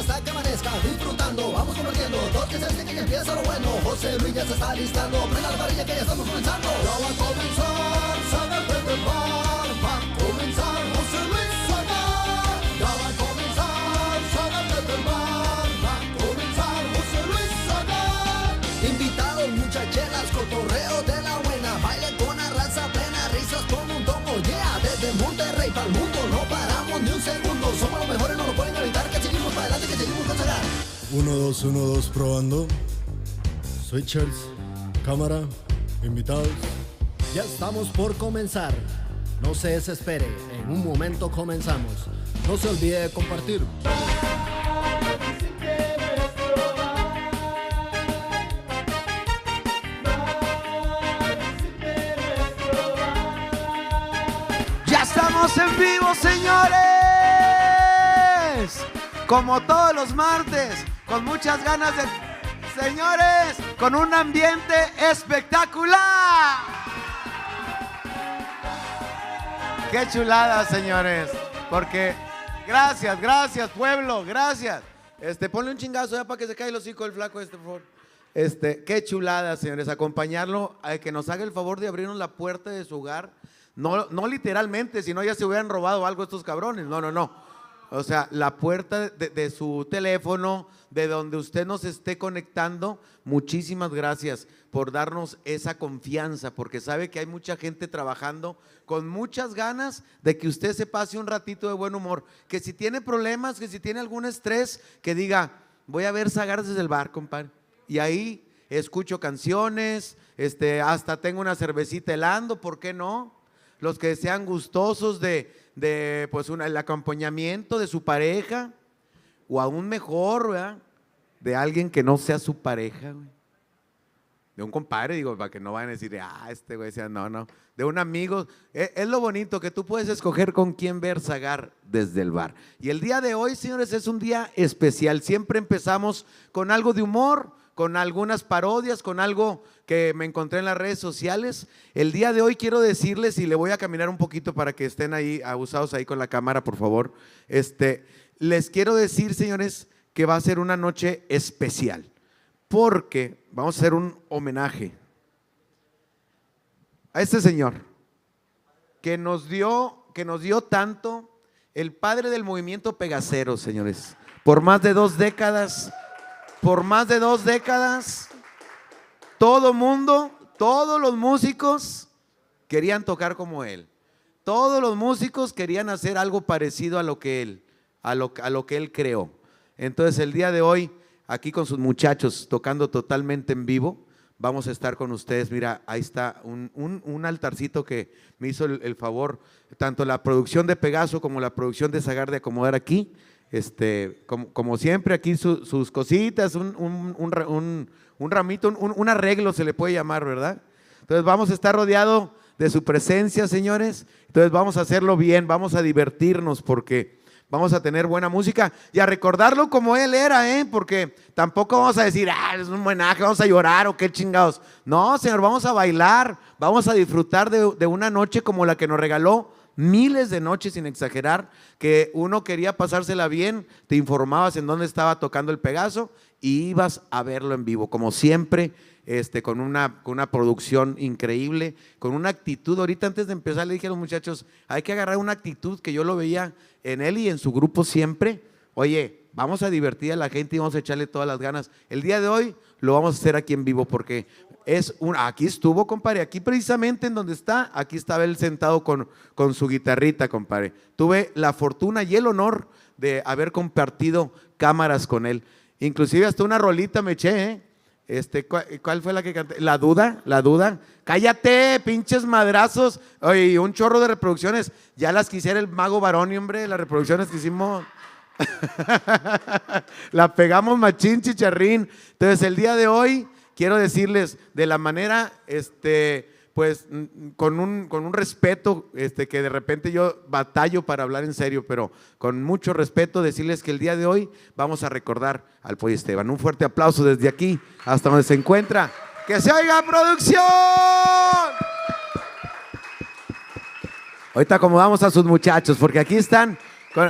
hasta que amanezca disfrutando. Vamos compartiendo, dos que se que ya empieza lo bueno. José Luis ya se está listando, prenda la varilla que ya estamos comenzando. Ya va a comenzar, sácate del 1, 2, 1, 2, probando. Switchers, cámara, invitados. Ya estamos por comenzar. No se desespere, en un momento comenzamos. No se olvide de compartir. Ya estamos en vivo, señores. Como todos los martes, con muchas ganas de... Señores, con un ambiente espectacular. Qué chulada, señores. Porque gracias, gracias, pueblo, gracias. Este, ponle un chingazo ya para que se caiga el hocico el flaco este, por favor. Este, qué chulada, señores, acompañarlo, a que nos haga el favor de abrirnos la puerta de su hogar. No, no literalmente, si no ya se hubieran robado algo estos cabrones. No, no, no. O sea, la puerta de, su teléfono, de donde usted nos esté conectando, muchísimas gracias por darnos esa confianza, porque sabe que hay mucha gente trabajando con muchas ganas de que usted se pase un ratito de buen humor. Que si tiene problemas, que si tiene algún estrés, que diga, voy a ver Sagar desde el bar, compadre. Y ahí escucho canciones, este, hasta tengo una cervecita helando, ¿por qué no? Los que sean gustosos de, de pues una- el acompañamiento de su pareja, o aún mejor. De alguien que no sea su pareja. De un compadre, digo, para que no vayan a decir, ah, este güey, sea, no, no. De un amigo. Es, es lo bonito que tú puedes escoger con quién ver Zagar desde el bar. Y el día de hoy, señores, es un día especial. Siempre empezamos con algo de humor, con algunas parodias, con algo que me encontré en las redes sociales. El día de hoy quiero decirles, y le voy a caminar un poquito para que estén ahí, abusados ahí con la cámara, por favor. Este, les quiero decir, señores, que va a ser una noche especial porque vamos a hacer un homenaje a este señor que nos dio, que nos dio tanto, el padre del movimiento Pegacero, señores, por más de dos décadas, por más de dos décadas, todo mundo, todos los músicos querían tocar como él. Todos los músicos querían hacer algo parecido a lo que él, a lo, que él creó. Entonces el día de hoy, aquí con sus muchachos, tocando totalmente en vivo, vamos a estar con ustedes. Mira, ahí está un altarcito que me hizo el, el favor, tanto la producción de Pegaso como la producción de Zagar de acomodar aquí. Este, como, como siempre, aquí su- sus cositas, un, un- un ra- un- un ramito, un arreglo se le puede llamar, ¿verdad? Entonces vamos a estar rodeado de su presencia, señores. Entonces vamos a hacerlo bien, vamos a divertirnos porque vamos a tener buena música y a recordarlo como él era, ¿eh? Porque tampoco vamos a decir, ah, es un homenaje, vamos a llorar o qué chingados. No, señor, vamos a bailar, vamos a disfrutar de, de una noche como la que nos regaló miles de noches sin exagerar, que uno quería pasársela bien, te informabas en dónde estaba tocando el Pegaso y ibas a verlo en vivo, como siempre, este, con, una, con una producción increíble, con una actitud. Ahorita antes de empezar le dije a los muchachos, hay que agarrar una actitud que yo lo veía en él y en su grupo siempre. Oye, vamos a divertir a la gente y vamos a echarle todas las ganas. El día de hoy lo vamos a hacer aquí en vivo porque es un, aquí estuvo, compadre, aquí precisamente en donde está, aquí estaba él sentado con, con su guitarrita, compadre. Tuve la fortuna y el honor de haber compartido cámaras con él. Inclusive hasta una rolita me eché, ¿eh? Este, ¿cuál, fue la que canté? La duda, la duda. Cállate, pinches madrazos. Oye, un chorro de reproducciones. Ya las quisiera el mago Baroni, hombre, las reproducciones que hicimos. la pegamos machín, chicharrín. Entonces, el día de hoy quiero decirles de la manera, este, pues, mm, con un, con un respeto, este, que de repente yo batallo para hablar en serio, pero con mucho respeto decirles que el día de hoy vamos a recordar al Pollo Esteban. Un fuerte aplauso desde aquí hasta donde se encuentra. ¡Que se oiga producción! Ahorita acomodamos a sus muchachos, porque aquí están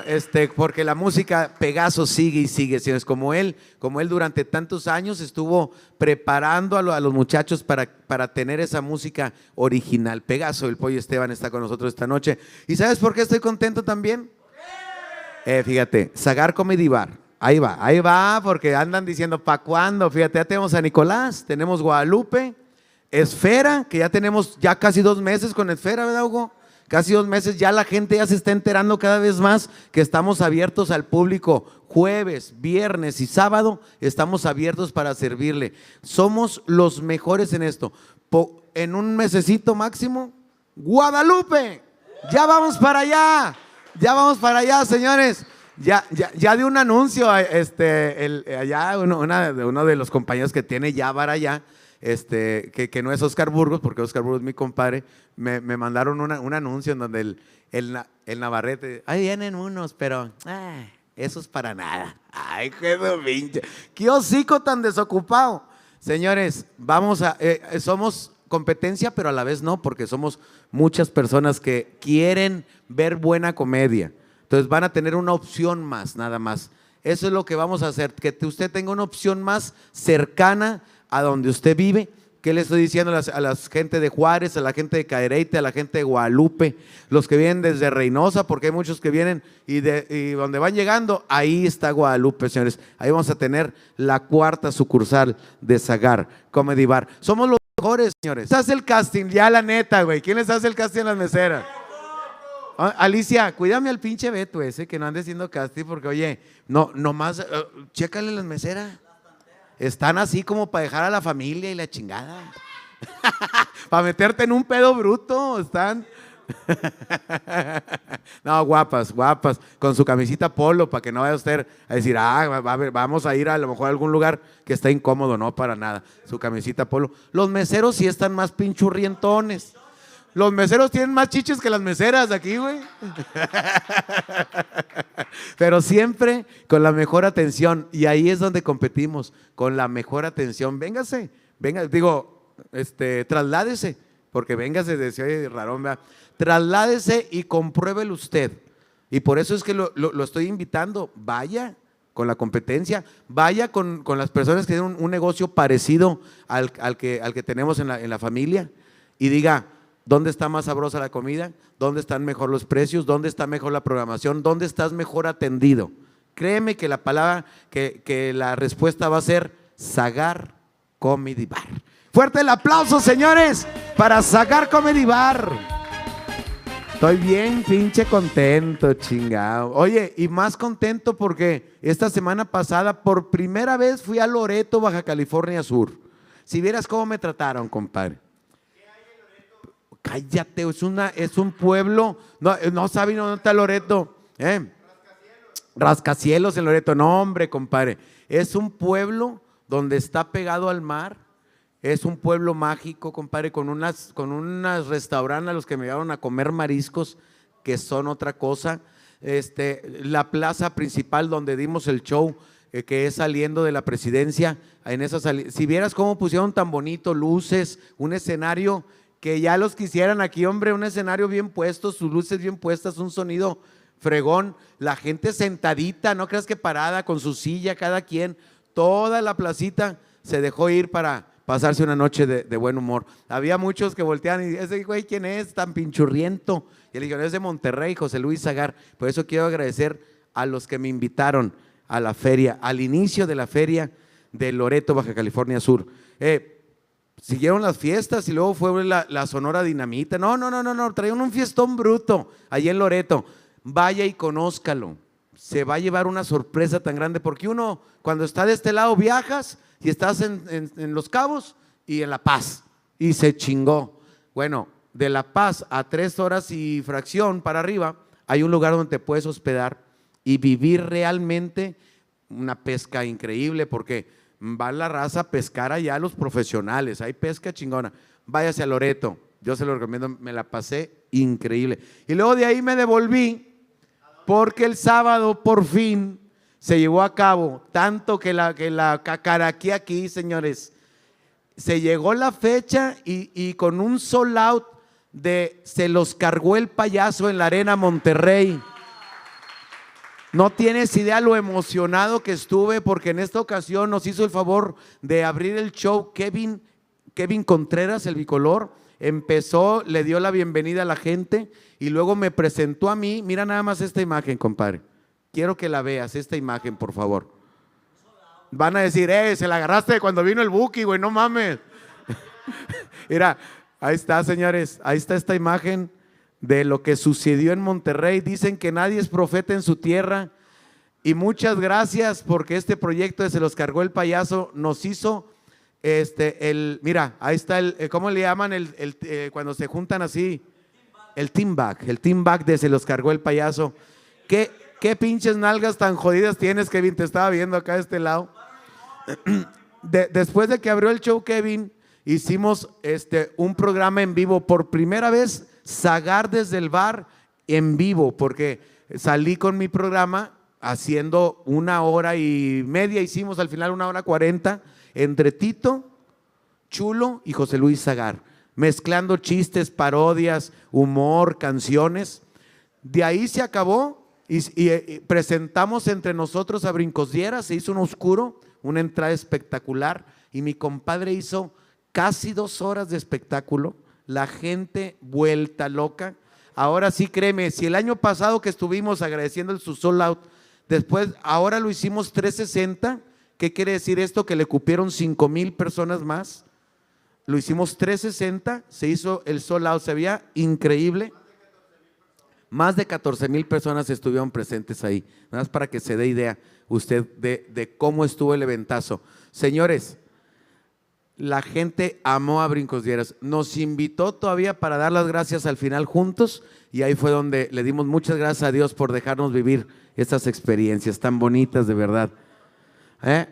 Este, porque la música Pegaso sigue y sigue, señores. Como él, como él durante tantos años estuvo preparando a los muchachos para, para tener esa música original. Pegaso, el pollo Esteban está con nosotros esta noche. ¿Y sabes por qué estoy contento también? Eh, fíjate, Zagar Comedy Bar. Ahí va, ahí va, porque andan diciendo, ¿pa' cuándo? Fíjate, ya tenemos a Nicolás, tenemos Guadalupe, Esfera, que ya tenemos ya casi dos meses con Esfera, ¿verdad, Hugo? Casi dos meses, ya la gente ya se está enterando cada vez más que estamos abiertos al público. Jueves, viernes y sábado estamos abiertos para servirle. Somos los mejores en esto. En un mesecito máximo, Guadalupe, ya vamos para allá. Ya vamos para allá, señores. Ya, ya, ya de un anuncio, eh, este, el, allá uno, una uno de los compañeros que tiene ya para allá, este, que, no es Oscar Burgos, porque Oscar Burgos es mi compadre, me, me mandaron una- un anuncio en donde el, el, el Navarrete, ahí vienen unos, pero ah, eso es para nada. Ay, qué pinche. Qué hocico tan desocupado. Señores, vamos a, eh, eh, somos competencia, pero a la vez no, porque somos muchas personas que quieren ver buena comedia. Entonces van a tener una opción más, nada más. Eso es lo que vamos a hacer, que te- usted tenga una opción más cercana a donde usted vive. ¿Qué le estoy diciendo a las- a la gente de Juárez, a la gente de Cadereyte, a la gente de Guadalupe, los que vienen desde Reynosa, porque hay muchos que vienen y, de, y donde van llegando, ahí está Guadalupe, señores. Ahí vamos a tener la cuarta sucursal de Zagar Comedy Bar. Somos los mejores, señores. ¿Quién hace el casting? Ya la neta, güey. ¿Quién les hace el casting en las meseras? Ah, Alicia, cuídame al pinche Beto ese que no ande haciendo casting porque, oye, no, nomás, eh, chécale las meseras. Están así como para dejar a la familia y la chingada. para meterte en un pedo bruto, están. no, guapas, guapas, con su camisita polo para que no vaya usted a decir, ah, a vamos a ir a lo mejor a algún lugar que está incómodo, no, para nada. Su camisita polo. Los meseros sí están más pinchurrientones. Los meseros tienen más chiches que las meseras aquí, güey. Pero siempre con la mejor atención. Y ahí es donde competimos, con la mejor atención. Véngase, venga, digo, este, trasládese, porque véngase, decía Rarón, ¿verdad? trasládese y compruébelo usted. Y por eso es que lo estoy invitando. Vaya con la competencia, vaya con, con las personas que tienen un, un negocio parecido al, al que, al que tenemos en la, en la familia y diga, ¿dónde está más sabrosa la comida? ¿Dónde están mejor los precios? ¿Dónde está mejor la programación? ¿Dónde estás mejor atendido? Créeme que la palabra, que, que la respuesta va a ser Zagar Comedy Bar. Fuerte el aplauso, señores, para Zagar Comedy Bar. Estoy bien pinche contento, chingado. Oye, y más contento porque esta semana pasada por primera vez fui a Loreto, Baja California Sur. Si vieras cómo me trataron, compadre. Cállate, es, una, es un pueblo. No, eh, no saben dónde está Loreto. ¿eh? Rascacielos en Loreto. No, hombre, compadre. Es un pueblo donde está pegado al mar. Es un pueblo mágico, compadre, con unas, con unas restaurantes a los que me llevaron a comer mariscos, que son otra cosa. Este, la plaza principal donde dimos el show, eh, que es saliendo de la presidencia, en esa si vieras cómo pusieron tan bonito, luces, un escenario que ya los quisieran aquí, hombre, un escenario bien puesto, sus luces bien puestas, un sonido fregón, la gente sentadita, no creas que parada, con su silla, cada quien, toda la placita se dejó ir para pasarse una noche de, buen humor. Había muchos que volteaban y ese güey, ¿quién es? Tan pinchurriento. Y le dijeron, es de Monterrey, José Luis Zagar. Por eso quiero agradecer a los que me invitaron a la feria, al inicio de la feria de Loreto, Baja California Sur. Eh, siguieron las fiestas y luego fue la, Sonora Dinamita. No, no, no, no, no, traían un fiestón bruto allí en Loreto. Vaya y conózcalo. Se va a llevar una sorpresa tan grande porque uno, cuando está de este lado, viajas y estás en Los Cabos y en La Paz. Y se chingó. Bueno, de La Paz a tres horas y fracción para arriba, hay un lugar donde te puedes hospedar y vivir realmente una pesca increíble porque va la raza a pescar allá los profesionales, hay pesca chingona. Váyase a Loreto, yo se lo recomiendo, me la pasé increíble. Y luego de ahí me devolví porque el sábado por fin se llevó a cabo, tanto que la, que la cacaraquí aquí, señores, se llegó la fecha y, y con un sold out de se los cargó el payaso en la arena Monterrey. No tienes idea lo emocionado que estuve porque en esta ocasión nos hizo el favor de abrir el show Kevin, Kevin Contreras, el bicolor. Empezó, le dio la bienvenida a la gente y luego me presentó a mí. Mira nada más esta imagen, compadre. Quiero que la veas, esta imagen, por favor. Van a decir, eh, se la agarraste cuando vino el Buki, güey, no mames. Mira, ahí está, señores, ahí está esta imagen de lo que sucedió en Monterrey. Dicen que nadie es profeta en su tierra. Y muchas gracias porque este proyecto de Se los cargó el payaso nos hizo este el mira, ahí está el eh, ¿cómo le llaman el, el eh, cuando se juntan así? El team back, el team back de Se los cargó el payaso. ¿Qué, qué pinches nalgas tan jodidas tienes, Kevin? Te estaba viendo acá de este lado. después de que abrió el show Kevin, hicimos este un programa en vivo por primera vez Sagar desde el bar en vivo, porque salí con mi programa haciendo una hora y media, hicimos al final una hora cuarenta, entre Tito, Chulo y José Luis Zagar, mezclando chistes, parodias, humor, canciones. De ahí se acabó y, presentamos entre nosotros a Brincos Dieras, se hizo un oscuro, una entrada espectacular y mi compadre hizo casi dos horas de espectáculo la gente vuelta loca. Ahora sí, créeme, si el año pasado que estuvimos agradeciendo el su sold out, después, ahora lo hicimos 360, ¿qué quiere decir esto? Que le cupieron 5 mil personas más. Lo hicimos 360, se hizo el sold out, se veía increíble. Más de 14 mil personas estuvieron presentes ahí. Nada más para que se dé idea usted de, de cómo estuvo el eventazo. Señores, la gente amó a Brincos Dieras. Nos invitó todavía para dar las gracias al final juntos y ahí fue donde le dimos muchas gracias a Dios por dejarnos vivir estas experiencias tan bonitas de verdad. ¿Eh?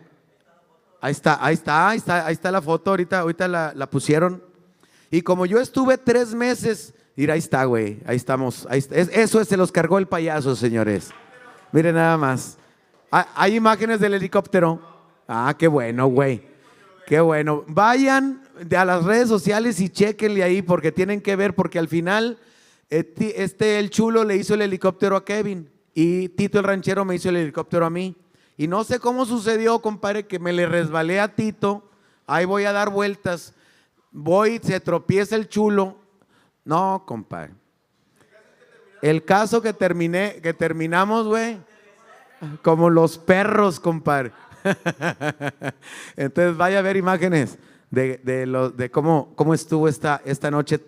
Ahí está, ahí está, ahí está, ahí está la foto, ahorita, ahorita la, pusieron. Y como yo estuve tres meses, mira, ahí está, güey, ahí estamos. Ahí eso se los cargó el payaso, señores. Miren nada más. Ah, hay imágenes del helicóptero. Ah, qué bueno, güey. Qué bueno. Vayan a las redes sociales y chequenle ahí porque tienen que ver, porque al final este el chulo le hizo el helicóptero a Kevin y Tito el ranchero me hizo el helicóptero a mí. Y no sé cómo sucedió, compadre, que me le resbalé a Tito. Ahí voy a dar vueltas. Voy, se tropieza el chulo. No, compadre. El caso que terminé, que terminamos, güey, como los perros, compadre. Entonces vaya a ver imágenes de, cómo, cómo estuvo esta, esta noche.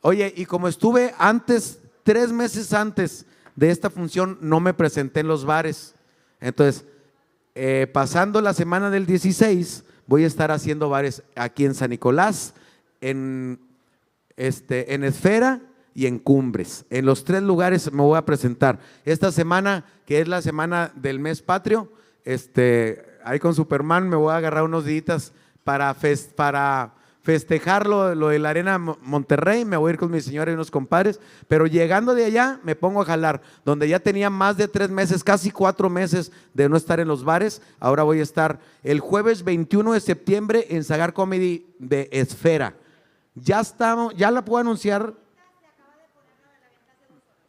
Oye, y como estuve antes, tres meses antes de esta función, no me presenté en los bares. Entonces, eh, pasando la semana del 16, voy a estar haciendo bares aquí en San Nicolás, en, este, en Esfera y en Cumbres. En los tres lugares me voy a presentar. Esta semana, que es la semana del mes patrio, este, ahí con Superman me voy a agarrar unos días para, para festejar lo, de la Arena Monterrey, me voy a ir con mi señora y unos compadres, pero llegando de allá me pongo a jalar, donde ya tenía más de tres meses, casi cuatro meses de no estar en los bares, ahora voy a estar el jueves 21 de septiembre en Sagar Comedy de Esfera. Ya estamos, ya la puedo anunciar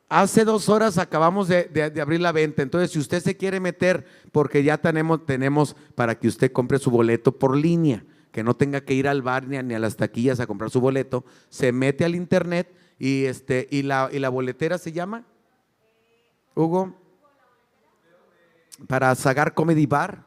Hace dos horas acabamos de, abrir la venta, entonces si usted se quiere meter, porque ya tenemos, tenemos para que usted compre su boleto por línea, que no tenga que ir al bar ni a, las taquillas a comprar su boleto, se mete al internet y, este, y, la, y la boletera se llama, Hugo, para Sagar Comedy Bar,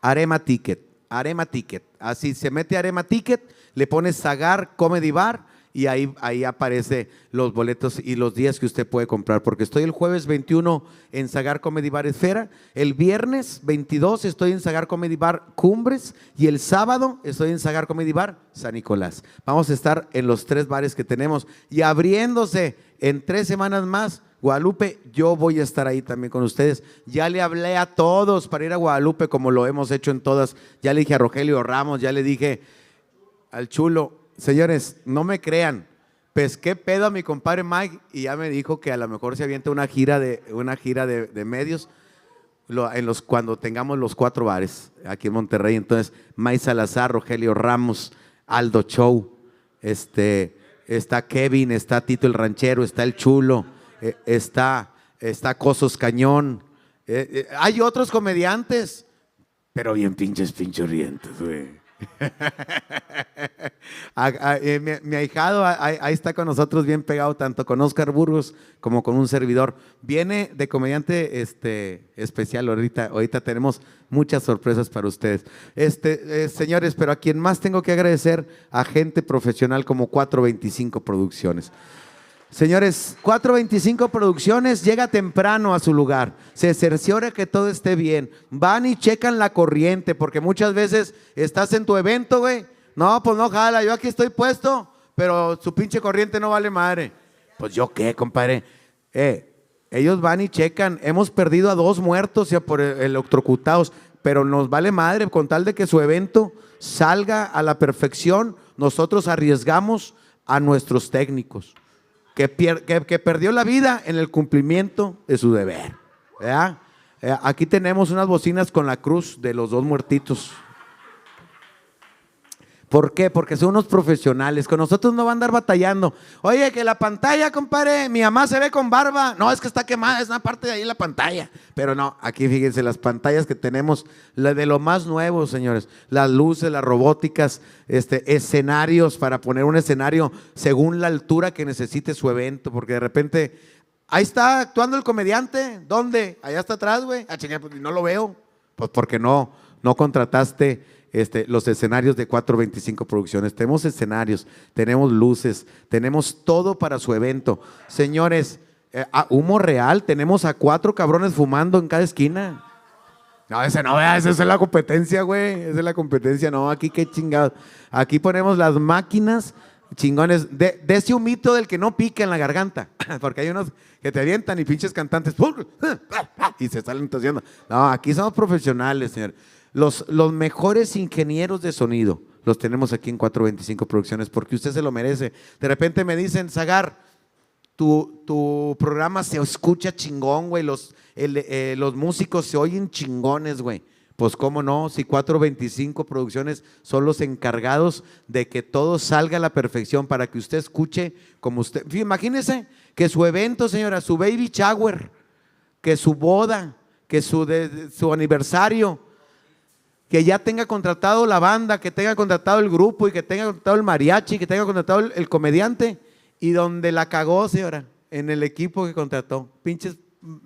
Arema Ticket, Arema Ticket, así se mete Arema Ticket, le pone Sagar Comedy Bar y ahí, ahí aparece los boletos y los días que usted puede comprar, porque estoy el jueves 21 en Sagar Comedy Bar Esfera, el viernes 22 estoy en Sagar Comedy Bar Cumbres y el sábado estoy en Sagar Comedy Bar San Nicolás. Vamos a estar en los tres bares que tenemos y abriéndose en tres semanas más. Guadalupe, yo voy a estar ahí también con ustedes. Ya le hablé a todos para ir a Guadalupe como lo hemos hecho en todas. Ya le dije a Rogelio Ramos, ya le dije al chulo, Señores, no me crean. Pesqué pedo a mi compadre Mike y ya me dijo que a lo mejor se avienta una gira de, una gira de, medios en los, cuando tengamos los cuatro bares aquí en Monterrey. Entonces, Mike Salazar, Rogelio Ramos, Aldo Show, este, está Kevin, está Tito el Ranchero, está el Chulo, eh, está, está Cosos Cañón, Eh, eh, hay otros comediantes, pero bien pinches pinchurrientos, güey. A- a- eh, mi, ahijado a- ahí, ahí está con nosotros bien pegado, tanto con Oscar Burgos como con un servidor. Viene de comediante este, especial ahorita. Ahorita tenemos muchas sorpresas para ustedes. Este, eh, señores, pero a quien más tengo que agradecer a gente profesional como 425 Producciones. Señores, 425 Producciones llega temprano a su lugar. Se cerciora que todo esté bien. Van y checan la corriente, porque muchas veces estás en tu evento, güey. No, pues no, jala, yo aquí estoy puesto, pero su pinche corriente no vale madre. Pues yo qué, compadre. Eh, ellos van y checan. Hemos perdido a dos muertos ya por el- electrocutados, pero nos vale madre con tal de que su evento salga a la perfección. Nosotros arriesgamos a nuestros técnicos que, pier- que- perdió la vida en el cumplimiento de su deber. ¿verdad? Eh, aquí tenemos unas bocinas con la cruz de los dos muertitos. ¿Por qué? Porque son unos profesionales. Con nosotros no van a andar batallando. Oye, que la pantalla, compadre, mi mamá se ve con barba. No, es que está quemada, es una parte de ahí la pantalla. Pero no, aquí fíjense las pantallas que tenemos, de lo más nuevo, señores. Las luces, las robóticas, este, escenarios para poner un escenario según la altura que necesite su evento. Porque de repente, ahí está actuando el comediante. ¿Dónde? Allá está atrás, güey. Ah, pues no lo veo. Pues porque no, no contrataste este, los escenarios de 425 Producciones. Tenemos escenarios, tenemos luces, tenemos todo para su evento. Señores, eh, humo real, tenemos a cuatro cabrones fumando en cada esquina. No, ese no, esa es la competencia, güey. Esa es la competencia. No, aquí qué chingados. Aquí ponemos las máquinas chingones. De, de ese humito del que no pica en la garganta. Porque hay unos que te avientan y pinches cantantes. Y se salen tosiendo. No, aquí somos profesionales, señor. Los, mejores ingenieros de sonido los tenemos aquí en 425 Producciones porque usted se lo merece. De repente me dicen, Zagar, tu, tu programa se escucha chingón, güey. Los, eh, los músicos se oyen chingones, güey. Pues cómo no, si 425 Producciones son los encargados de que todo salga a la perfección para que usted escuche como usted. Imagínese que su evento, señora, su baby shower, que su boda, que su, de- su aniversario, que ya tenga contratado la banda, que tenga contratado el grupo y que tenga contratado el mariachi, que tenga contratado el, comediante y donde la cagó, señora, en el equipo que contrató. Pinches mm,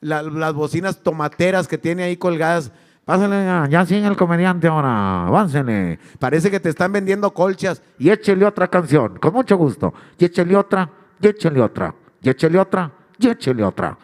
la- las bocinas tomateras que tiene ahí colgadas. Pásale, ya, ya sigue el comediante ahora, aváncele. Parece que te están vendiendo colchas. Y échele otra canción, con mucho gusto. Y échele otra, y échele otra, y échele otra, y échele otra.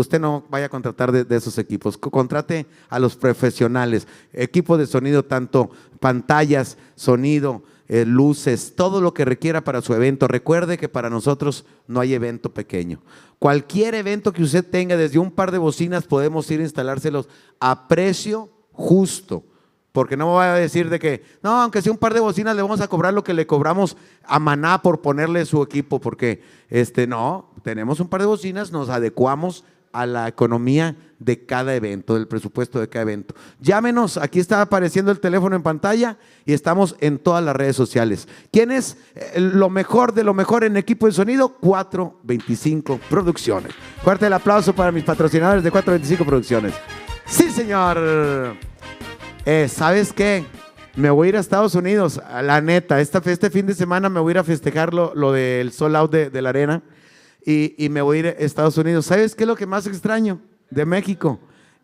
Usted no vaya a contratar de, esos equipos, Co- contrate a los profesionales, equipo de sonido, tanto pantallas, sonido, eh, luces, todo lo que requiera para su evento. Recuerde que para nosotros no hay evento pequeño. Cualquier evento que usted tenga, desde un par de bocinas, podemos ir a instalárselos a precio justo. Porque no voy a decir de que, no, aunque sea un par de bocinas, le vamos a cobrar lo que le cobramos a Maná por ponerle su equipo, porque este, no, tenemos un par de bocinas, nos adecuamos a la economía de cada evento, del presupuesto de cada evento. Llámenos, aquí está apareciendo el teléfono en pantalla y estamos en todas las redes sociales. ¿Quién es eh, lo mejor de lo mejor en equipo de sonido? 425 Producciones. Fuerte el aplauso para mis patrocinadores de 425 Producciones. Sí, señor. Eh, ¿Sabes qué? Me voy a ir a Estados Unidos, la neta. Esta, este fin de semana me voy a ir a festejar lo, lo del sold out de, de la arena y, me voy a ir a Estados Unidos. ¿Sabes qué es lo que más extraño de México?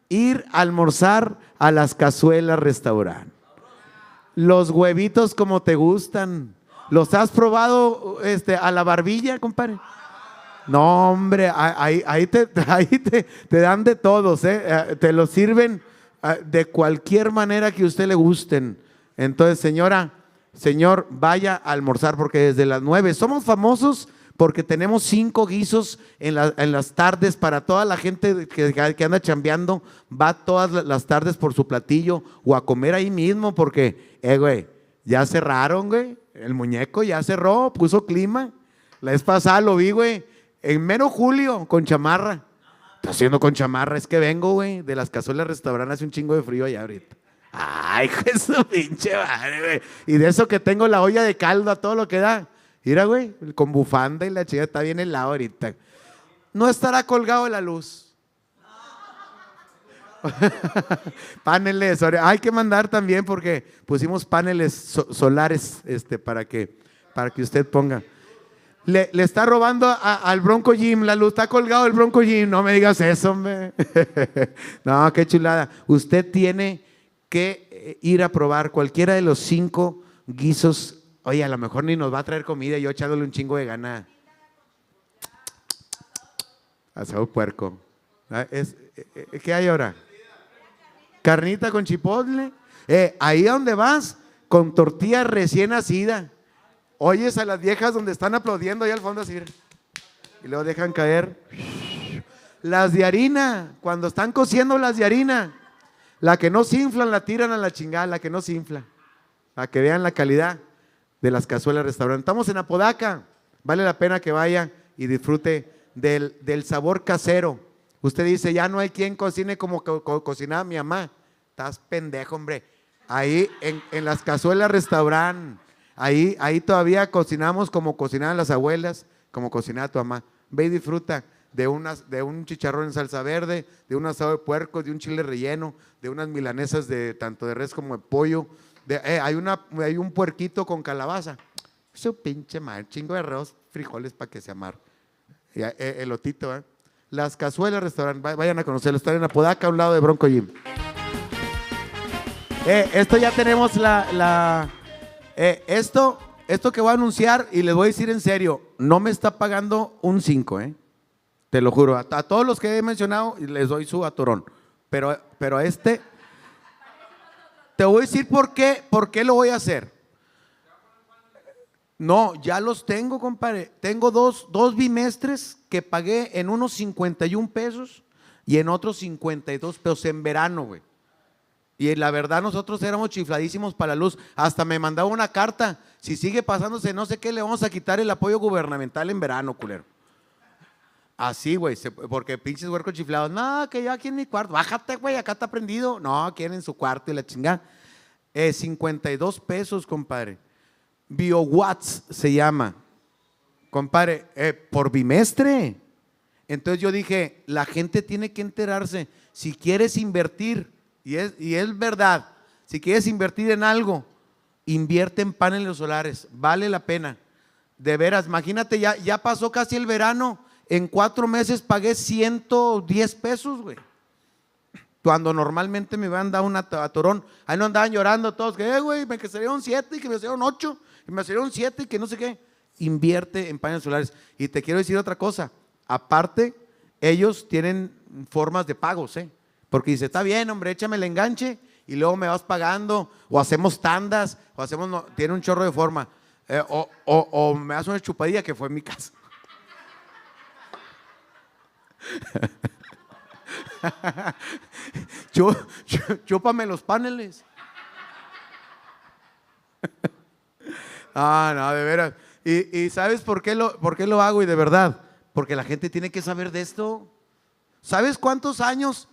Ir a almorzar a las cazuelas restaurant. Los huevitos como te gustan. ¿Los has probado este, a la barbilla, compadre? No, hombre, ahí, te, ahí te, te dan de todos, ¿eh? Eh, Te lo sirven ah, de cualquier manera que a usted le gusten. Entonces, señora, señor, vaya a almorzar porque desde las nueve somos famosos porque tenemos cinco guisos en, la- en las tardes para toda la gente que, anda chambeando, va todas la- las tardes por su platillo o a comer ahí mismo porque, eh, güey, ya cerraron, güey. El muñeco ya cerró, puso clima. La vez pasada lo vi, güey, en mero julio con chamarra. Está haciendo con chamarra, es que vengo, güey, de las cazuelas restaurantes hace un chingo de frío allá ahorita. Ay, su pinche madre, güey. Y de eso que tengo la olla de caldo a todo lo que da. Mira, güey, con bufanda y la chica está bien helado ahorita. No estará colgado la luz. paneles, hay que mandar también porque pusimos paneles so- solares este, para, que, para que usted ponga. Le, le está robando al Bronco Jim la luz, está colgado el Bronco Jim, no me digas eso, hombre. no, qué chulada. Usted tiene que eh, ir a probar cualquiera de los cinco guisos. Oye, a lo mejor ni nos va a traer comida, yo echándole un chingo de gana. Asado puerco. Ah, eh, eh, ¿Qué hay ahora? Carnita con chipotle. Eh, ahí donde vas, con tortilla recién nacida. Oyes a las viejas donde están aplaudiendo ahí al fondo así. Y luego dejan caer. Las de harina, cuando están cociendo las de harina. La que no se inflan la tiran a la chingada, la que no se infla. Para que vean la calidad de las cazuelas restaurante. Estamos en Apodaca. Vale la pena que vaya y disfrute del, del sabor casero. Usted dice, ya no hay quien cocine como co- co- cocinaba mi mamá. Estás pendejo, hombre. Ahí en, en las cazuelas restaurante, ahí, ahí todavía cocinamos como cocinaban las abuelas, como cocinaba tu mamá. Ve y disfruta de, unas, de un chicharrón en salsa verde, de un asado de puerco, de un chile relleno, de unas milanesas de tanto de res como de pollo. Eh, hay, una, hay un puerquito con calabaza. Su pinche madre, chingo de arroz, frijoles para que se amar. Y, eh, elotito, ¿eh? Las cazuelas restaurante, va- vayan a conocerlo, están en Apodaca, a un lado de Bronco Jim. Eh, esto ya tenemos la, eh, esto, esto que voy a anunciar y les voy a decir en serio, no me está pagando un 5, ¿eh? Te lo juro, a, todos los que he mencionado les doy su atorón, pero, pero a este, te voy a decir por qué, por qué lo voy a hacer. No, ya los tengo, compadre. Tengo dos, dos bimestres que pagué en unos 51 pesos y en otros 52 pesos en verano, güey. Y la verdad nosotros éramos chifladísimos para la luz. Hasta me mandaba una carta. Si sigue pasándose no sé qué, le vamos a quitar el apoyo gubernamental en verano, culero. Así, güey, porque pinches huercos chiflados. No, que yo aquí en mi cuarto. Bájate, güey, acá está prendido. No, aquí en su cuarto y la chingada. Eh, 52 pesos, compadre. BioWatts se llama. Compadre, eh, por bimestre. Entonces yo dije, la gente tiene que enterarse. Si quieres invertir, y es, y es verdad, si quieres invertir en algo, invierte en paneles solares. Vale la pena. De veras, imagínate, ya, ya pasó casi el verano. En cuatro meses pagué 110 pesos, güey. Cuando normalmente me van a dar un at- atorón. Ahí no andaban llorando todos, que, eh, güey, me salieron siete y que me salieron ocho, y me salieron siete y que no sé qué. Invierte en paneles solares. Y te quiero decir otra cosa. Aparte, ellos tienen formas de pagos, ¿eh? Porque dice, está bien, hombre, échame el enganche y luego me vas pagando, o hacemos tandas, o hacemos, no- tiene un chorro de forma. Eh, o, o- o me das una chupadilla, que fue en mi caso. Chú- chú- chúpame los paneles. Ah, no, de veras. Y, y ¿sabes por qué, lo, por qué lo hago? Y de verdad, porque la gente tiene que saber de esto. ¿Sabes cuántos años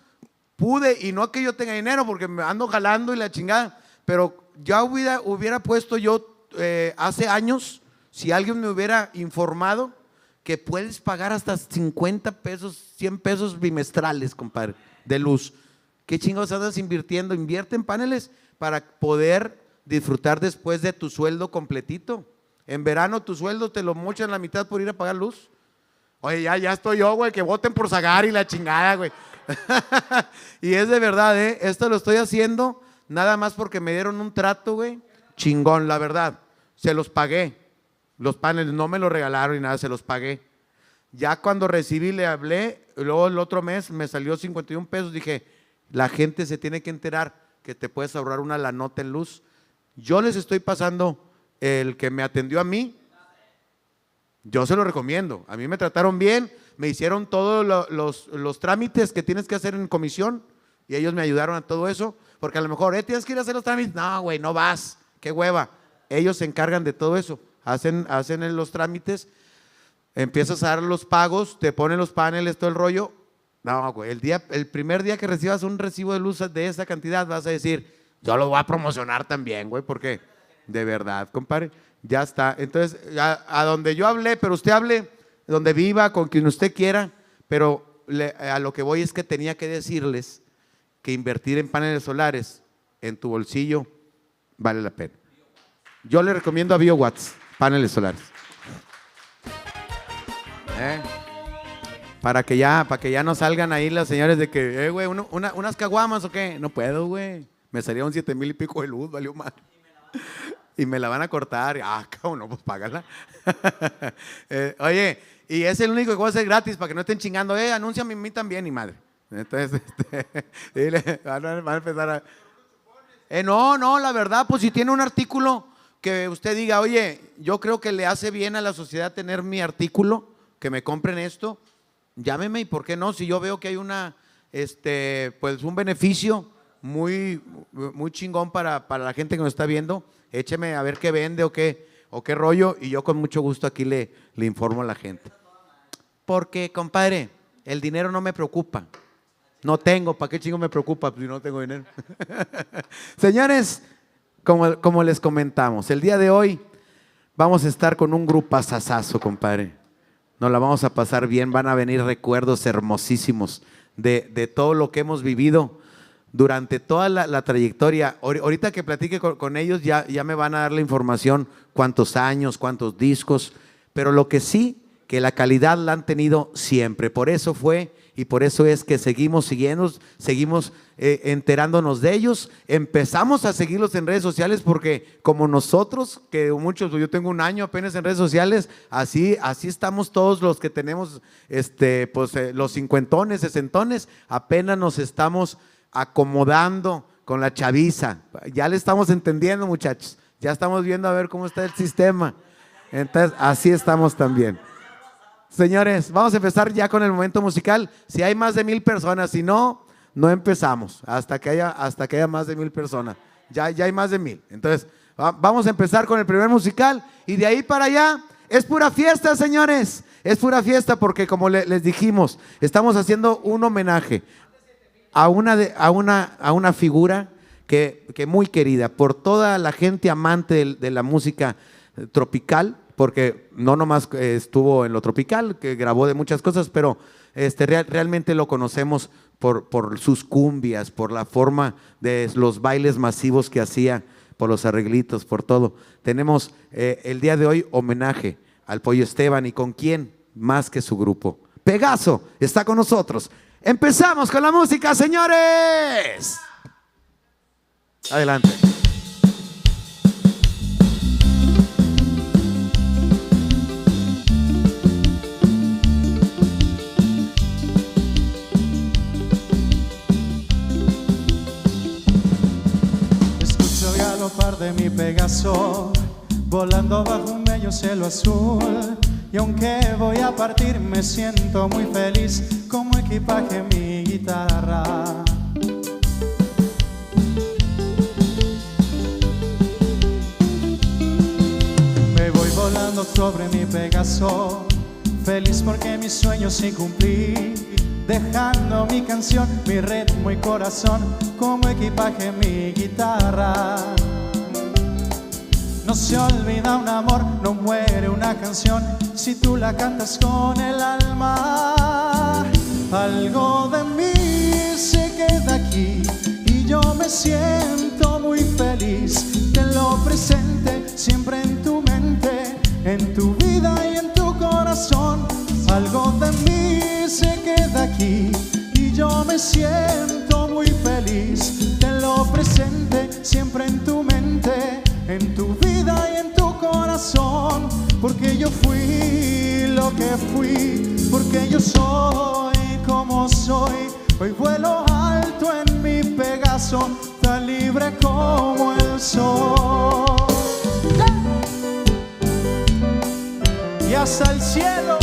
pude? Y no que yo tenga dinero, porque me ando jalando y la chingada, pero ya hubiera, hubiera puesto yo eh, hace años, si alguien me hubiera informado, que puedes pagar hasta 50 pesos, 100 pesos bimestrales, compadre, de luz. ¿Qué chingados andas invirtiendo? Invierte en paneles para poder disfrutar después de tu sueldo completito. En verano tu sueldo te lo mochan la mitad por ir a pagar luz. Oye, ya, ya estoy yo, güey, que voten por Zagar y la chingada, güey. y es de verdad, ¿eh? Esto lo estoy haciendo nada más porque me dieron un trato, güey. Chingón, la verdad. Se los pagué. Los paneles no me lo regalaron y nada, se los pagué. Ya cuando recibí le hablé, luego el otro mes me salió 51 pesos, dije, la gente se tiene que enterar que te puedes ahorrar una la nota en luz. Yo les estoy pasando el que me atendió a mí, yo se lo recomiendo. A mí me trataron bien, me hicieron todos lo- los, los trámites que tienes que hacer en comisión y ellos me ayudaron a todo eso, porque a lo mejor, eh, tienes que ir a hacer los trámites. No, güey, no vas, qué hueva. Ellos se encargan de todo eso, hacen, hacen en los trámites, empiezas a dar los pagos, te ponen los paneles, todo el rollo. No, güey, el, día, el primer día que recibas un recibo de luz de esa cantidad, vas a decir, yo lo voy a promocionar también, güey, porque de verdad, compadre, ya está. Entonces, a donde yo hablé, pero usted hable, donde viva, con quien usted quiera, pero le- a lo que voy es que tenía que decirles que invertir en paneles solares en tu bolsillo vale la pena. Yo le recomiendo a BioWatts paneles solares. ¿Eh? Para que ya, para que ya no salgan ahí las señores de que, eh, güey, una- unas caguamas o qué. No puedo, güey. Me salía un siete mil y pico de luz, valió mal. Y me la van a cortar. Ah, cabrón, no, pues págala. Eh, oye, y es el único que voy a hacer gratis para que no estén chingando. Eh, anúnciame a mí también, y madre. Entonces, este, dile, van, a, van a empezar a. Eh, no, no, la verdad, pues si tiene un artículo que usted diga, oye, yo creo que le hace bien a la sociedad tener mi artículo, que me compren esto, llámeme y por qué no, si yo veo que hay una, este, pues un beneficio muy, muy chingón para, para la gente que nos está viendo, écheme a ver qué vende o qué, o qué rollo y yo con mucho gusto aquí le, le informo a la gente. Porque, compadre, el dinero no me preocupa. No tengo, ¿para qué chingo me preocupa si no tengo dinero? Señores, como, les comentamos, el día de hoy vamos a estar con un grupo asasazo, compadre. Nos la vamos a pasar bien, van a venir recuerdos hermosísimos de, todo lo que hemos vivido durante toda la, trayectoria. Ahor- Ahorita que platique con, ellos ya me van a dar la información, cuántos años, cuántos discos, pero lo que sí, que la calidad la han tenido siempre. Por eso fue y por eso es que seguimos siguiendo, seguimos eh, enterándonos de ellos. Empezamos a seguirlos en redes sociales porque como nosotros, que muchos, yo tengo un año apenas en redes sociales, así, así estamos todos los que tenemos, este, pues eh, los cincuentones, sesentones, apenas nos estamos acomodando con la chaviza. Ya le estamos entendiendo, muchachos. Ya estamos viendo a ver cómo está el sistema. Entonces, así estamos también. Señores, vamos a empezar ya con el momento musical. Si hay más de mil personas, si no, no empezamos hasta que haya, hasta que haya más de mil personas. Ya, ya hay más de mil. Entonces, va- vamos a empezar con el primer musical y de ahí para allá es pura fiesta, señores. Es pura fiesta porque, como le- les dijimos, estamos haciendo un homenaje a una, de- a una, a una figura que, que muy querida por toda la gente amante de, la música tropical, porque no nomás eh, estuvo en lo tropical, que grabó de muchas cosas, pero este, real- realmente lo conocemos por, por sus cumbias, por la forma de los bailes masivos que hacía, por los arreglitos, por todo. Tenemos eh, el día de hoy homenaje al Pollo Esteban y con quién más que su grupo. Pegaso está con nosotros. Empezamos con la música, señores. Adelante. Pegaso, volando bajo un bello cielo azul. Y aunque voy a partir, me siento muy feliz como equipaje mi guitarra. Me voy volando sobre mi Pegaso, feliz porque mis sueños sí cumplí, dejando mi canción, mi ritmo y corazón como equipaje mi guitarra. No se olvida un amor, no muere una canción si tú la cantas con el alma. Algo de mí se queda aquí y yo me siento muy feliz. Tenlo presente siempre en tu mente, en tu vida y en tu corazón. Algo de mí se queda aquí y yo me siento muy feliz. Tenlo presente siempre en tu mente, en tu vida y en tu corazón. Porque yo fui lo que fui, porque yo soy como soy. Hoy vuelo alto en mi Pegaso, tan libre como el sol. Y hasta el cielo,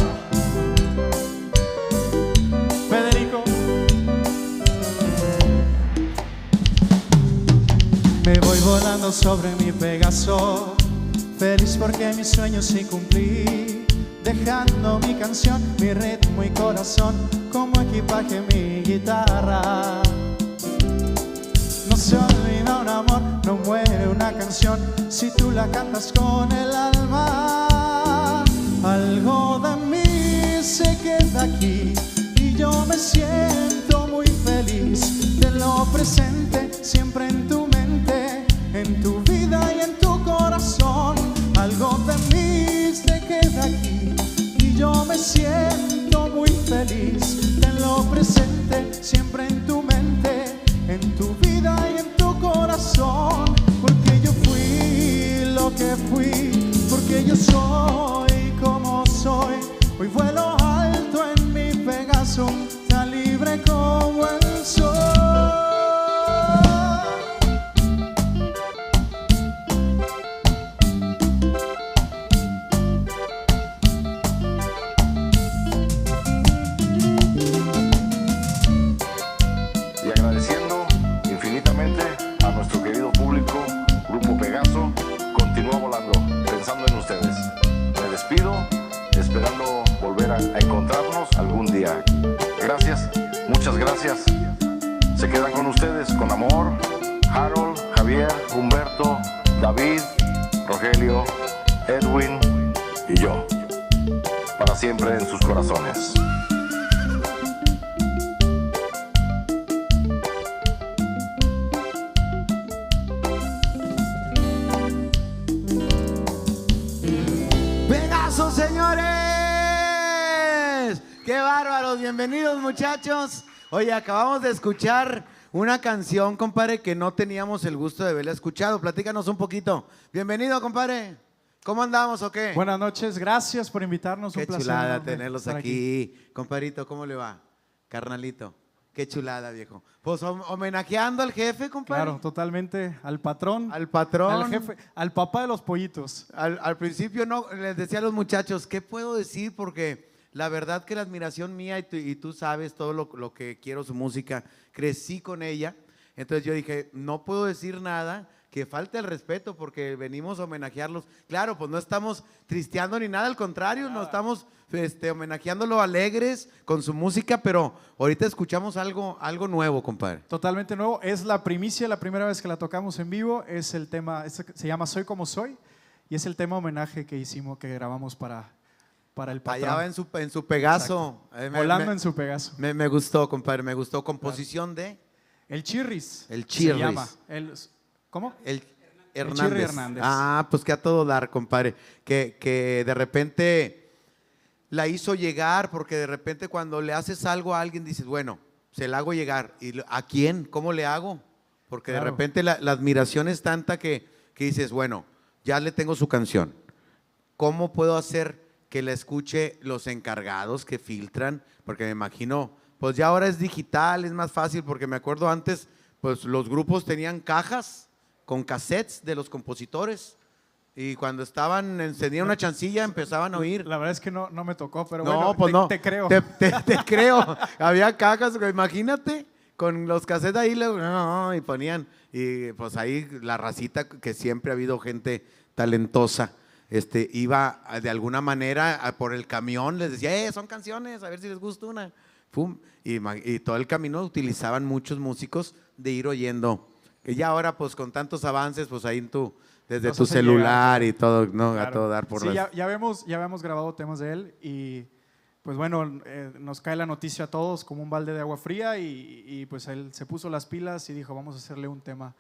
Me voy volando sobre mi Pegaso, feliz porque mis sueños sí cumplí, dejando mi canción, mi ritmo y corazón como equipaje mi guitarra. No se olvida un amor, no muere una canción si tú la cantas con el alma. Algo de mí se queda aquí y yo me siento muy feliz. Tenlo presente presente, siempre en tu en tu vida y en tu corazón. Algo de mí se queda aquí y yo me siento muy feliz. Tenlo presente, siempre en tu mente, en tu vida y en tu corazón. Porque yo fui lo que fui, porque yo soy como soy. Hoy vuelo alto en mi Pegaso, tan libre como el sol. Con amor, Harold, Javier, Humberto, David, Rogelio, Edwin y yo. Para siempre en sus corazones. Pegaso, señores. Qué bárbaros. Bienvenidos, muchachos. Oye, acabamos de escuchar una canción, compadre, que no teníamos el gusto de haberla escuchado. Platícanos un poquito. Bienvenido, compadre. ¿Cómo andamos o qué? Buenas noches, gracias por invitarnos. Qué un placer chulada tenerlos estar aquí. Compadrito, ¿cómo le va? Carnalito. Qué chulada, viejo. Pues hom- homenajeando al jefe, compadre. Claro, totalmente al patrón, Al patrón. al jefe, al papá de los pollitos. Al, al principio no, les decía a los muchachos, ¿qué puedo decir? Porque la verdad que la admiración mía, y tú, y tú sabes todo lo, lo que quiero su música, crecí con ella. Entonces yo dije, no puedo decir nada que falte el respeto porque venimos a homenajearlos. Claro, pues no estamos tristeando ni nada, al contrario, no estamos este, homenajeándolo alegres con su música, pero ahorita escuchamos algo, algo nuevo, compadre. Totalmente nuevo. Es la primicia, la primera vez que la tocamos en vivo. Es el tema, es- se llama Soy como soy. Y es el tema homenaje que hicimos, que grabamos para, para el patrón. Allá va en su, en su Pegaso. Eh, me- Volando me- en su Pegaso. Me, me gustó, compadre, me gustó. Composición de El Chirris. El se Chirris. llama. El- ¿Cómo? el Hernández. Chirri Hernández. Ah, pues que a todo dar, compadre. Que, que de repente la hizo llegar, porque de repente cuando le haces algo a alguien dices, bueno, se la hago llegar. ¿Y a quién? ¿Cómo le hago? Porque de repente la, la admiración es tanta que, que dices, bueno, ya le tengo su canción. ¿Cómo puedo hacer que la escuche los encargados que filtran? Porque me imagino, pues ya ahora es digital, es más fácil, porque me acuerdo antes, pues los grupos tenían cajas con cassettes de los compositores. Y cuando estaban, encendían una chancilla, empezaban a oír. La verdad es que no, no me tocó, pero no, bueno, pues te, no. te creo. Te, te- te creo. Había cajas, imagínate, con los cassettes ahí, y ponían. Y pues ahí la racita, que siempre ha habido gente talentosa, este, iba a- de alguna manera a- por el camión, les decía, eh, son canciones, a ver si les gusta una. Pum, y, todo el camino utilizaban muchos músicos de ir oyendo. Que ya ahora, pues con tantos avances, pues ahí en tu, desde Nos tu celular y todo, ¿no? A Claro. todo dar por Sí, las- ya, ya, vemos, ya habíamos grabado temas de él y pues bueno, eh, nos cae la noticia a todos como un balde de agua fría y, y, pues él se puso las pilas y dijo, vamos a hacerle un tema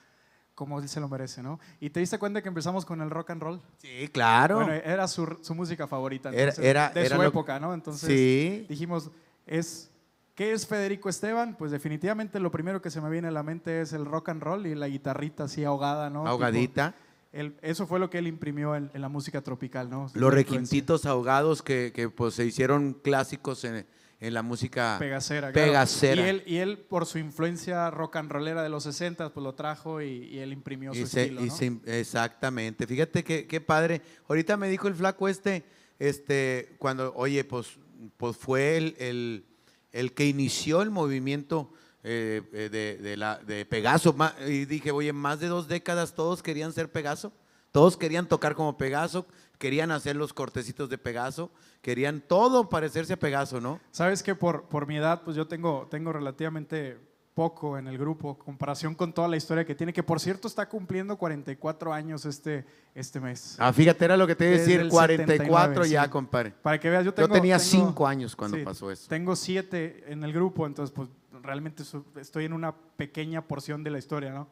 como él se lo merece, ¿no? Y te diste cuenta que empezamos con el rock and roll. Sí, claro. Bueno, era su, su música favorita Era- entonces, era- de era su lo- época, ¿no? Entonces Sí. dijimos, es, ¿qué es Federico Esteban? Pues definitivamente lo primero que se me viene a la mente es el rock and roll y la guitarrita así ahogada, ¿no? Tipo, Ahogadita. él- eso fue lo que él imprimió en, en la música tropical, ¿no? Los requintitos ahogados que, que, pues, se hicieron clásicos en, en la música Pegacera. claro. Pegacera. Y él, y él, por su influencia rock and rollera de los 60, pues lo trajo y, y él imprimió su Y se- estilo, y ¿no? se- exactamente. Fíjate qué padre. Ahorita me dijo el flaco este, este, cuando, oye, pues, pues fue el, el- el que inició el movimiento eh, eh, de, de la, de Pegaso. Y dije, oye, más de dos décadas todos querían ser Pegaso. Todos querían tocar como Pegaso, querían hacer los cortecitos de Pegaso, querían todo parecerse a Pegaso, ¿no? Sabes que por, por mi edad, pues yo tengo, tengo relativamente poco en el grupo, comparación con toda la historia que tiene, que por cierto está cumpliendo 44 años este, este mes. Ah, fíjate, era lo que te iba a decir, el 44 79, ya, sí. compadre. Para que veas, yo Yo tengo... tenía tengo- cinco años cuando sí, pasó eso. Tengo siete en el grupo, entonces pues realmente estoy en una pequeña porción de la historia, ¿no?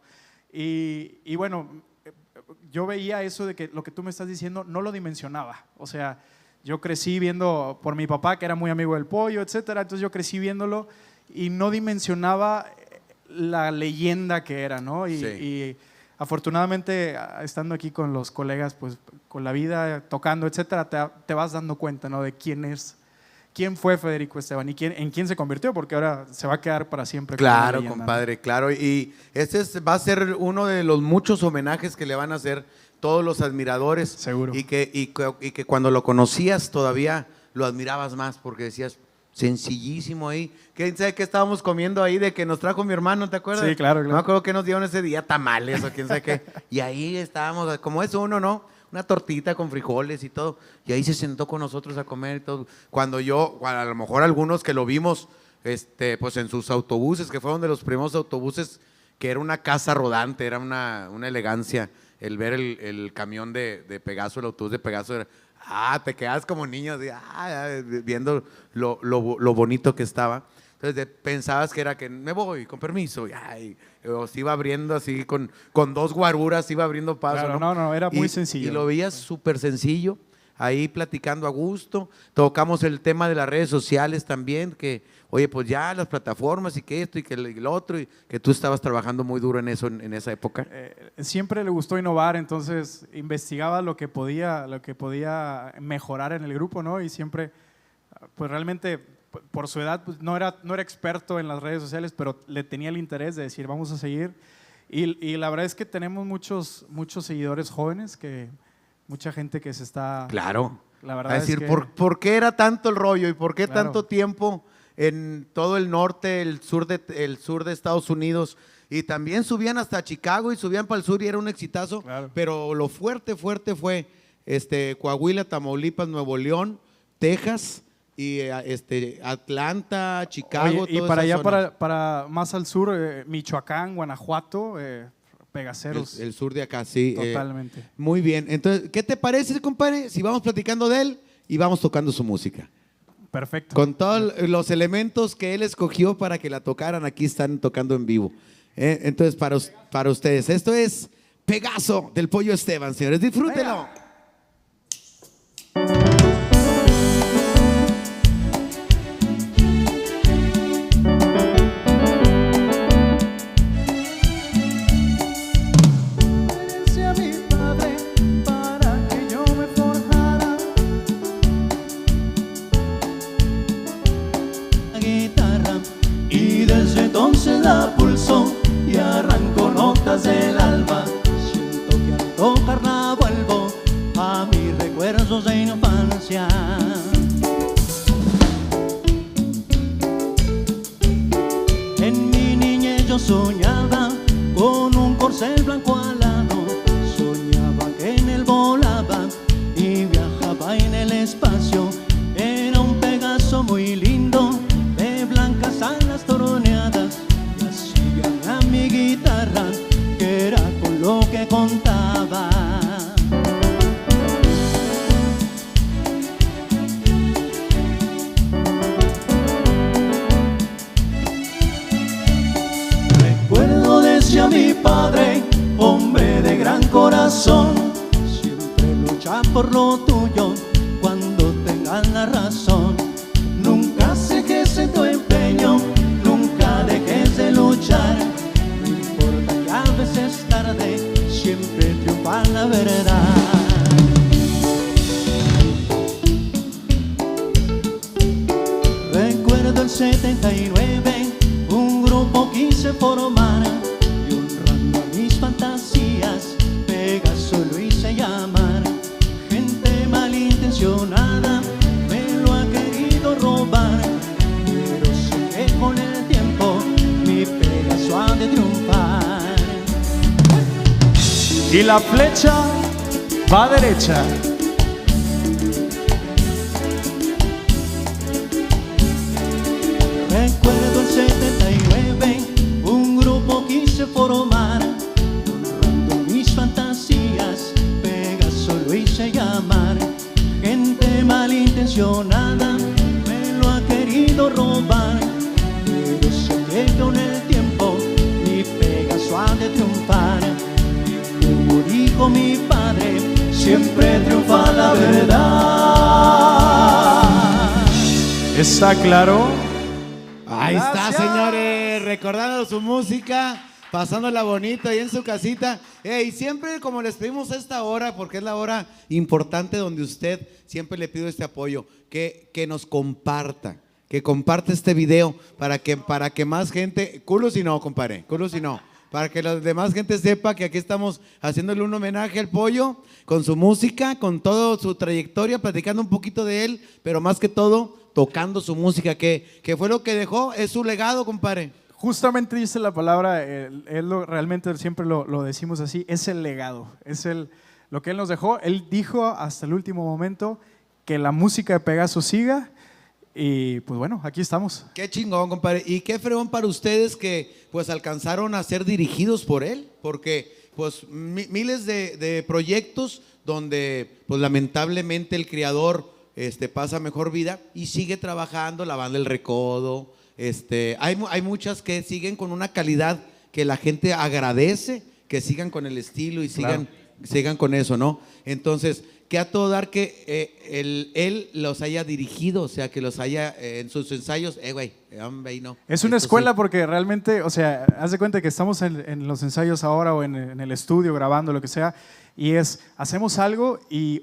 Y, y bueno, yo veía eso de que lo que tú me estás diciendo no lo dimensionaba. O sea, yo crecí viendo por mi papá, que era muy amigo del pollo, etcétera. Entonces yo crecí viéndolo y no dimensionaba eh, la leyenda que era, ¿no? Y, Sí. y afortunadamente, estando aquí con los colegas, pues con la vida, tocando, etcétera, te, te vas dando cuenta, ¿no? De quién es, quién fue Federico Esteban y quién, en quién se convirtió, porque ahora se va a quedar para siempre. Claro, compadre, claro. Y este es- va a ser uno de los muchos homenajes que le van a hacer todos los admiradores. Seguro. Y que, y, que- y que cuando lo conocías todavía lo admirabas más porque decías, sencillísimo ahí. ¿Quién sabe qué estábamos comiendo ahí de que nos trajo mi hermano, te acuerdas? Sí, claro, claro. No me acuerdo que nos dieron ese día tamales o quién sabe qué. Y ahí estábamos, como es uno, ¿no? Una tortita con frijoles y todo. Y ahí se sentó con nosotros a comer y todo. Cuando yo, a lo mejor algunos que lo vimos, este, pues en sus autobuses, que fueron de los primeros autobuses, que era una casa rodante, era una, una elegancia. El ver el, el camión de, de Pegaso, el autobús de Pegaso, era, ah, te quedas como niño, ah, viendo lo, lo- lo bonito que estaba. Entonces pensabas que era que me voy, con permiso, y, ay, o se iba abriendo así con, con dos guaruras, iba abriendo paso. Claro, no, no, era muy Y- sencillo. Y lo veías súper sencillo, ahí platicando a gusto. Tocamos el tema de las redes sociales también, que, oye, pues ya las plataformas y que esto y que lo- otro, y que tú estabas trabajando muy duro en eso en, en esa época. Eh, siempre le gustó innovar, entonces investigaba lo que podía, lo que podía mejorar en el grupo, ¿no? Y siempre, pues realmente, por su edad, pues no era, no era experto en las redes sociales, pero le tenía el interés de decir, vamos a seguir. Y, y la verdad es que tenemos muchos, muchos seguidores jóvenes, que mucha gente que se está... Claro. La verdad a es decir, que- ¿por, por qué era tanto el rollo y por qué Claro. tanto tiempo en todo el norte, el sur, de, el sur de Estados Unidos? Y también subían hasta Chicago y subían para el sur y era un exitazo. Claro. Pero lo fuerte, fuerte fue este, Coahuila, Tamaulipas, Nuevo León, Texas y eh, este, Atlanta, Chicago. Oye, y para allá, para, para más al sur, eh, Michoacán, Guanajuato, eh, Pegaceros. El, el sur de acá, sí. eh, Totalmente. muy bien. Entonces, ¿qué te parece, compadre? Si vamos platicando de él y vamos tocando su música. Perfecto. Con todos los elementos que él escogió para que la tocaran, aquí están tocando en vivo. Entonces, para, para ustedes, esto es Pegaso del Pollo Esteban, señores. Disfrútenlo. a pasándola bonito ahí en su casita. Eh, y siempre, como les pedimos esta hora, porque es la hora importante donde usted siempre le pido este apoyo, que, que nos comparta, que comparte este video para que, para que más gente, culo si no, compadre, culo si no. Para que la demás gente sepa que aquí estamos haciéndole un homenaje al pollo con su música, con toda su trayectoria, platicando un poquito de él, pero más que todo tocando su música, que, que fue lo que dejó, es su legado, compadre. Justamente dice la palabra, él, lo- realmente siempre lo, decimos así, es el legado, es el, lo que él nos dejó. Él dijo hasta el último momento que la música de Pegaso siga y pues bueno, aquí estamos. Qué chingón, compadre. Y qué fregón para ustedes que pues alcanzaron a ser dirigidos por él, porque pues mi- miles de, proyectos donde pues lamentablemente el creador este, pasa mejor vida y sigue trabajando, lavando el recodo. Este, hay, hay muchas que siguen con una calidad que la gente agradece, que sigan con el estilo y sigan, sigan con eso, ¿no? Entonces, que a todo dar que eh, él los haya dirigido, o sea, que los haya eh, en sus ensayos, eh, güey, ahí no. Es una Esto escuela sí. porque realmente, o sea, haz de cuenta que estamos en, en los ensayos ahora o en, en el estudio grabando, lo que sea, y es, hacemos algo y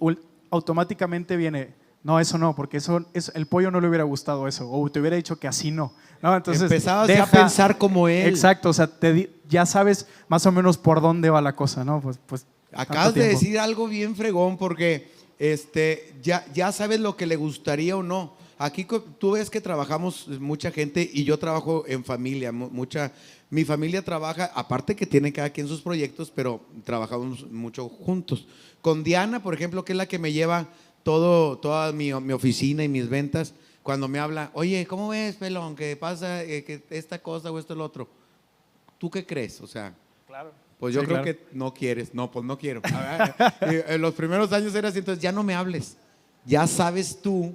automáticamente viene, no, eso no, porque eso, eso- el pollo no le hubiera gustado eso, o te hubiera dicho que así no. ¿no? Entonces, Empezabas ya a pensar como él. Exacto, o sea, te ya sabes más o menos por dónde va la cosa, ¿no? Pues, pues Acabas de decir algo bien fregón porque este, ya, ya sabes lo que le gustaría o no. Aquí tú ves que trabajamos mucha gente y yo trabajo en familia, mu- mucha, mi familia trabaja, aparte que tiene cada quien sus proyectos, pero trabajamos mucho juntos. Con Diana, por ejemplo, que es la que me lleva todo, toda mi, mi oficina y mis ventas, cuando me habla, oye, ¿cómo ves, pelón? ¿Qué pasa? eh, que esta cosa o esto o lo otro. ¿Tú qué crees? O sea, pues yo Sí, creo claro. que no quieres. No, pues no quiero. A ver, y en los primeros años era así, entonces ya no me hables. Ya sabes tú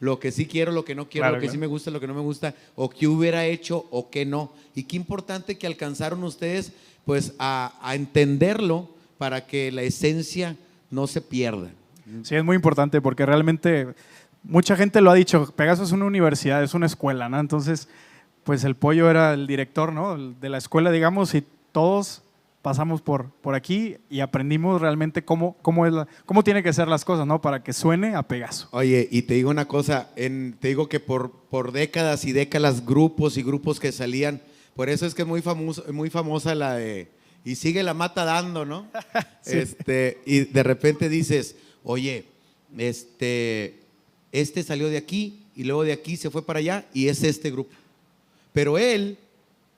lo que sí quiero, lo que no quiero, Claro, lo que claro. sí me gusta, lo que no me gusta, o qué hubiera hecho o qué no. Y qué importante que alcanzaron ustedes pues a, a entenderlo para que la esencia no se pierda. Sí, es muy importante porque realmente mucha gente lo ha dicho, Pegaso es una universidad, es una escuela, ¿no? Entonces, pues el pollo era el director, ¿no? De la escuela, digamos, y todos pasamos por, por aquí y aprendimos realmente cómo, cómo, es la- cómo tiene que ser las cosas, ¿no? Para que suene a Pegaso. Oye, y te digo una cosa, en- te digo que por, por décadas y décadas grupos y grupos que salían, por eso es que es muy, famoso, muy famosa la de, y sigue la mata dando, ¿no? este, y de repente dices, oye, este, este salió de aquí y luego de aquí se fue para allá y es este grupo. Pero él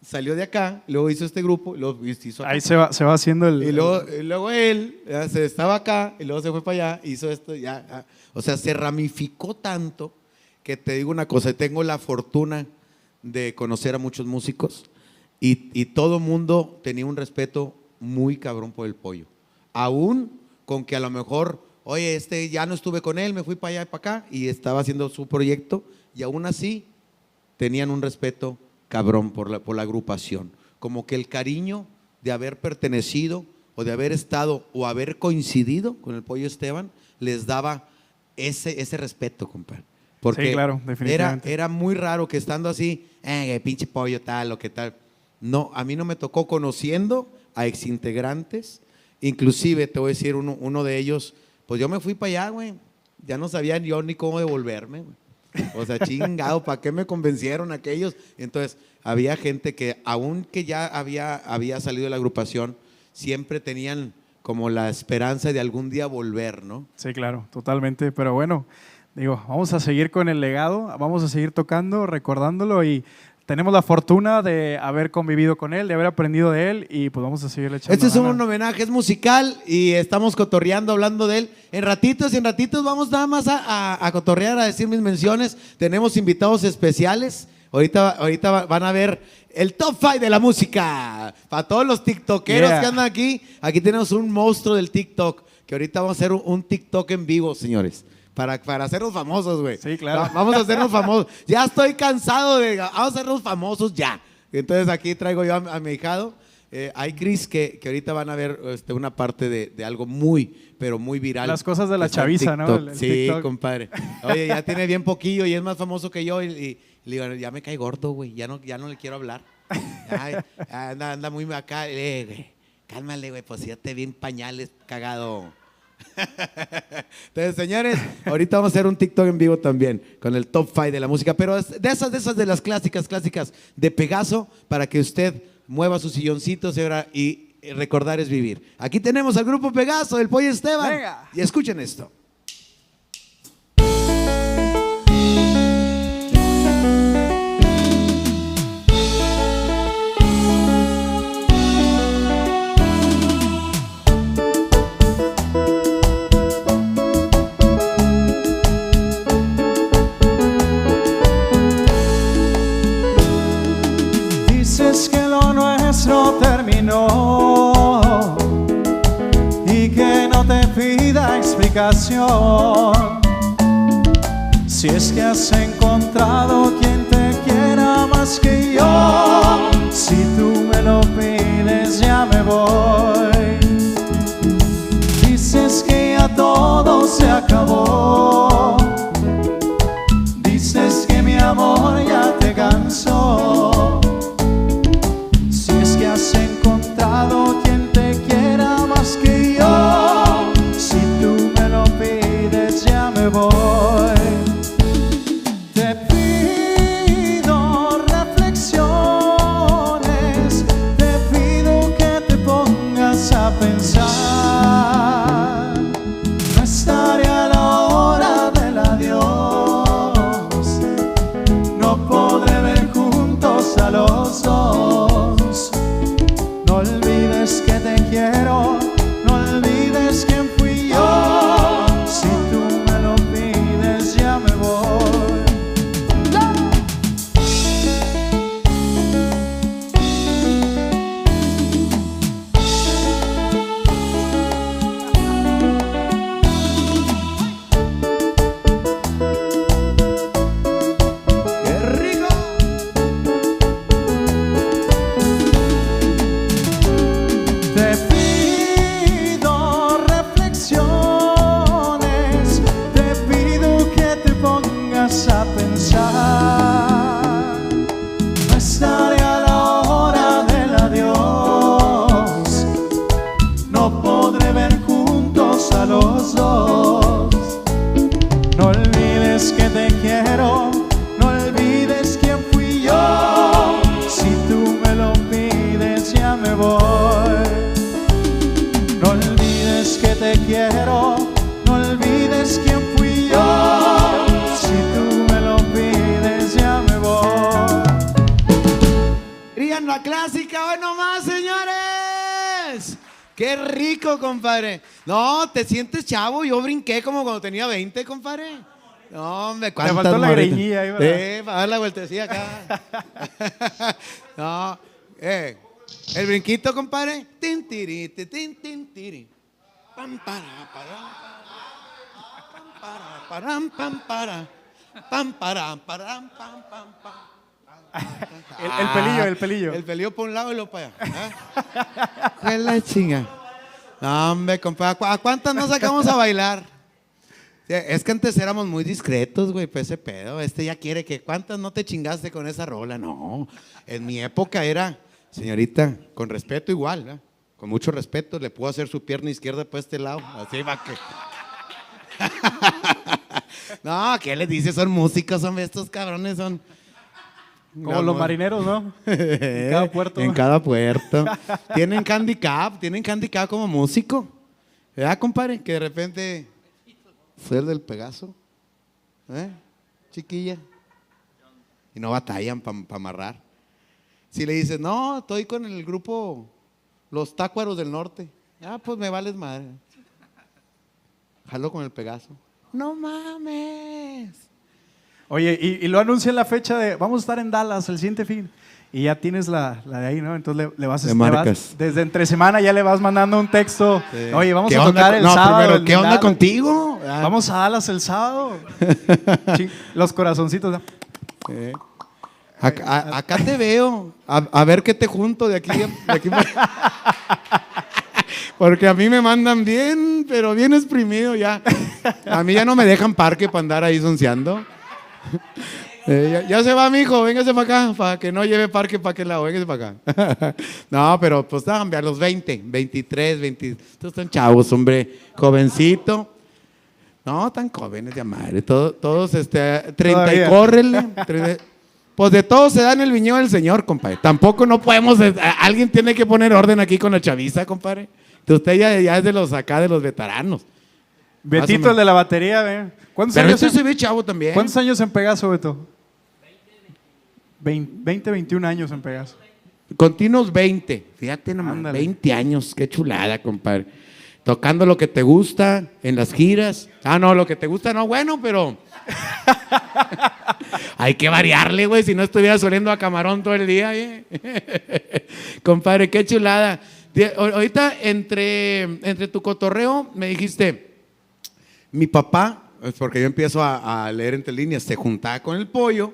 salió de acá, luego hizo este grupo, y luego hizo acá. Ahí se va, se va haciendo el... Y luego, y luego él ya se estaba acá y luego se fue para allá, hizo esto, ya. ah. O sea, se ramificó tanto que te digo una cosa, tengo la fortuna de conocer a muchos músicos y, y todo mundo tenía un respeto muy cabrón por el pollo. Aún con que a lo mejor, oye, este ya no estuve con él, me fui para allá y para acá y estaba haciendo su proyecto y aún así tenían un respeto cabrón por la, por la agrupación. Como que el cariño de haber pertenecido o de haber estado o haber coincidido con el pollo Esteban les daba ese, ese respeto, compadre. Porque Sí, claro, era, definitivamente. era muy raro que estando así, eh, pinche pollo tal o qué tal. No, a mí no me tocó conociendo a exintegrantes. Inclusive, te voy a decir, uno, uno de ellos, pues yo me fui para allá, güey. Ya no sabía yo ni cómo devolverme. O sea, chingado, ¿para qué me convencieron aquellos? Entonces, había gente que, aun que ya había, había salido de la agrupación, siempre tenían como la esperanza de algún día volver, ¿no? Sí, claro, totalmente. Pero bueno, digo, vamos a seguir con el legado, vamos a seguir tocando, recordándolo y tenemos la fortuna de haber convivido con él, de haber aprendido de él y pues vamos a seguirle echando Este es ganas. un homenaje, es musical y estamos cotorreando, hablando de él. En ratitos y en ratitos vamos nada más a, a- a cotorrear, a decir mis menciones. Tenemos invitados especiales. Ahorita, ahorita va- van a ver el top 5 de la música. Para todos los tiktokeros Yeah. que andan aquí, aquí tenemos un monstruo del TikTok. Que ahorita vamos a hacer un, un TikTok en vivo, señores. Para, para hacernos famosos, güey. Sí, claro. Va- Vamos a hacernos famosos. Ya estoy cansado de. Vamos a hacernos famosos ya. Entonces aquí traigo yo a, a mi hijado. Eh, hay Cris que, que ahorita van a ver este, una parte de, de algo muy, pero muy viral. Las cosas de la chaviza, ¿no? TikTok. El- el sí, TikTok. compadre. Oye, ya tiene bien poquillo y es más famoso que yo. Y, y- y le digo, ya me cae gordo, güey. Ya no, ya no le quiero hablar. Ay, anda, anda muy acá. Eh, güey, cálmale, güey. Pues ya te vi en pañales, cagado. Entonces, señores, ahorita vamos a hacer un TikTok en vivo también con el top 5 de la música, pero de esas, de esas de las clásicas, clásicas de Pegaso para que usted mueva su silloncito señora, y recordar es vivir. Aquí tenemos al grupo Pegaso, el Pollo Esteban. Venga. Y escuchen esto. Si es que has encontrado quien te quiera más que yo, si tú me lo pides ya me voy. Dices que ya todo se acabó. Dices que mi amor ya te cansó. Qué rico, compadre. No, te sientes chavo. Yo brinqué como cuando tenía 20, compadre. No, hombre, cuántas faltó la greñilla ahí, ¿verdad? Sí, para dar la vueltecilla acá. no, eh. El brinquito, compadre. Tin, tiri, ti, tin, tin, tiri. Pam, para, para. Pam, para, param, pam, para. Pam, para, param, pam, pam, pam. El, el pelillo, el pelillo. Ah, El pelillo por un lado y lo para allá. ¿Qué es la chinga? No, hombre, compa, ¿a cuántas nos sacamos a bailar? Es que antes éramos muy discretos, güey, pues ese pedo. Este ya quiere que, ¿cuántas no te chingaste con esa rola? No, en mi época era, señorita, con respeto igual, ¿verdad? Con mucho respeto, le puedo hacer su pierna izquierda por este lado. Así va que. no, ¿qué les dice? Son músicos, son estos cabrones, son. Como los marineros, ¿no? En cada puerto. En cada puerto. tienen handicap, tienen handicap como músico. ¿Verdad, compadre? Que de repente fue el del Pegaso. ¿Eh? Chiquilla. Y no batallan para amarrar. Si le dices, no, estoy con el grupo Los Tácuaros del Norte. Ah, pues me vales madre. Jalo con el Pegaso. No mames. Oye, y, y lo anuncia en la fecha de vamos a estar en Dallas el siguiente fin. Y ya tienes la, la de ahí, ¿no? Entonces le, le vas, vas- marcas. desde entre semana ya le vas mandando un texto. Oye, vamos ¿Qué a tocar con- el no, sábado. primero, ¿qué onda Dallas. contigo? Ah, Vamos a Dallas el sábado. Los corazoncitos. ¿no? Acá, a- acá te veo. A, a ver qué te junto de aquí. de aquí Porque a mí me mandan bien, pero bien exprimido ya. A mí ya no me dejan parque para andar ahí sonceando. Eh, ya, ya se va, mijo, véngase para acá, para que no lleve parque para aquel lado, véngase para acá. no, pero pues a los 20, 23, 20. Estos están chavos, hombre, jovencito. No, tan jóvenes de madre. Todos, todos este, 30 y córrele. 30. Pues de todo se da en el viñedo del Señor, compadre. Tampoco no podemos. eh, Alguien tiene que poner orden aquí con la chaviza, compadre. Entonces, usted ya, ya es de los acá, de los veteranos. Betito, el de la batería, ¿ve? ¿Cuántos, Pero años este en, se ve chavo también. ¿Cuántos años en Pegaso, Beto? 20, 20, 21 años en Pegaso. Continuos 20. Fíjate nomás, Ándale. 20 años. Qué chulada, compadre. Tocando lo que te gusta en las giras. Ah, no, lo que te gusta no, bueno, pero. Hay que variarle, güey, si no estuviera oliendo a camarón todo el día, ¿eh? compadre, qué chulada. Ahorita, entre, entre tu cotorreo, me dijiste, mi papá, porque yo empiezo a, a leer entre líneas, se juntaba con el pollo,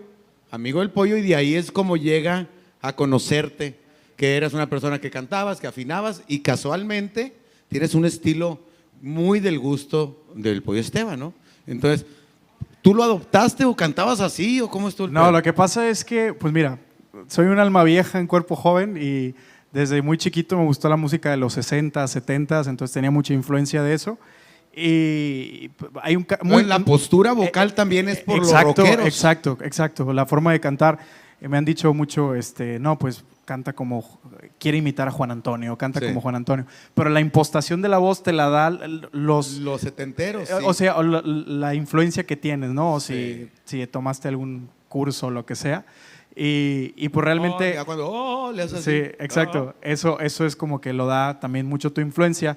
amigo del pollo, y de ahí es como llega a conocerte, que eras una persona que cantabas, que afinabas, y casualmente tienes un estilo muy del gusto del pollo Esteban, ¿no? Entonces, ¿tú lo adoptaste o cantabas así o cómo estuvo No, lo que pasa es que, pues mira, soy un alma vieja en cuerpo joven y desde muy chiquito me gustó la música de los 60, 70, entonces tenía mucha influencia de eso. Y hay un... Muy, la postura vocal también es por Eh, exacto, los rockeros. Exacto, exacto. La forma de cantar. eh, me han dicho mucho, este, no, pues canta como, quiere imitar a Juan Antonio, canta Sí. como Juan Antonio. Pero la impostación de la voz te la da los... Los setenteros. eh, sí. O sea, la, la influencia que tienes, ¿no? O si, Sí. si tomaste algún curso o lo que sea. Y, y pues realmente... Oh, ya cuando, oh, le haces Sí, así. exacto. Eso, eso es como que lo da también mucho tu influencia.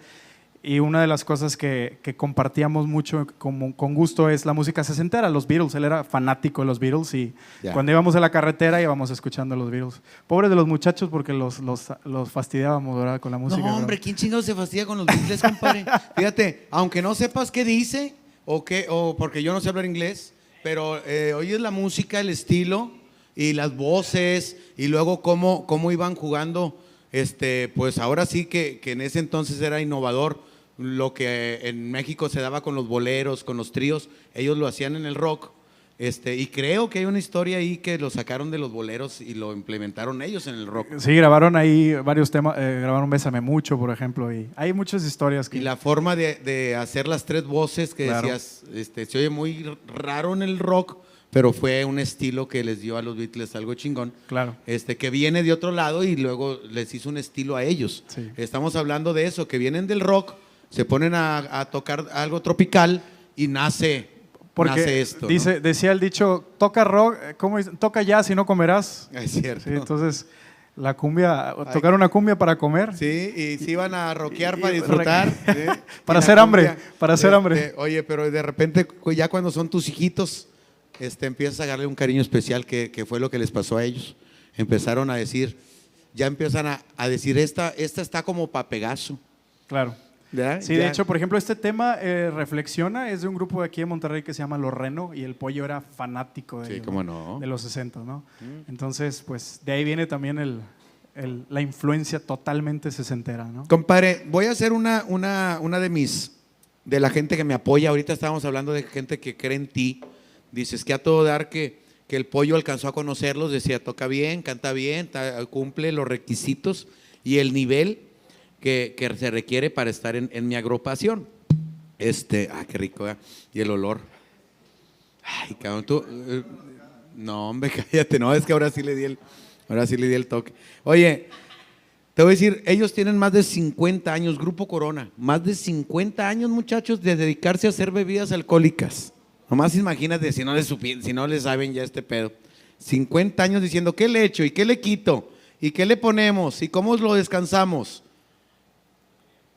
Y una de las cosas que, que compartíamos mucho como, con gusto es la música sesentera, los Beatles. Él era fanático de los Beatles y Ya. cuando íbamos a la carretera íbamos escuchando los Beatles. Pobres de los muchachos porque los, los, los fastidiábamos ¿verdad? con la música. No, ¿verdad? hombre, ¿quién chingado se fastidia con los Beatles, compadre? Fíjate, aunque no sepas qué dice, o qué, o porque yo no sé hablar inglés, pero eh, oyes la música, el estilo y las voces, y luego cómo, cómo iban jugando, este, pues ahora sí que, que en ese entonces era innovador. Lo que en México se daba con los boleros, con los tríos, ellos lo hacían en el rock. Este, y creo que hay una historia ahí que lo sacaron de los boleros y lo implementaron ellos en el rock. Sí, grabaron ahí varios temas, eh, grabaron Bésame Mucho, por ejemplo, y hay muchas historias que... Y la forma de, de hacer las tres voces que Claro. decías, este, se oye muy raro en el rock, pero fue un estilo que les dio a los Beatles algo chingón. Claro. Este, que viene de otro lado y luego les hizo un estilo a ellos. Sí. Estamos hablando de eso, que vienen del rock, se ponen a, a tocar algo tropical y nace, Porque nace esto. ¿no? dice, decía el dicho, toca rock, eh, ¿cómo dice? Toca jazz y no comerás. Es cierto. Sí, entonces, la cumbia, tocar una cumbia para comer. Sí, y se iban a rockear para disfrutar. ¿sí? Para hacer hambre, para hacer este, hambre. Oye, pero de repente, ya cuando son tus hijitos, este, empiezas a darle un cariño especial, que, que fue lo que les pasó a ellos. Empezaron a decir, ya empiezan a, a decir, esta, esta está como pa' Pegaso. Claro. ¿Verdad? Sí, de Ya- hecho, por ejemplo, este tema eh, reflexiona, es de un grupo de aquí de Monterrey que se llama Los Reno y el pollo era fanático de, Sí, ellos, cómo no. de los 60, ¿no? Entonces, pues de ahí viene también el, el- la influencia totalmente sesentera, ¿no? Compadre, voy a hacer una, una, una de mis, de la gente que me apoya. Ahorita estábamos hablando de gente que cree en ti. Dices que a todo dar que, que el pollo alcanzó a conocerlos, decía, toca bien, canta bien, ta- cumple los requisitos y el nivel que, se requiere para estar en, mi agrupación. Este, ah, qué rico, ¿eh? Y el olor. Ay, cabrón, tú. eh, no, hombre, cállate, no, es que ahora sí le di el, ahora sí le di el toque. Oye, te voy a decir, ellos tienen más de 50 años, Grupo Corona, más de 50 años, muchachos, de dedicarse a hacer bebidas alcohólicas. Nomás imagínate si no les si no les saben ya este pedo. 50 años diciendo, ¿qué le echo? ¿Y qué le quito? ¿Y qué le ponemos? ¿Y cómo lo descansamos?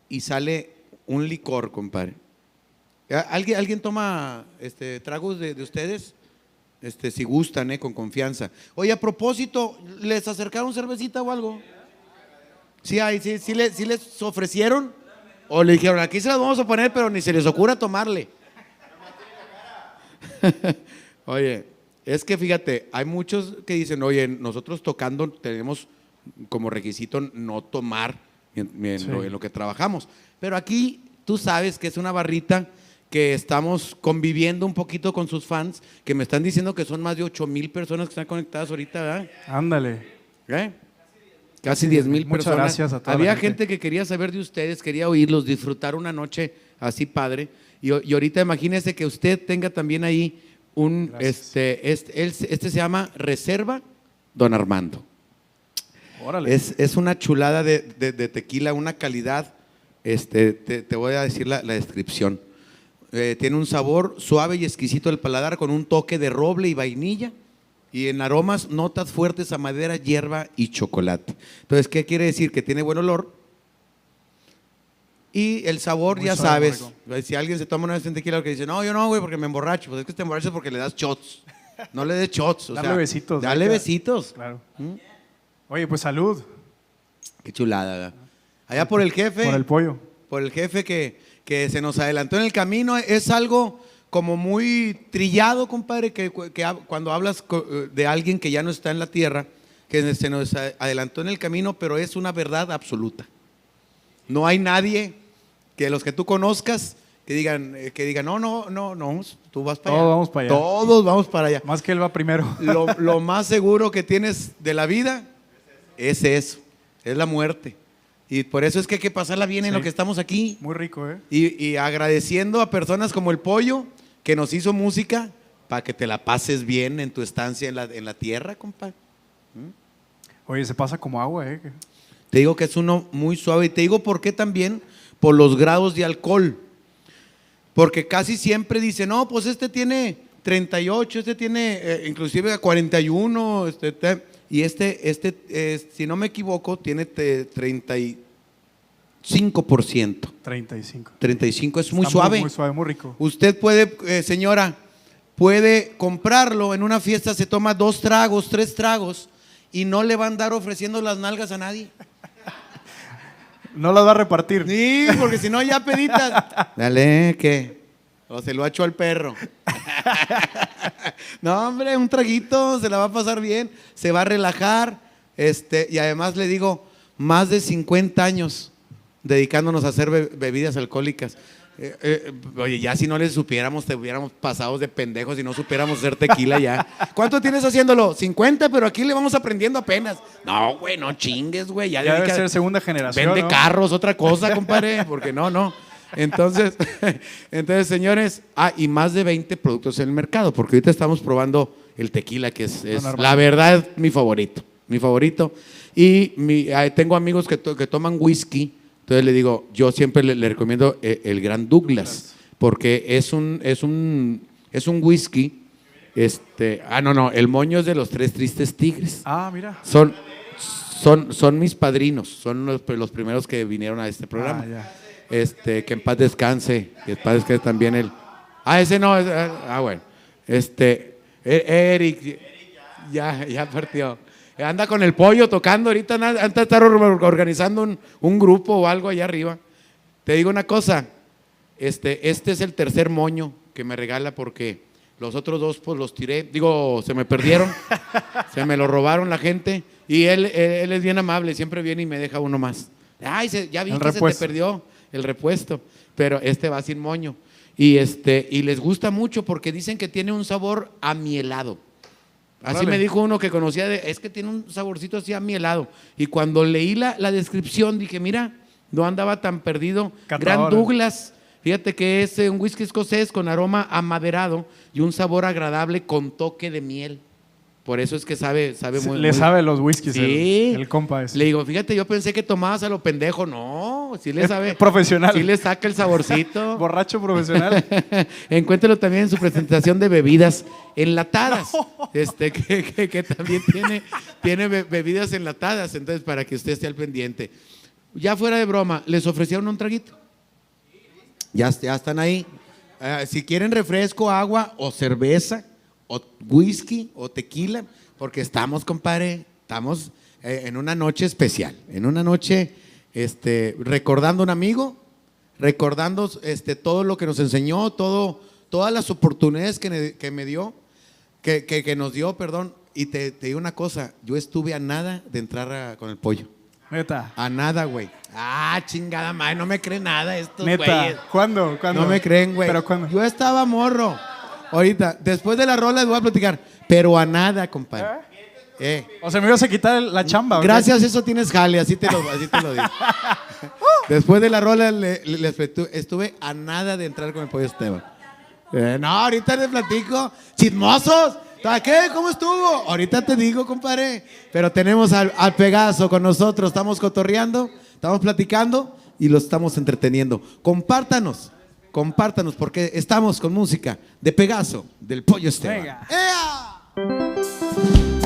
Y sale un licor, compadre. ¿A- ¿Alguien, ¿alguien toma este, tragos de, de ustedes? Este, si gustan, eh, con confianza. Oye, a propósito, ¿les acercaron cervecita o algo? Sí, sí, sí, le- sí les ofrecieron. O le dijeron, aquí se las vamos a poner, pero ni se les ocurra tomarle. Oye, Es que fíjate, hay muchos que dicen, oye, nosotros tocando tenemos como requisito no tomar en, Sí. lo, en lo que trabajamos. Pero aquí tú sabes que es una barrita que estamos conviviendo un poquito con sus fans, que me están diciendo que son más de 8 mil personas que están conectadas ahorita, ¿verdad? Ándale. ¿Eh? Casi 10 mil Muchas personas. gracias a toda la Había gente. gente que quería saber de ustedes, quería oírlos, disfrutar una noche así padre. Y, y ahorita imagínese que usted tenga también ahí un, Gracias. este, este, este se llama Reserva Don Armando. Órale. Es, es una chulada de, de- de tequila, una calidad, este, te, te voy a decir la, la descripción. Eh, tiene un sabor suave y exquisito del paladar con un toque de roble y vainilla. Y en aromas, notas fuertes a madera, hierba y chocolate. Entonces, ¿qué quiere decir? Que tiene buen olor. Y el sabor, Muy ya suave, sabes. muy Si alguien se toma una vez en tequila, que dice, no, yo no, güey, porque me emborracho. Pues es que te emborrachas porque le das shots. No le des shots. o Dale sea, besitos, Dale besitos. Claro. ¿Mm? Oye, pues salud Qué chulada, ¿verdad? Allá por el jefe. por el pollo. por el jefe que, que se nos adelantó en el camino. Es algo como muy trillado, compadre, que, que cuando hablas eh, de alguien que ya no está en la tierra, que se nos adelantó en el camino, pero es una verdad absoluta. No hay nadie que los que tú conozcas que digan, eh, que digan, no, no, no, no, tú vas para Todos allá. vamos para allá. Todos vamos para allá. Más que él va primero. Lo, lo más seguro que tienes de la vida es eso, es la muerte. Y por eso es que hay que pasarla bien en lo que estamos aquí. Muy rico, ¿eh? Y, y agradeciendo a personas como el Pollo, que nos hizo música para que te la pases bien en tu estancia en la, en la tierra, compadre. Oye, se pasa como agua, ¿eh? Te digo que es uno muy suave. Y te digo por qué también, por los grados de alcohol. Porque casi siempre dice, no, pues este tiene 38, este tiene eh, inclusive 41, este, te- y este, este eh, si no me equivoco, tiene te- 35%. 35. 35 es muy Está suave. Muy suave, muy rico. Usted puede, eh, señora, puede comprarlo en una fiesta, se toma dos tragos, tres tragos y no le va a andar ofreciendo las nalgas a nadie. No las va a repartir. Sí, porque si no ya peditas. Dale, ¿qué? O se lo ha hecho al perro. No, hombre, un traguito, se la va a pasar bien, se va a relajar. Este, y además le digo, más de 50 años dedicándonos a hacer be- bebidas alcohólicas. Eh, eh, oye, ya si no les supiéramos, te hubiéramos pasados de pendejos y no supiéramos hacer tequila ya. ¿Cuánto tienes haciéndolo? 50, pero aquí le vamos aprendiendo apenas. No, güey, no chingues, güey. Ya, Ya debe ser segunda generación. Vende ¿no? carros, otra cosa, compadre, porque no, no. Entonces, entonces, señores, ah, y más de 20 productos en el mercado, porque ahorita estamos probando el tequila, que es, es, la verdad, mi favorito, mi favorito. Y mi- tengo amigos que, to- que toman whisky, entonces le digo, yo siempre le, le recomiendo eh, el Gran Douglas, porque es un, es un, es un whisky, este, ah, no, no, el moño es de los tres tristes tigres. Ah, mira. Son, son, son mis padrinos, son los, los primeros que vinieron a este programa. Ah, ya. Este, que en paz descanse, que en paz descanse también él. Ah, ese no, es- ah, bueno. Este, E- Eric, ya, ya partió. Anda con el pollo tocando ahorita, anda a estar or- organizando un, un grupo o algo allá arriba. Te digo una cosa, este, este es el tercer moño que me regala porque los otros dos pues los tiré, digo, se me perdieron, se me lo robaron la gente y él, él, él es bien amable, siempre viene y me deja uno más. Ay, se- ya vi El que se te perdió el repuesto, pero este va sin moño. Y, este, y les gusta mucho porque dicen que tiene un sabor amielado. Así me dijo uno que conocía, de, es que tiene un saborcito así amielado. Y cuando leí la, la descripción dije, mira, no andaba tan perdido. Gran. Douglas, fíjate que es eh, un whisky escocés con aroma amaderado y un sabor agradable con toque de miel. Por eso es que sabe, sabe muy Le muy- sabe los whiskies Sí. el, el compa ese. Le digo, fíjate, yo pensé que tomabas a lo pendejo. No, sí le Es sabe. profesional. Sí le saca el saborcito. Borracho profesional. Encuéntralo también en su presentación de bebidas enlatadas. Este, que, que- que también tiene, tiene be- bebidas enlatadas. Entonces, para que usted esté al pendiente. Ya fuera de broma, ¿les ofrecieron un traguito? Ya, ya están ahí. Eh, si quieren refresco, agua o cerveza, o whisky, o tequila, porque estamos, compadre, estamos eh, en una noche especial, en una noche este, recordando a un amigo, recordando este, todo lo que nos enseñó, todo, todas las oportunidades que, ne- que me dio. que, que- que nos dio, perdón. Y te, te digo una cosa, yo estuve a nada de entrar a- con el pollo. Neta. A nada, güey. Ah, chingada madre, no me creen nada estos Neta. güeyes. ¿Cuándo? ¿Cuándo? No me creen, güey. ¿Pero cuándo? Yo estaba morro. Ahorita, después de la rola les voy a platicar. Pero a nada, compadre. Eh. O sea, me ibas a quitar la chamba. ¿o qué? Gracias, eso tienes jale, así te lo, así te lo digo. Después de la rola le- estuve a nada de entrar con el pollo Esteban. Eh, no, ahorita les platico. ¡Chismosos! ¿Para qué? ¿Cómo estuvo? Ahorita te digo, compadre. Pero tenemos al, al Pegaso con nosotros. Estamos cotorreando, estamos platicando y lo estamos entreteniendo. Compártanos, compártanos, porque estamos con música de Pegaso, del pollo Esteban. ¡Ea!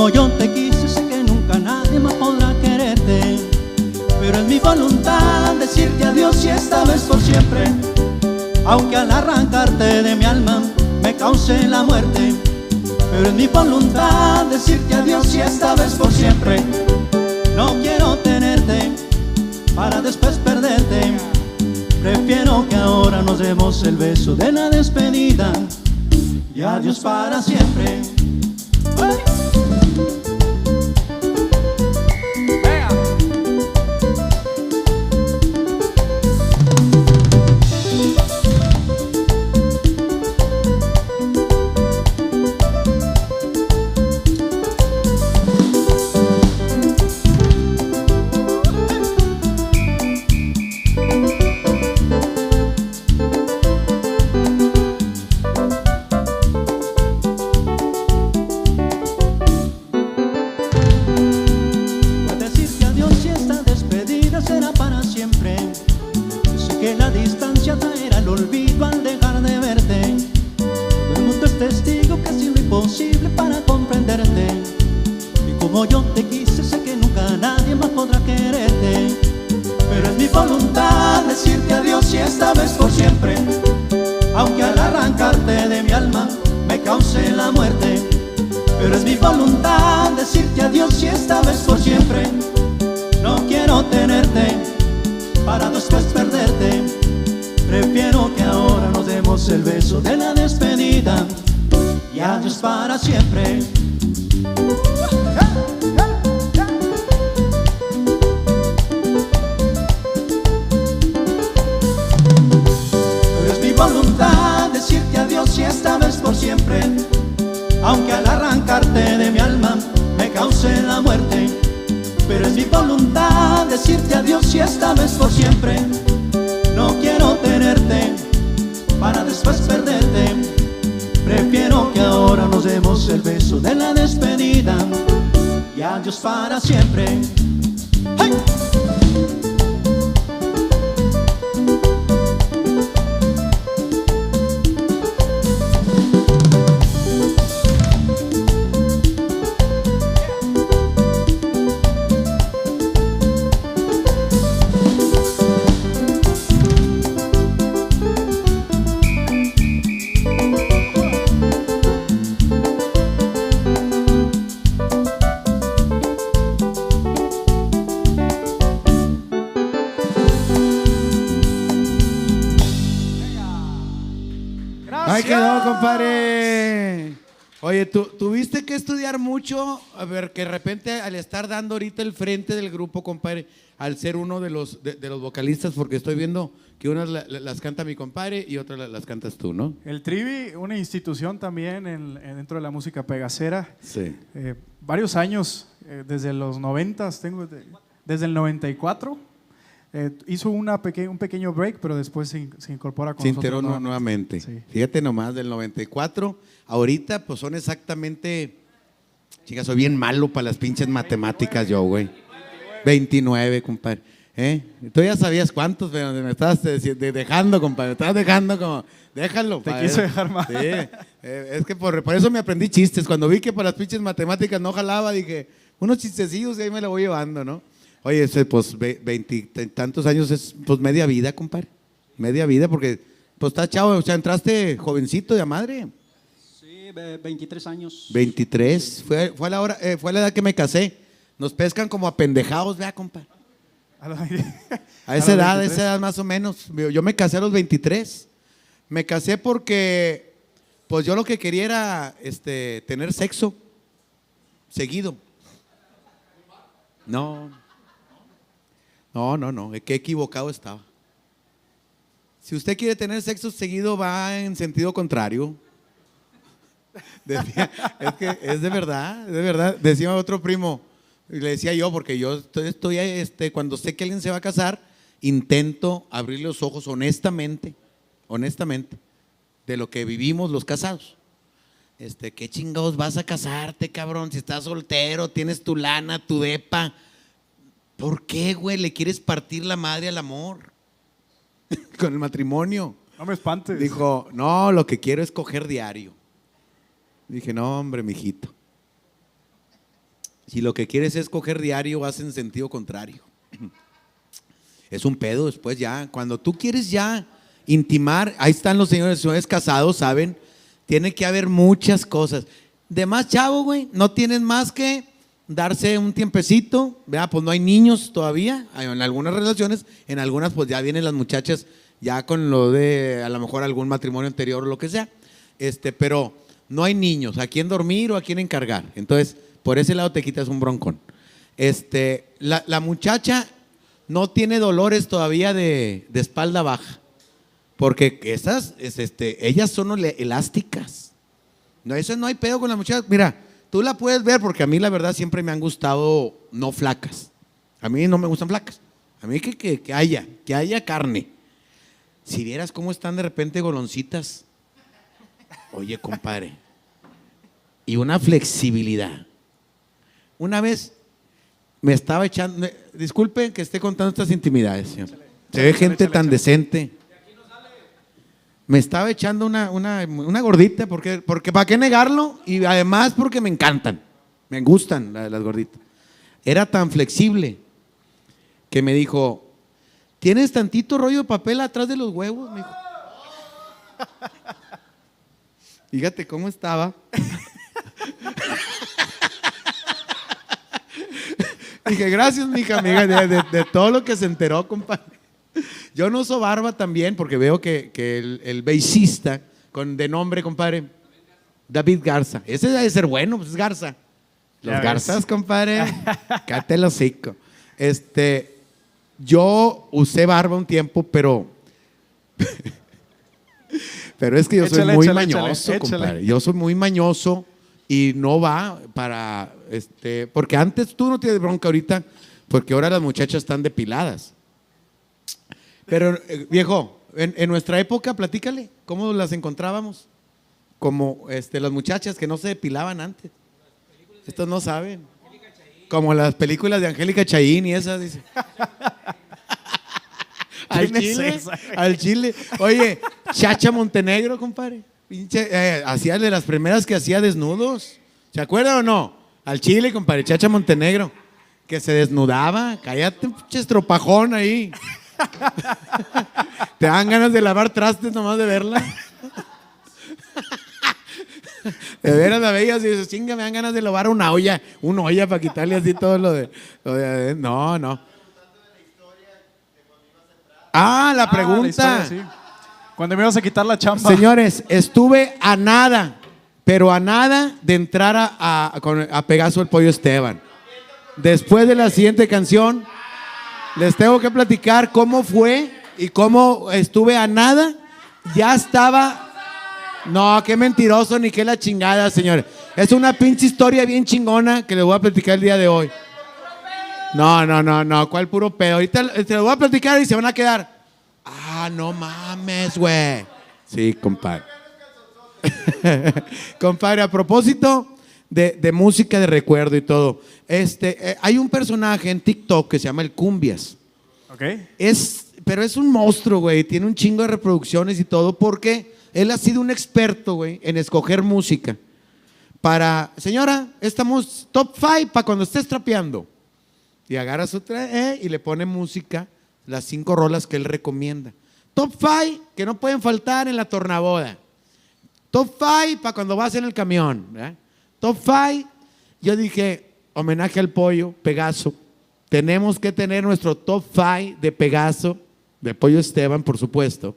Como yo te quise sé que nunca nadie más podrá quererte Pero es mi voluntad decirte adiós y esta vez por siempre Aunque al arrancarte de mi alma me cause la muerte pero es mi voluntad decirte adiós y esta vez por siempre. No quiero tenerte para después perderte. Prefiero que ahora nos demos el beso de la despedida y adiós para siempre. Beso de la despedida y adiós para siempre. Oye, ¿tú, tuviste que estudiar mucho, a ver, que de repente al estar dando ahorita el frente del grupo, compadre, al ser uno de los, de, de los vocalistas, porque estoy viendo que unas la- la- las canta mi compadre y otras la- las cantas tú, ¿no? El Trivi, una institución también en- en- dentro de la música pegacera. Sí. Eh, varios años, eh, desde los 90, tengo de- desde el 94. Eh, hizo una peque- un pequeño break, pero después se, in- se incorpora con Se nosotros nuevamente. nuevamente. Sí. Fíjate nomás, del 94, ahorita pues son exactamente, chicas, soy bien malo para las pinches matemáticas yo, güey. 29, compadre. ¿Eh? Tú ya sabías cuántos, pero me estabas de- de- dejando, compadre. Me estabas dejando como. Déjalo. Te pa- quiso dejar mal. Sí. Eh, es que por, por eso me aprendí chistes. Cuando vi que por las pinches matemáticas no jalaba, dije, unos chistecillos y ahí me lo voy llevando, ¿no? Oye, ese, pues ve- veintitantos años es pues media vida, compadre. Media vida, porque pues estás chavo, o sea, entraste jovencito de madre. Sí, ve- 23 años. 23. Fue, fue, la hora, eh, fue la edad que me casé. Nos pescan como apendejados, vea, compadre. A esa edad, a 23. esa edad más o menos. Yo me casé a los 23. Me casé porque, pues yo lo que quería era este, tener sexo seguido. No. No, no, no. Qué equivocado estaba. Si usted quiere tener sexo seguido, va en sentido contrario. Es que es de verdad, es de verdad. Decía otro primo, le decía yo, porque yo estoy, estoy, este, cuando sé que alguien se va a casar, intento abrir los ojos honestamente, honestamente, de lo que vivimos los casados. Este, ¿qué chingados vas a casarte, cabrón? Si estás soltero, tienes tu lana, tu depa. ¿Por qué, güey? Le quieres partir la madre al amor con el matrimonio. No me espantes. Dijo, no, lo que quiero es coger diario. Dije, no, hombre, mijito. Si lo que quieres es coger diario, vas en sentido contrario. Es un pedo después ya. Cuando tú quieres ya intimar, ahí están los señores y señores casados, ¿saben? Tiene que haber muchas cosas. De más chavo, güey, no tienen más que darse un tiempecito, vea, pues no hay niños todavía, en algunas relaciones, en algunas pues ya vienen las muchachas ya con lo de a lo mejor algún matrimonio anterior o lo que sea, este, pero no hay niños, a quién dormir o a quién encargar, entonces por ese lado te quitas un broncón. Este, la, muchacha no tiene dolores todavía de, de espalda baja, porque esas, es, este, ellas son elásticas. No, eso no hay pedo con la muchacha. Mira, tú la puedes ver porque a mí la verdad siempre me han gustado no flacas. A mí no me gustan flacas. A mí que, que, que haya, que haya carne. Si vieras cómo están de repente goloncitas. Oye, compadre. Y una flexibilidad. Una vez me estaba echando, me- disculpe que esté contando estas intimidades, señor. Se ve gente tan decente. Me estaba echando una, una, una gordita, porque, porque ¿para qué negarlo? Y además porque me encantan, me gustan la- las gorditas. Era tan flexible que me dijo, ¿tienes tantito rollo de papel atrás de los huevos? Me dijo. Cómo estaba. Dije, gracias, mija amiga, de todo lo que se enteró, compadre. Yo no uso barba también porque veo que, que el, el beisista, con, de nombre, compadre, David Garza. Ese debe ser bueno, pues es Garza. Los Ya ves. Garzas, compadre, cállate el hocico. Este, yo usé barba un tiempo, pero... pero es que yo Échale, soy muy échale, mañoso, échale. compadre. Yo soy muy mañoso y no va para, este, porque antes tú no tienes bronca ahorita, porque ahora las muchachas están depiladas. Pero, eh, viejo, en, en nuestra época, platícale, ¿cómo las encontrábamos? Como este, las muchachas que no se depilaban antes. Estos no saben. Como las películas de Angélica Chaín y esas, dice. al ¿Quién es chile, al chile. Oye, Chacha Montenegro, compadre. Pinche, eh, hacía de las primeras que hacía desnudos. ¿Se acuerdan o no? Al chile, compadre, Chacha Montenegro. Que se desnudaba. Cállate, un pinche estropajón ahí. Te dan ganas de lavar trastes nomás de verla. De veras la veías y dices, chinga, me dan ganas de lavar una olla, una olla para quitarle así todo lo de, lo de- no, no. Ah, la Ah, pregunta. historia, sí. Cuando me ibas a quitar la chamba. Señores, estuve a nada, pero a nada de entrar a, a- a Pegaso el Pollo Esteban. Después de la siguiente canción, les tengo que platicar cómo fue y cómo estuve a nada. Ya estaba. No, qué mentiroso ni qué la chingada, señores. Es una pinche historia bien chingona que les voy a platicar el día de hoy. No, no, no, no, ¿cuál puro pedo? Ahorita te lo voy a platicar y se van a quedar. Ah, no mames, güey. Sí, compadre. compadre, a propósito de, de música de recuerdo y todo, este, eh, hay un personaje en TikTok que se llama el Cumbias. ¿Ok? Es, pero es un monstruo, güey. Tiene un chingo de reproducciones y todo porque él ha sido un experto, güey, en escoger música. Para, señora, estamos top 5 para cuando estés trapeando. Y agarra su eh, y le pone música, las cinco rolas que él recomienda. Top 5 que no pueden faltar en la tornaboda. Top 5 para cuando vas en el camión. ¿verdad? Top 5, yo dije, homenaje al pollo, Pegaso. Tenemos que tener nuestro top 5 de Pegaso, de Pollo Esteban, por supuesto,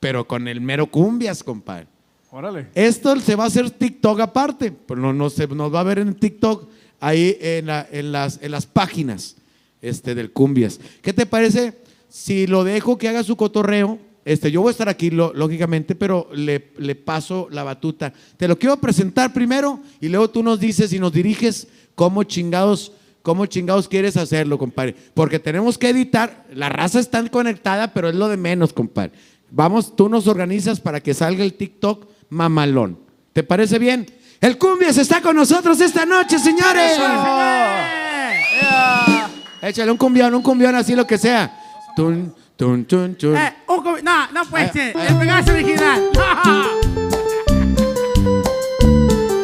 pero con el mero cumbias, compadre. Órale. Esto se va a hacer TikTok aparte, pero no, no se, nos va a ver en TikTok ahí en, la- en las, en las páginas este, del Cumbias. ¿Qué te parece si lo dejo que haga su cotorreo? Este, yo voy a estar aquí, lo- lógicamente, pero le, le paso la batuta. Te lo quiero presentar primero y luego tú nos dices y nos diriges cómo chingados, cómo chingados quieres hacerlo, compadre. Porque tenemos que editar, la raza está conectada, pero es lo de menos, compadre. Vamos, tú nos organizas para que salga el TikTok mamalón. ¿Te parece bien? El Cumbias está con nosotros esta noche, señores. Échale un cumbión, un cumbión así lo que sea. Tun, tun, tun, tun. Eh, un comi- no, no puede Ay, ser. ay. El Pegaso original.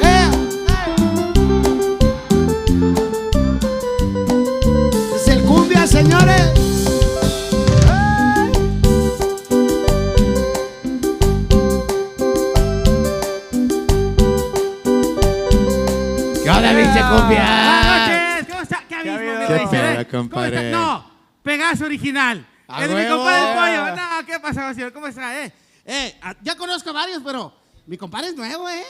¡Eh! Es el cumbia, señores. ¿Qué onda, pinche Buenas cumbia? noches. ¿Cómo está? ¿Qué abismo, habido? mi ¿Qué rey? pedo, ¿Eh? ¿Cómo compadre? No, Pegaso original. ¡A es mi huevo! compadre el pollo. No, ¿qué pasa, señor? ¿Cómo está? Eh, eh, ah, ya conozco a varios, pero mi compadre es nuevo, ¿eh?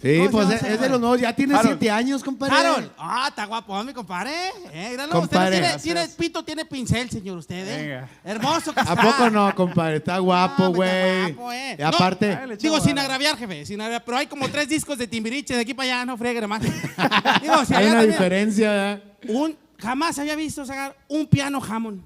Sí, ¿Cómo se pues es, es de los nuevos, ya tiene Harold. siete años, compadre. Harold. Ah, está guapo, mi compadre. Eh, míralo, usted Compadre. no tiene, tiene pito, tiene pincel, señor, usted, ¿eh? Venga. Hermoso que ¿A está. poco no, compadre? Está guapo, No, güey. está guapo, eh. Y aparte, Ay, le Digo, sin ganas. agraviar, jefe, sin agraviar, pero hay como tres discos de Timbiriche de aquí para allá, no friegue más. Digo, si hay una también- diferencia, ¿verdad? Un, jamás había visto sacar un piano Hammond.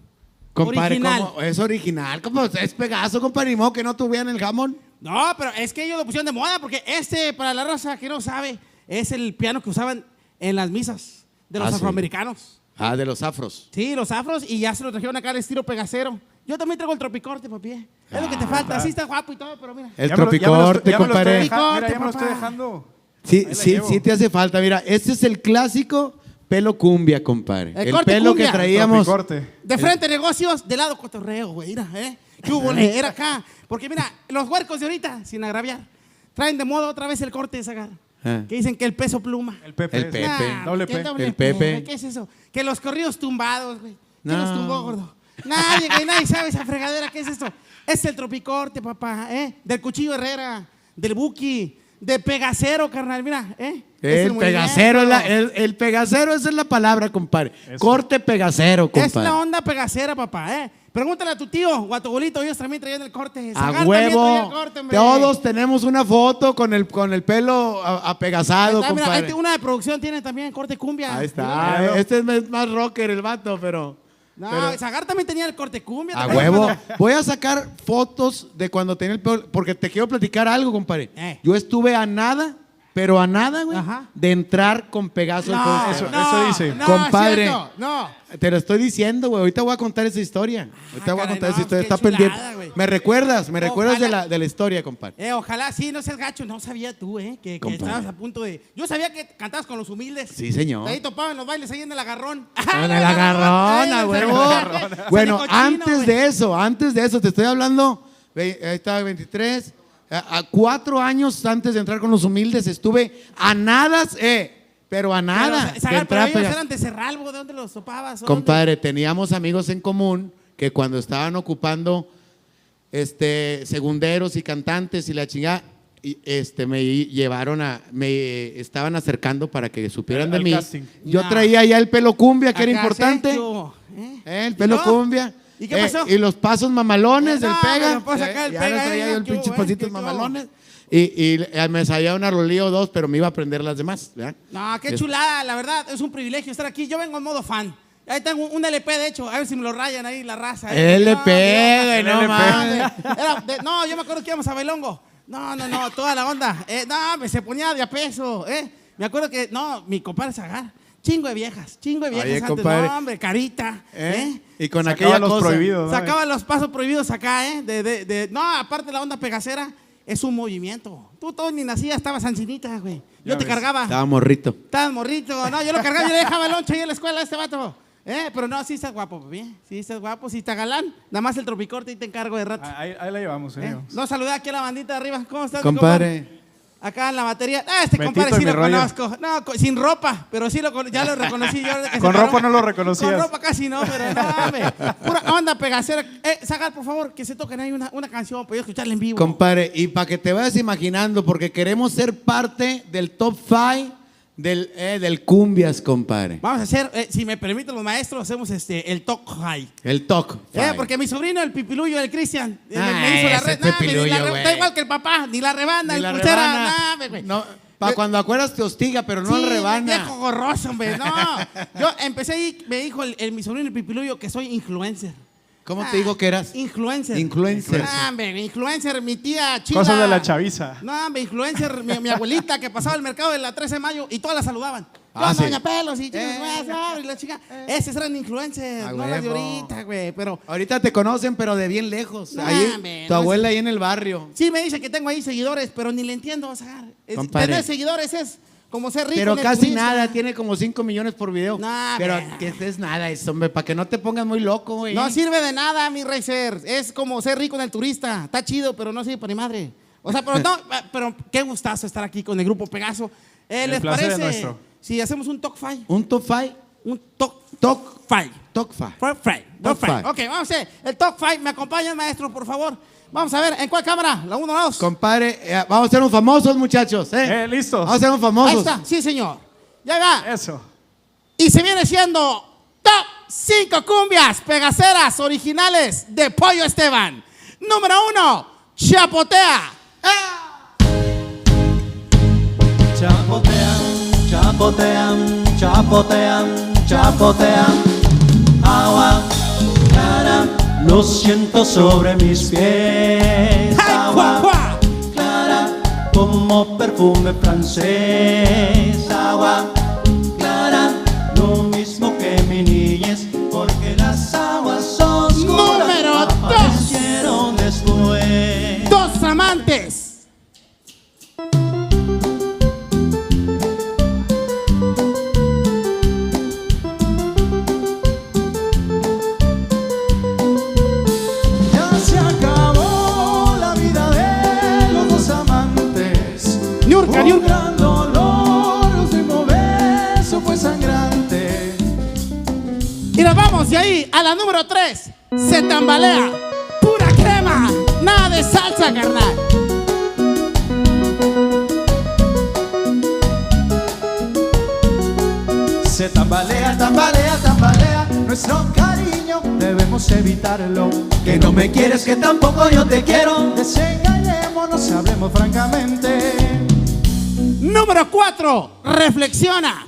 Compadre, original. ¿cómo? Es original, como es Pegaso, compadre, ni modo que no tuvieran el jamón. No, pero es que ellos lo pusieron de moda porque este, para la raza que no sabe, es el piano que usaban en las misas de los Ah, sí. afroamericanos. Ah, de los afros. Sí, los afros y ya se lo trajeron acá al estilo pegacero. Yo también traigo el tropicorte, papi. ¿eh? Es lo que te falta. Así está guapo y todo, pero mira. El Ya me lo- ya me lo tropicorte, ya me lo estoy compadre. deja- Mira, ya me lo estoy dejando. Sí, sí, sí te hace falta. Mira, este es el clásico pelo cumbia, compadre. El El, corte pelo cumbia. que traíamos. Tropicorte. De frente negocios, de lado cotorreo, güey. Mira, ¿eh? ¿Qué hubo? Era acá. Porque mira, los huercos de ahorita, sin agraviar, traen de moda otra vez el corte de sacar. Ah. Que dicen que el peso pluma. El Pepe. El Pepe. Nah, Doble ¿qué P. doble El Pepe. ¿Qué es eso? Que los corridos tumbados, güey. ¿Quién No. los tumbó, gordo? Nadie, güey, nadie sabe esa fregadera. ¿Qué es esto? Es el tropicorte, papá, ¿eh? Del cuchillo Herrera, del Buki, de Pegacero, carnal, mira, ¿eh? Es El pegacero, es la- el, el pegacero, esa es la palabra, compadre. Eso. Corte pegacero, Es compadre. la onda pegacera, papá, ¿eh? Pregúntale a tu tío o a tu abuelito, ellos también traían el corte. Zagar A huevo. corte, hombre. Todos tenemos una foto con el, con el pelo apegazado, mira, compadre. este- una de producción tiene también corte cumbia. Ahí está. Este es más rocker el vato, pero. No, pero- Zagar también tenía el corte cumbia. a ¿te acuerdas huevo. Voy a sacar fotos de cuando tenía el pelo. Porque te quiero platicar algo, compadre. Eh. Yo estuve a nada, pero a nada, güey, Ajá. de entrar con Pegaso. al No, Eso- dice. No, Compadre. cierto, no. Te lo estoy diciendo, güey. Ahorita voy a contar esa historia. Ahorita voy a caray, contar no, esa historia. qué Está pendiente. chulada, güey. Me recuerdas, me recuerdas de la, de la historia, compadre. Eh, ojalá sí, no seas gacho. No sabía tú, ¿eh? Que, que Compadre. estabas a punto de. Yo sabía que cantabas con los humildes. Sí, señor. Ahí topaban los bailes ahí en el agarrón. En el agarrón, huevo. Bueno, antes de eso, antes de eso, te estoy hablando, ahí está 23, a, a cuatro años antes de entrar con los humildes, estuve a nada, eh, pero a nada. de Pero, entrar a ellos pegar. eran de Cerralbo, ¿de dónde los topabas? ¿O Compadre, teníamos amigos en común que cuando estaban ocupando este segunderos y cantantes y la chingada, y, este me llevaron a me estaban acercando para que supieran de mí. casting. Yo Nah. traía ya el pelo cumbia, que era importante. ¿Eh? Eh, el ¿Y pelo cumbia. ¿Y qué Eh, pasó? y los pasos mamalones Eh, del no, pega. ya pega, los traía eh, yo el ¿qué hubo, pinches eh? pasitos mamalones. Y, y eh, me ensayaba una rolilla o dos, pero me iba a aprender las demás. ¿verdad? No, qué Es- chulada, la verdad, es un privilegio estar aquí. Yo vengo en modo fan. Ahí tengo un LP, de hecho, a ver si me lo rayan ahí la raza. ¿eh? LP, No, güey, no no, mames. no, yo me acuerdo que íbamos a Bailongo. No, no, no, toda la onda. Eh, no, me se ponía de a peso, ¿eh? Me acuerdo que, no, mi compadre Zagar Chingo de viejas, chingo de viejas Oye, antes. compadre. No, hombre, carita. ¿Eh? ¿eh? Y con aquella los cosa. prohibidos, ¿no? Sacaba los pasos prohibidos acá, ¿eh? De, de- de- no, aparte la onda pegacera es un movimiento. Tú todo ni nacías, estabas ancinita, güey. Yo Ya te ves. cargaba. Estaba morrito. Estabas morrito. No, yo lo cargaba, yo le dejaba el lonche ahí en la escuela a este vato. ¿Eh? Pero no, sí estás guapo, bien. Sí estás guapo, sí está galán. Nada más el tropicorte y te encargo de rato. Ah, Ahí, ahí la llevamos, la ¿Eh? No, saludé aquí a la bandita de arriba. ¿Cómo estás, mi Compadre. Acá en la batería. Ah, este compadre y sí lo rollo. conozco. No, co- sin ropa, pero sí lo con- ya lo reconocí yo. se Con paró. ropa no lo reconocías. Con ropa casi no, pero no, hombre. Pura onda pegacera. Eh, Zagal, por favor, que se toquen ahí una, una canción para yo escucharla en vivo. Compadre, y para que te vayas imaginando, porque queremos ser parte del top 5 del, eh, del cumbias, compadre. Vamos a hacer, eh, si me permiten los maestros, hacemos este, el talk high. El top. Eh, porque mi sobrino, el pipiluyo, el Cristian, eh, me- Ah, me hizo la red. Nah, ni Pipilullo, la re-. Está igual que el papá, ni la rebana, Ni el la pulsera, rebana. nah. No, para cuando acuerdas te hostiga, pero no Sí, el rebana. Viejo gorroso, hombre. No. Yo empecé ahí, me dijo el, el- mi sobrino el pipiluyo que soy influencer. ¿Cómo Ah, te dijo que eras? Influencer. Influencer. Ah, hombre, influencer, mi tía chida. Cosas de la chaviza. No, hombre, influencer, mi, mi abuelita que pasaba el mercado de la 13 de mayo y todas la saludaban. Ah, Ah, sí. Doña Pelos y chicas, Eh. ¿sabes? y la chica. Esos eran influencers, Ah, no las de ahorita, güey. Pero Ahorita te conocen, pero de bien lejos. No, ahí, tu no abuela ahí en el barrio. sí me dice que tengo ahí seguidores, pero ni le entiendo, Zagar. Es- Compadre. Tener seguidores es como ser rico. Pero casi nada, tiene como 5 millones por video. No, pero hombre. que es nada eso, hombre, para que no te pongas muy loco, güey. No sirve de nada, mi Racer. Es como ser rico en el turista. Está chido, pero no sirve para ni madre. O sea, pero no, pero qué gustazo estar aquí con el grupo Pegaso. Eh, El ¿Les parece nuestro. si hacemos un talk five? Un top 5. Un talk, Talk, five. talk 5. Talk five. Talk Talk five. five. Ok, vamos a hacer el talk five. ¿Me acompañan, maestro, por favor? Vamos a ver, ¿en cuál cámara? ¿La 1 o la 2? Compadre, eh, vamos a ser unos famosos, muchachos. ¿eh? Eh, listos. Vamos a ser unos Ahí famosos. está, sí, señor. Ya va. Eso. Y se viene siendo top 5 cumbias pegaceras originales de Pollo Esteban. Número 1, Chapotea. Chapotean, chapotean, chapotean, chapotean. Lo siento sobre mis pies. ¡Ay, Agua clara, como perfume francés. Agua clara, lo de ahí a la número 3. Se tambalea. Pura crema. Nada de salsa, carnal. Se tambalea, tambalea, tambalea nuestro cariño. Debemos evitarlo. Que no me quieres, que tampoco yo te quiero. Desengañémonos, hablemos francamente. Número 4. Reflexiona.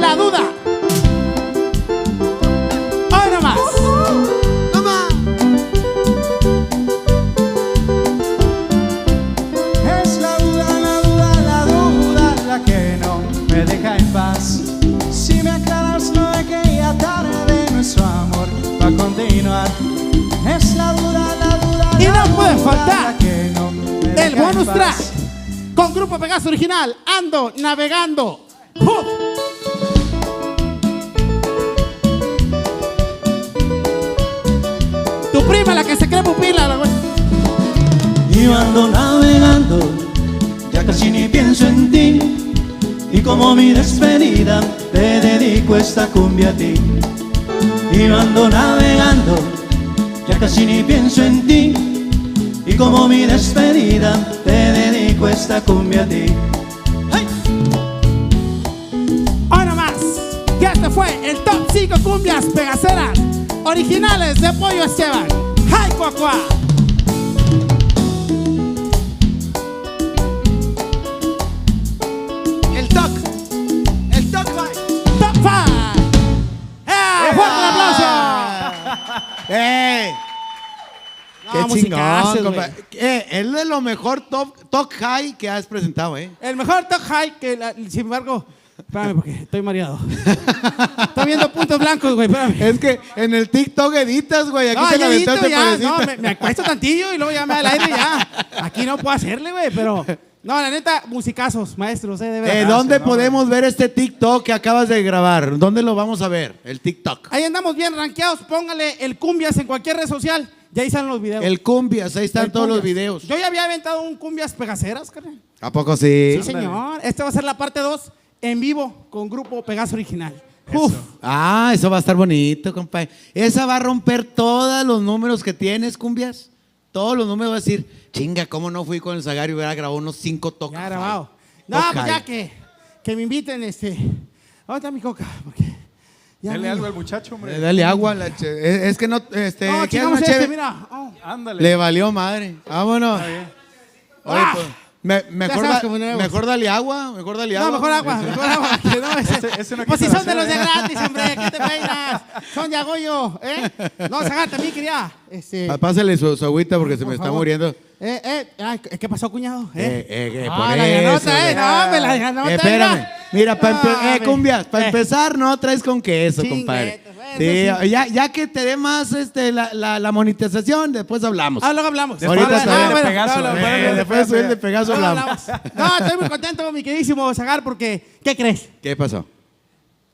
La duda. Hoy nomás. Es la duda, la duda, la duda la que no me deja en paz. Si me aclaras, no ya tarde nuestro amor va a continuar. Es la duda, la duda, Y la no puede duda faltar la que no me deja El bonus track. Con Grupo Pegaso Original. Ando navegando. Hop. Prima, la que se cree pupila, la güey. Y yo ando navegando, ya casi ni pienso en ti. Y como mi despedida, te dedico esta cumbia a ti. Y yo ando navegando, ya casi ni pienso en ti. Y como mi despedida, te dedico esta cumbia a ti. Hoy nomás. Ya este fue el top 5 cumbias pegaceras originales de Pollo Esteban. ¡Ay, cuacuá! El toc. El toc. Top 5. ¡Eh! ¡Fuerte el aplauso! ¡Eh! ¡Qué No, chingón, compa! Eh, es de lo mejor top, top high que has presentado, ¿eh? El mejor top high que, la- sin embargo, espérame porque estoy mareado. estoy viendo puntos blancos, güey, espérame. Es que en el TikTok editas, güey. Aquí No, te la edito, aventaste ya, no, me, me acuesto tantillo y luego ya me da el aire ya. Aquí no puedo hacerle, güey, pero... No, la neta, musicazos, maestros, eh, de verdad. Eh, ¿Dónde podemos ver este TikTok que acabas de grabar? ¿Dónde lo vamos a ver? El TikTok. Ahí andamos bien rankeados, póngale el cumbias en cualquier red social, ya ahí salen los videos. El Cumbias, ahí están El todos los videos. Yo ya había aventado un cumbias pegaceras, carnal. ¿A poco sí? Sí, señor. Este va a ser la parte 2 en vivo con grupo Pegaso Original. Uf. Ah, eso va a estar bonito, compadre. Esa va a romper todos los números que tienes, Cumbias. Todos los números va a decir, chinga, ¿cómo no fui con el Zagario y hubiera grabado unos cinco toques? Ya grabado. No, Ok. pues ya que, que me inviten, este. ¿Dónde está mi coca? Porque ya Dale me- algo al muchacho, hombre. Eh, Dale agua. a la che- es, es que no, este, No, ¿quieres chingamos una este, mira. Oh. Ándale. Le valió madre. Vámonos. Oye, Ah. pues, me- mejor, da- mejor dale agua, mejor dale agua. No, mejor agua, mejor agua. que no, ese- Ese- ese no pues si son de los de ¿eh? gratis, hombre, ¿qué te peinas? Son de Agoyo, ¿eh? No, Zagar también quería. Este, Pásale su, su agüita porque se por me está muriendo. Eh, eh, ay, ¿qué pasó, cuñado? Eh, eh, eh, Ah, por la ganota, eh, no, me la ganota. Eh, espérame. Mira, para Ah, eh, me- cumbias, para eh. empezar, no traes con queso, Chinguetas, compadre. Sí, ya, ya que te dé más este, la, la, la monetización, después hablamos. Ah, luego hablamos. Ahorita Ah, bueno, de Pegaso, eh, bueno, bueno, después de subir de Pegaso luego hablamos. hablamos. No, estoy muy contento, mi queridísimo Zagar, porque, ¿qué crees? ¿Qué pasó?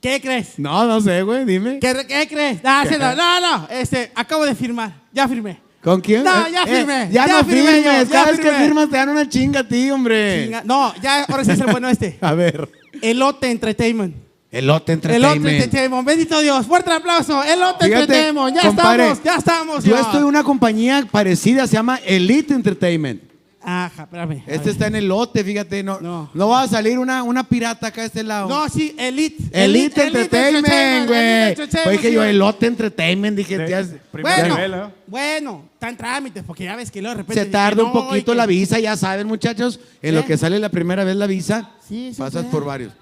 ¿Qué crees? No, no sé, güey, dime. ¿Qué, qué crees? No, sí, no, no, no, este, acabo de firmar, ya firmé. ¿Con quién? No, Eh, ya eh, firmé, ya, ya no firmé yo, ya Cada vez que firmé. firmas te dan una chinga a ti, hombre. Chinga- No, ya, ahora sí es el bueno este. A ver. Elote Entertainment. Elote Elote Entertainment. Entertainment. Bendito Dios. Fuerte aplauso. Elote Fíjate, Entertainment. Ya compadre, estamos, ya estamos. Yo ya. estoy en una compañía parecida, se llama Elite Entertainment. Ajá, espérame. Este está en el lote, fíjate, no, No. no. va a salir una, una pirata acá a este lado. No, sí, Elite. Elite, Entertainment, Elite güey. Entertainment, Oye, que yo. Elote Entertainment, dije, De- ya Bueno, nivel, ¿no? bueno, está en trámites, porque ya ves que luego de repente. se dije, tarda un poquito que- la visa, ya saben, muchachos. En lo que sale la primera vez la visa, Sí, sí, pasas sí. por varios.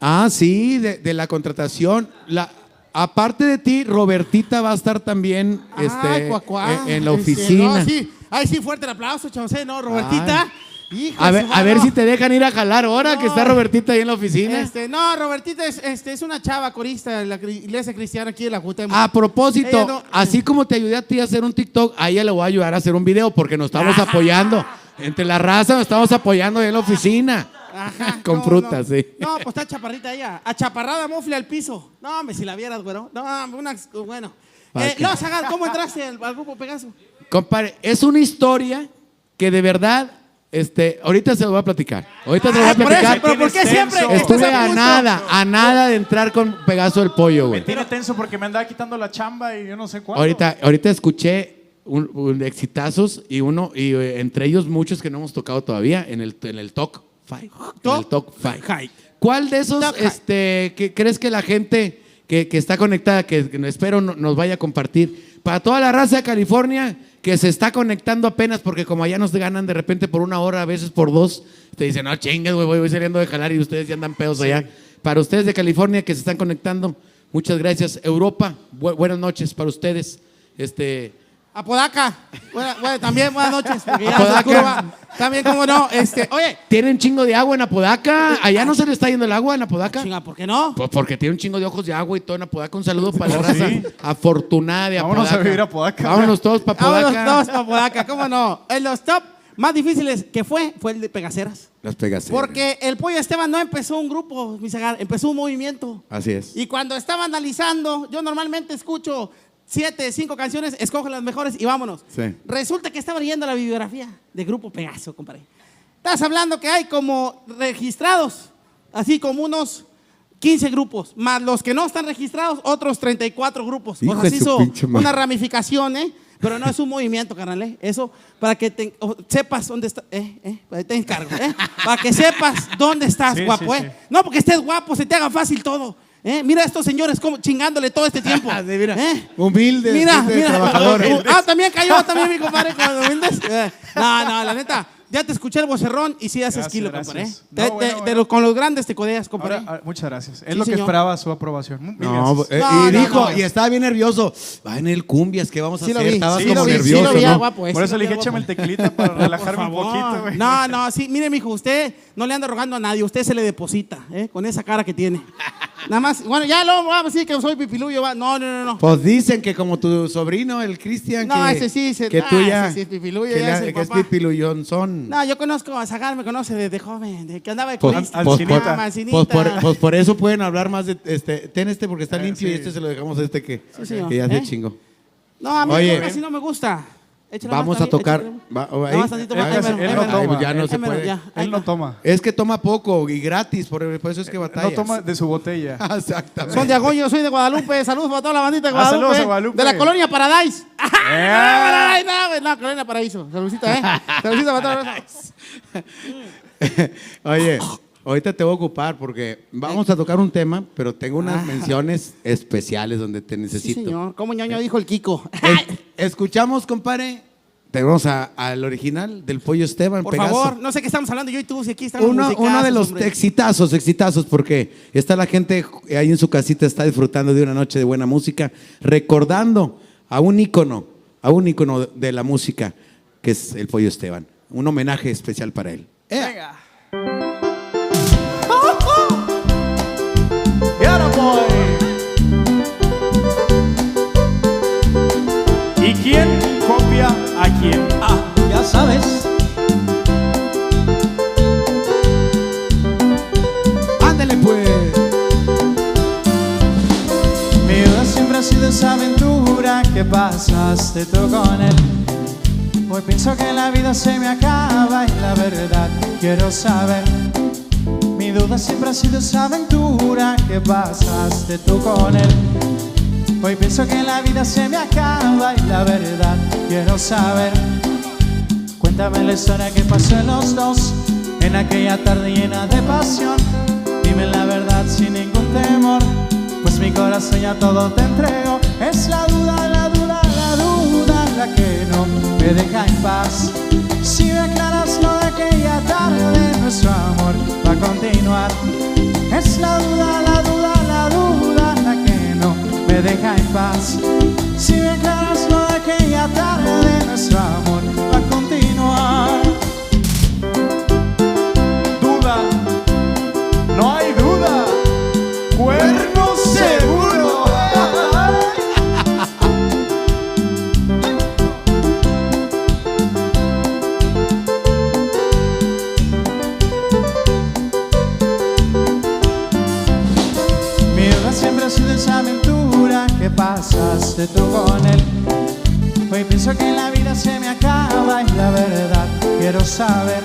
Ah, sí, de, de la contratación. La, aparte de ti, Robertita va a estar también Ay, este, cuá. en, en la Este, oficina. no, sí. Ay, sí, fuerte el aplauso, ¿eh? ¿no? Robertita. Hijo A ver, a ver si te dejan ir a jalar ahora que está Robertita ahí en la oficina. Este, no, Robertita es, este, es una chava corista de la iglesia cristiana aquí de la Cuauhtémoc. A propósito, no- así como te ayudé a ti a hacer un TikTok, a ella le voy a ayudar a hacer un video porque nos estamos apoyando. Entre la raza nos estamos apoyando ahí en la oficina. Ajá, Con no, frutas, no. sí. No, pues está chaparrita ella. Achaparrada mofle al piso. No, hombre, si la vieras, güero. No, una, bueno. Eh, no, Zagal, ¿cómo entraste al, al grupo Pegaso? Compadre, es una historia que de verdad, este, ahorita se lo voy a platicar. Ahorita se lo voy a por platicar. eso, pero ¿por qué siempre? Estuve a nada, a nada de entrar con Pegaso del Pollo, Me güey. tiene tenso porque me andaba quitando la chamba y yo no sé cuándo. Ahorita, ahorita escuché un, un exitazos y uno, y eh, entre ellos muchos que no hemos tocado todavía en el, en el Talk Five. El Talk Five. ¿Cuál de esos este, que crees que la gente que, que está conectada, que, que espero no- nos vaya a compartir? Para toda la raza de California que se está conectando apenas, porque como allá nos ganan de repente por una hora, a veces por dos, te dicen, no chingues, güey, voy, voy saliendo de jalar y ustedes ya andan pedos allá. Para ustedes de California que se están conectando, muchas gracias. Europa, bu- buenas noches para ustedes. Este, Apodaca. Buena- bueno, también buenas noches. Porque ya Apodaca. También, cómo no. Este, oye, ¿Tienen chingo de agua en Apodaca? ¿Allá no se le está yendo el agua en Apodaca? chinga, ¿por qué no? Pues porque tiene un chingo de ojos de agua y todo en Apodaca. Un saludo para la Oh, raza sí. afortunada de Apodaca. Vámonos a vivir a Apodaca. Vámonos todos para Vámonos Apodaca. todos para Apodaca, ¿cómo no? En los top más difíciles que fue, fue el de Pegaceras. Las pegas. Porque el Pollo Esteban no empezó un grupo, empezó un movimiento. Así es. Y cuando estaba analizando, yo normalmente escucho siete, cinco canciones, escojo las mejores y vámonos. Sí. Resulta que estaba leyendo la bibliografía de Grupo Pegaso, compadre. Estás hablando que hay como registrados, así como unos 15 grupos, más los que no están registrados, otros 34 grupos. Hijo o sea, se hizo una ramificación, ¿eh? Pero no es un movimiento, carnal, ¿eh? Eso para que te- o- sepas dónde está, ¿eh? ¿eh? Te encargo, ¿eh? Para que sepas dónde estás, Sí, guapo, sí, ¿eh? sí. No porque estés guapo, se te haga fácil todo. ¿Eh? Mira a estos señores como chingándole todo este tiempo. Ah, de mira, ¿Eh? humilde, Mira, mira. trabajadora. Ah, también cayó también mi compadre con los humildes. Eh, No, no, la neta. Ya te escuché el vocerrón y sí haces Gracias, kilo, gracias. compadre. No, Te- te- bueno, te bueno. lo- con los grandes te codeas, compadre. Ahora, ah, muchas gracias. Es Sí, lo que señor. esperaba su aprobación. No, eh, y no, dijo, no. y estaba bien nervioso. Va en el cumbias, ¿qué vamos a Sí hacer? Estabas sí como lo vi, sí nervioso, lo vi, ¿no? ah, guapo, ese Por eso le dije, échame el tequilita para relajarme un poquito, güey. No, no, sí, mire, mijo, usted no le anda rogando a nadie, usted se le deposita, ¿eh? Con esa cara que tiene. Nada más, bueno, ya luego vamos a decir que soy pipilullo, va. No, no, no, no. Pues dicen que como tu sobrino, el Cristian, No, que, ese sí, ese- que ah, tú ya, ese sí es pipilullo, que, ya le- es el que es papá. pipilullón son. No, yo conozco a Zagar, me conoce desde joven, de que andaba de Pues, pues, pues, Ah, pues por, pues por eso pueden hablar más de este. Ten este porque está Eh, limpio y este se lo dejamos a este que, Sí, señor. que ya se ¿Eh? chingo. No, a mí Oye. casi no me gusta. Échale Vamos más a tocar. también, échale. va- o ahí- Nada más tantito más, Él no toma. Ya no se puede. ya, Él no toma. Es que toma poco y gratis, por, por eso es que batalla. No toma de su botella. Exactamente. Son de Agoño, soy de Guadalupe. Saludos para toda la bandita de Ah, Guadalupe. saludos a Guadalupe. De la colonia Paradise. ¡Eh! Ay, no, no, colonia Paraíso. Saludcita, ¿eh? Saludcita para todos. Oye, ahorita te voy a ocupar porque vamos a tocar un tema, pero tengo unas menciones especiales donde te Sí, necesito. señor. ¿Cómo ñoño dijo el Kiko? Es- escuchamos, compadre. Tenemos al original del Pollo Esteban. Por Pegaso. favor, no sé qué estamos hablando yo y tú, si aquí estamos Uno, uno de los hombre. exitazos, exitazos, porque está la gente ahí en su casita, está disfrutando de una noche de buena música, recordando a un ícono, a un ícono de la música, que es el Pollo Esteban. Un homenaje especial para él. Venga. A? Ah, ya sabes. Ándale pues. Mi vida siempre ha sido esa aventura que pasaste tú con él. Hoy pienso que la vida se me acaba y la verdad quiero saber. Mi duda siempre ha sido esa aventura que pasaste tú con él. Hoy pienso que la vida se me acaba y la verdad quiero saber. Cuéntame la historia que pasó los dos en aquella tarde llena de pasión. Dime la verdad sin ningún temor, pues mi corazón ya todo te entrego. Es la duda, la duda, la duda la que no me deja en paz. Si me aclaras lo de aquella tarde, nuestro amor va a continuar. Es la duda, la duda, me deja en paz. Si me aclaras lo de aquella tarde, nuestro amor tú con él. Hoy pienso que la vida se me acaba y la verdad quiero saber.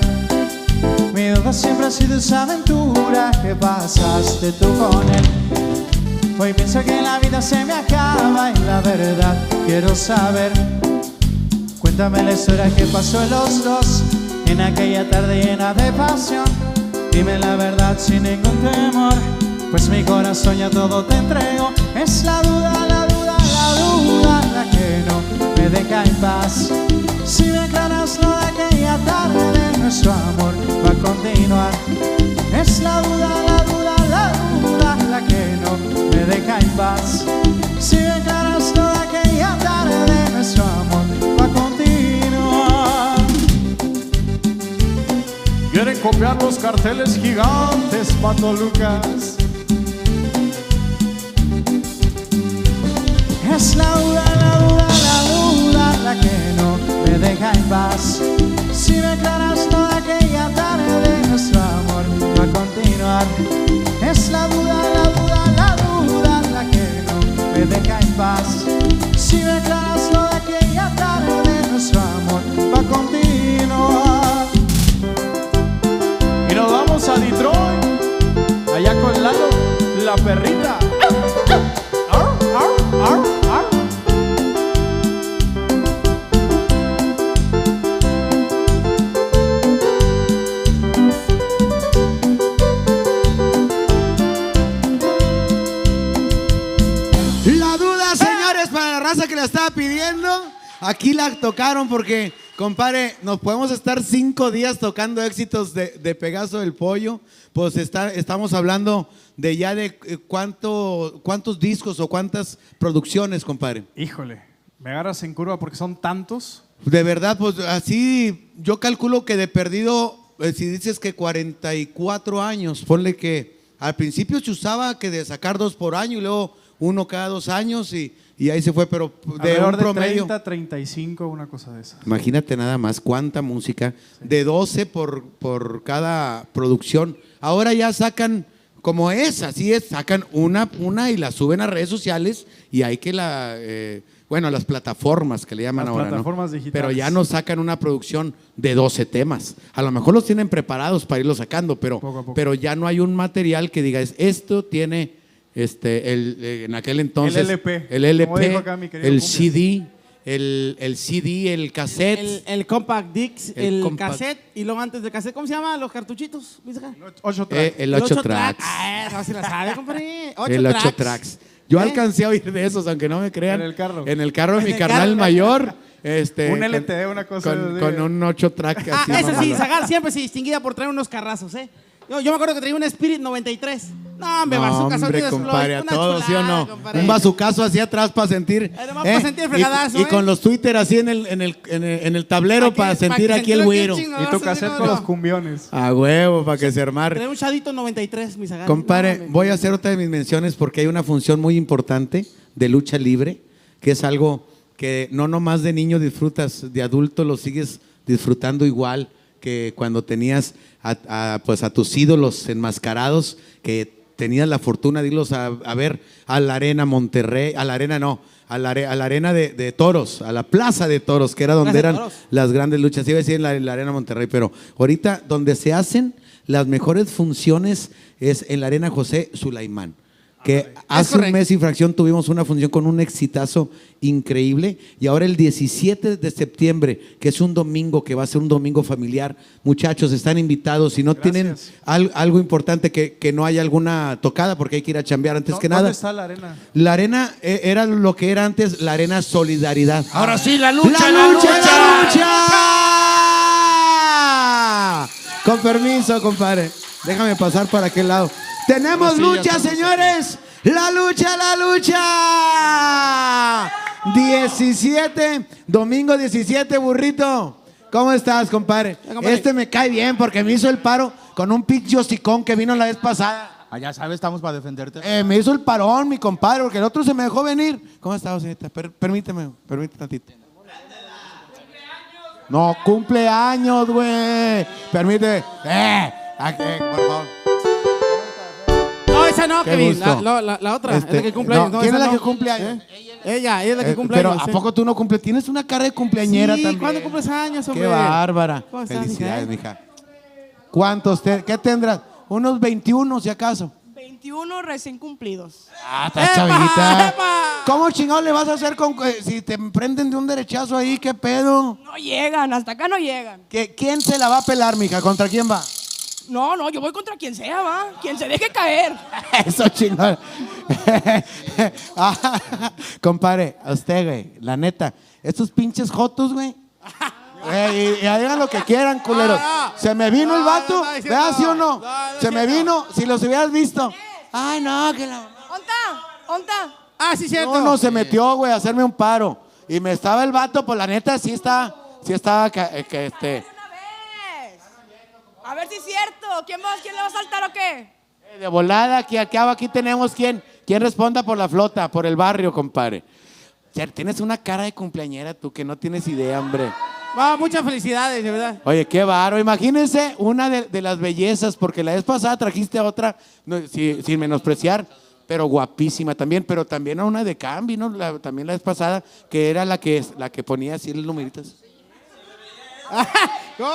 Mi duda siempre ha sido esa aventura que pasaste tú con él. Hoy pienso que la vida se me acaba y la verdad quiero saber. Cuéntame la historia que pasó los dos en aquella tarde llena de pasión. Dime la verdad sin ningún temor, pues mi corazón ya todo te entrego. Es la duda, la duda, que no me deja en paz. Si me aclaras lo de aquella tarde, nuestro amor va a continuar. Es la duda, la duda, la duda la que no me deja en paz. Si me aclaras lo de aquella tarde, nuestro amor va a continuar. Quieren copiar los carteles gigantes, Pato Lucas. Es la duda, la duda, la duda la que no me deja en paz. Si me aclaras toda aquella tarde, nuestro amor va a continuar. Es la duda, la duda, la duda la que no me deja en paz. Si me aclaras toda aquella tarde, nuestro amor va a continuar. Y nos vamos a Detroit. Allá con Lalo, la perrita. Pidiendo, aquí la tocaron porque, compadre, nos podemos estar cinco días tocando éxitos de, de Pegaso del Pollo. Pues está, estamos hablando de ya de eh, cuánto, cuántos discos o cuántas producciones, compadre. Híjole, me agarras en curva porque son tantos. De verdad, pues así yo calculo que de perdido, eh, si dices que 44 años, ponle que al principio se usaba que de sacar dos por año y luego uno cada dos años y, y ahí se fue, pero de un promedio. 30, 35, una cosa de esas. Imagínate nada más cuánta música, de 12 por, por cada producción. Ahora ya sacan, como es, así es, sacan una, una y la suben a redes sociales y hay que la, eh, bueno, a las plataformas que le llaman Las ahora, ¿no? plataformas digitales. Pero ya no sacan una producción de 12 temas. A lo mejor los tienen preparados para irlos sacando, pero, Poco a poco. pero ya no hay un material que diga, es- esto tiene, este, el, eh, en aquel entonces, El LP, el LP, acá el Cumbia. CD, el, el CD, el cassette. El, el compact disc, El el, compact- cassette y luego antes del cassette, ¿cómo se llama? Los cartuchitos. ¿viste acá? Ocho Eh, tracks. el 8 ocho tracks. Ah, no, si la sabe, compadre. Ocho el 8 tracks. tracks. Yo ¿Eh? alcancé a oír de esos, aunque no me crean. En el carro. En el carro de En mi carnal carro. mayor. Este, Un con- LTE, una cosa Con, de- con un 8 track. Ah, esa sí. Zagar siempre se distinguía por traer unos carrazos, ¿eh? Yo, yo me acuerdo que traía un Spirit 93. No, hombre, No, hombre, compadre, a todos, ¿sí o no? compadre. Un bazucazo hacia atrás para sentir. Eh, nomás para sentir el Y- fregadazo, Y, ¿eh? con los Twitter así en el, en el, en el, en el tablero para pa' sentir aquí el sentir güiro. chingón. Y tu cassette con no. los cumbiones. A huevo, para que se armar. Traía un Shadito 93, mi Zagar. Compadre, No, voy a hacer otra de mis menciones porque hay una función muy importante de lucha libre, que es algo que no nomás de niño disfrutas, de adulto lo sigues disfrutando igual que cuando tenías a, a, pues a tus ídolos enmascarados, que tenías la fortuna de irlos a, a ver a la arena Monterrey, a la arena no, a la, a la arena de, de toros, a la plaza de toros, que era donde eran Toros. las grandes luchas. Iba a decir en la, en la Arena Monterrey, pero ahorita donde se hacen las mejores funciones es en la Arena José Sulaimán. Que hace un mes y fracción tuvimos una función con un exitazo increíble y ahora el 17 de septiembre, que es un domingo, que va a ser un domingo familiar, muchachos, están invitados. Si no tienen al- algo importante, que, que no haya alguna tocada, porque hay que ir a chambear antes ¿Dó- que ¿Dónde nada. está la arena? La arena eh, era lo que era antes la arena Solidaridad. Ahora sí, la lucha, ¡La la lucha, lucha. la lucha! Con permiso, compadre. Déjame pasar para aquel lado. Tenemos lucha, señores. La lucha, la lucha. 17, domingo 17, burrito. ¿Cómo estás, compadre? Este me cae bien porque me hizo el paro con un pinche hocicón que vino la vez pasada. Ah, ya sabes, estamos para defenderte. Eh, me hizo el parón, mi compadre, porque el otro se me dejó venir. ¿Cómo está, señorita? Per- permíteme, permíteme tantito. No, cumpleaños, güey. Permíteme. Eh, ah, eh, por favor. No, esa no, Qué Kevin. La, la- la- la otra, Este, es la que cumple años. No, ¿Quién es la no. que cumple años? Ella, ella es la que Eh, cumple pero años. ¿a sí. poco tú no cumples? Tienes una cara de cumpleañera Sí, también. ¿cuándo cumples años, hombre? Qué bárbara. ¿Cómo estás, Felicidades, mija? ¿Cuántos? te- ¿Qué tendrás? Unos 21, si acaso. 21 recién cumplidos. Ah, estás ¡Epa! chavita. ¡Epa! ¿Cómo chingado le vas a hacer con eh, si te prenden de un derechazo ahí? ¿Qué pedo? No llegan, hasta acá no llegan. ¿Qué- ¿Quién se la va a pelar, mija? ¿Contra quién va? No, no, yo voy contra quien sea, va. Quien se deje caer. Eso chingón. Ah, compadre, a usted, güey, la neta, estos pinches jotos, güey. Y, y hagan lo que quieran, culeros. No, no. Se me vino el vato. ¿verdad, sí o no? No, no es Se me vino, si los hubieras visto. Ay, no, que la... ¿Onta? ¿Onta? Ah, sí, cierto. No, no, se metió, güey, a hacerme un paro. Y me estaba el vato, pues la neta, sí está, sí estaba, ca- eh, que este... A ver si es cierto. ¿Quién, va, ¿Quién le va a saltar o qué? Eh, De volada, aquí, aquí, aquí tenemos quien, quien responda por la flota, por el barrio, compadre. O sea, tienes una cara de cumpleañera tú que no tienes idea, hombre. Va, muchas felicidades, de verdad. Oye, qué baro. Imagínense una de, de las bellezas, porque la vez pasada trajiste a otra, no, si- sin menospreciar, pero guapísima también, pero también a una de Cambi, ¿no? La- también la vez pasada, que era la que, la que ponía así los numeritos. ¿Cómo?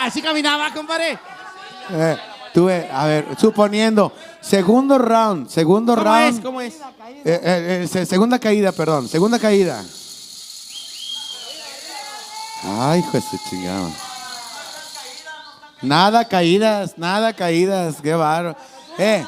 Así caminaba, compadre. Eh, eh, a ver, suponiendo, segundo round, segundo ¿Cómo round. es? ¿Cómo es? Eh, eh, eh, se- segunda caída, perdón. Segunda caída. Ay, hijo de su chingada. Nada caídas, nada caídas. Qué barro. Eh,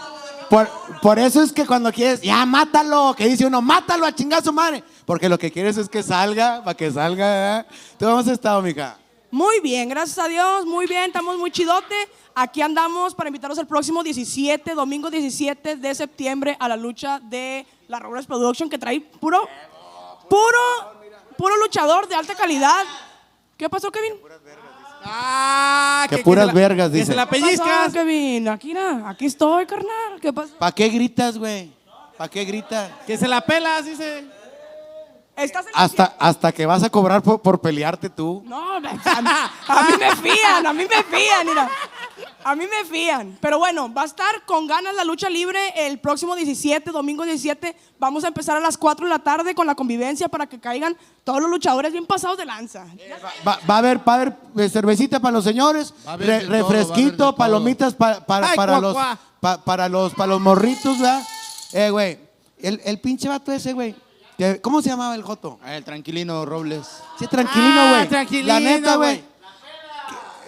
Por, por eso es que cuando quieres, ya mátalo, que dice uno, mátalo a chingar a su madre. Porque lo que quieres es que salga, para que salga. ¿Tú cómo has estado, mija? Muy bien, gracias a Dios, muy bien, estamos muy chidote. Aquí andamos para invitarlos el próximo 17, domingo 17 de septiembre a la lucha de la Robles Production que trae puro, puro, puro luchador de alta calidad. ¿Qué pasó, Kevin? Ah, Que puras vergas, Que dice. se la ¿Qué pasó, pellizcas. Kevin? Aquí, na, aquí estoy, carnal. ¿Qué pasó? ¿Para qué gritas, güey? ¿Para qué gritas? Que se la pelas, dice. ¿Estás en Hasta, hasta que vas a cobrar por, por pelearte tú. No, a, mí- a mí me fían, a mí me fían, mira. A mí me fían. Pero bueno, va a estar con ganas la lucha libre el próximo 17, domingo 17. Vamos a empezar a las 4 de la tarde con la convivencia para que caigan todos los luchadores bien pasados de lanza. Va, va a haber, va a haber eh, cervecita para los señores, re- todo, refresquito, todo. palomitas pa- para, Ay, para, cuá, los, pa- para los para los morritos, ¿verdad? Eh, güey, el, el pinche vato ese, güey. Que- ¿Cómo se llamaba el Joto? El tranquilino Robles. Sí, tranquilino, Ah, güey. tranquilino, La neta, güey. güey.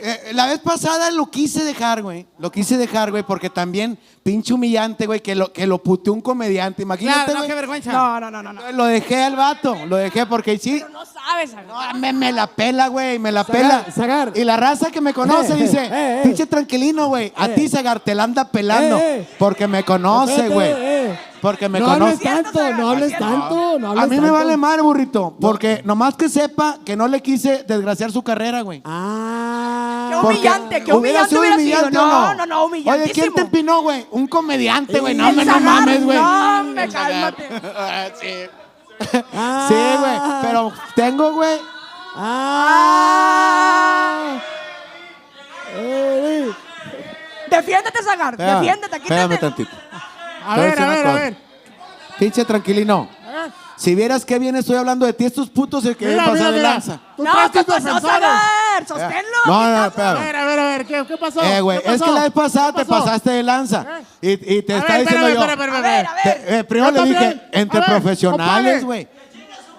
Eh, la vez pasada lo quise dejar, güey. Lo quise dejar, güey, porque también pinche humillante, güey, que lo, que lo puteó un comediante. Imagínate, Claro, no, güey. qué vergüenza. No, no, no, no. no. Lo dejé al vato, lo dejé porque sí. No sabes. Ah, Me, me la pela, güey, me la pela. Zagar. Y la raza que me conoce Eh, dice, eh, eh. pinche tranquilino, güey. A ti, Zagar, te la anda pelando. Eh, eh. Porque me conoce, güey. Porque me no hables conoce. tanto, no hables tanto, no hables A mí me tanto. vale madre, burrito. Porque nomás que sepa que no le quise desgraciar su carrera, güey. Ah. Qué humillante, qué hubiera humillante hubiera humillante sido. No, no, no, humillantísimo. Oye, ¿quién te empinó, güey? Un comediante, güey. No, me no mames, güey. No, me cálmate. Sí, güey. Pero tengo, güey. Ah. Eh, Defiéndete, Zagar. Espérame, Defiéndete, Espérame quítate. tantito. A ver, a ver, a ver. Pinche tranquilino. Si vieras qué bien estoy hablando de ti, estos putos se quieren pasar mira, de mira. lanza. Tú No, ¿qué pasó? Sosténlo. No, no, no, A ver, a ver, a ver, ¿qué, qué pasó? Eh, güey, ¿Qué es que la vez pasada ¿Qué te pasaste de lanza. Y, y te A está ver, diciendo espérame, yo. espérame, A espérame. ver, a ver. te- eh, primero Yo le dije, entre A ver, profesionales, güey.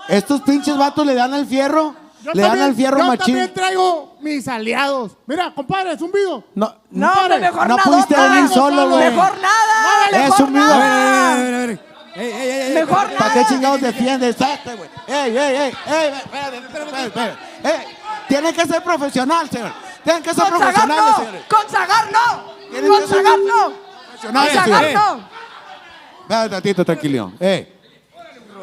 Estos pinches vatos le dan al fierro. Yo le dan al fierro yo machín. también traigo mis aliados. Mira, compadre, zumbido. No, No, Compadre, hombre, mejor no nada. pudiste venir solo, güey. Mejor nada. Es un video. nada. a ver, a ver. Ey, ey, ey. Mejor ¿Para nada. qué chingados defiendes? Salte, güey. Ey, ey, ey, ey, espérate, espérate, espérate. Ey, tienen que ser profesional, señor. Tienen que ser Con Zagar profesionales, no. señores. Con Zagar no. Con Zagar no. Con profesionales, Zagar señores. no. Espérate tantito, tranquilo. Ey.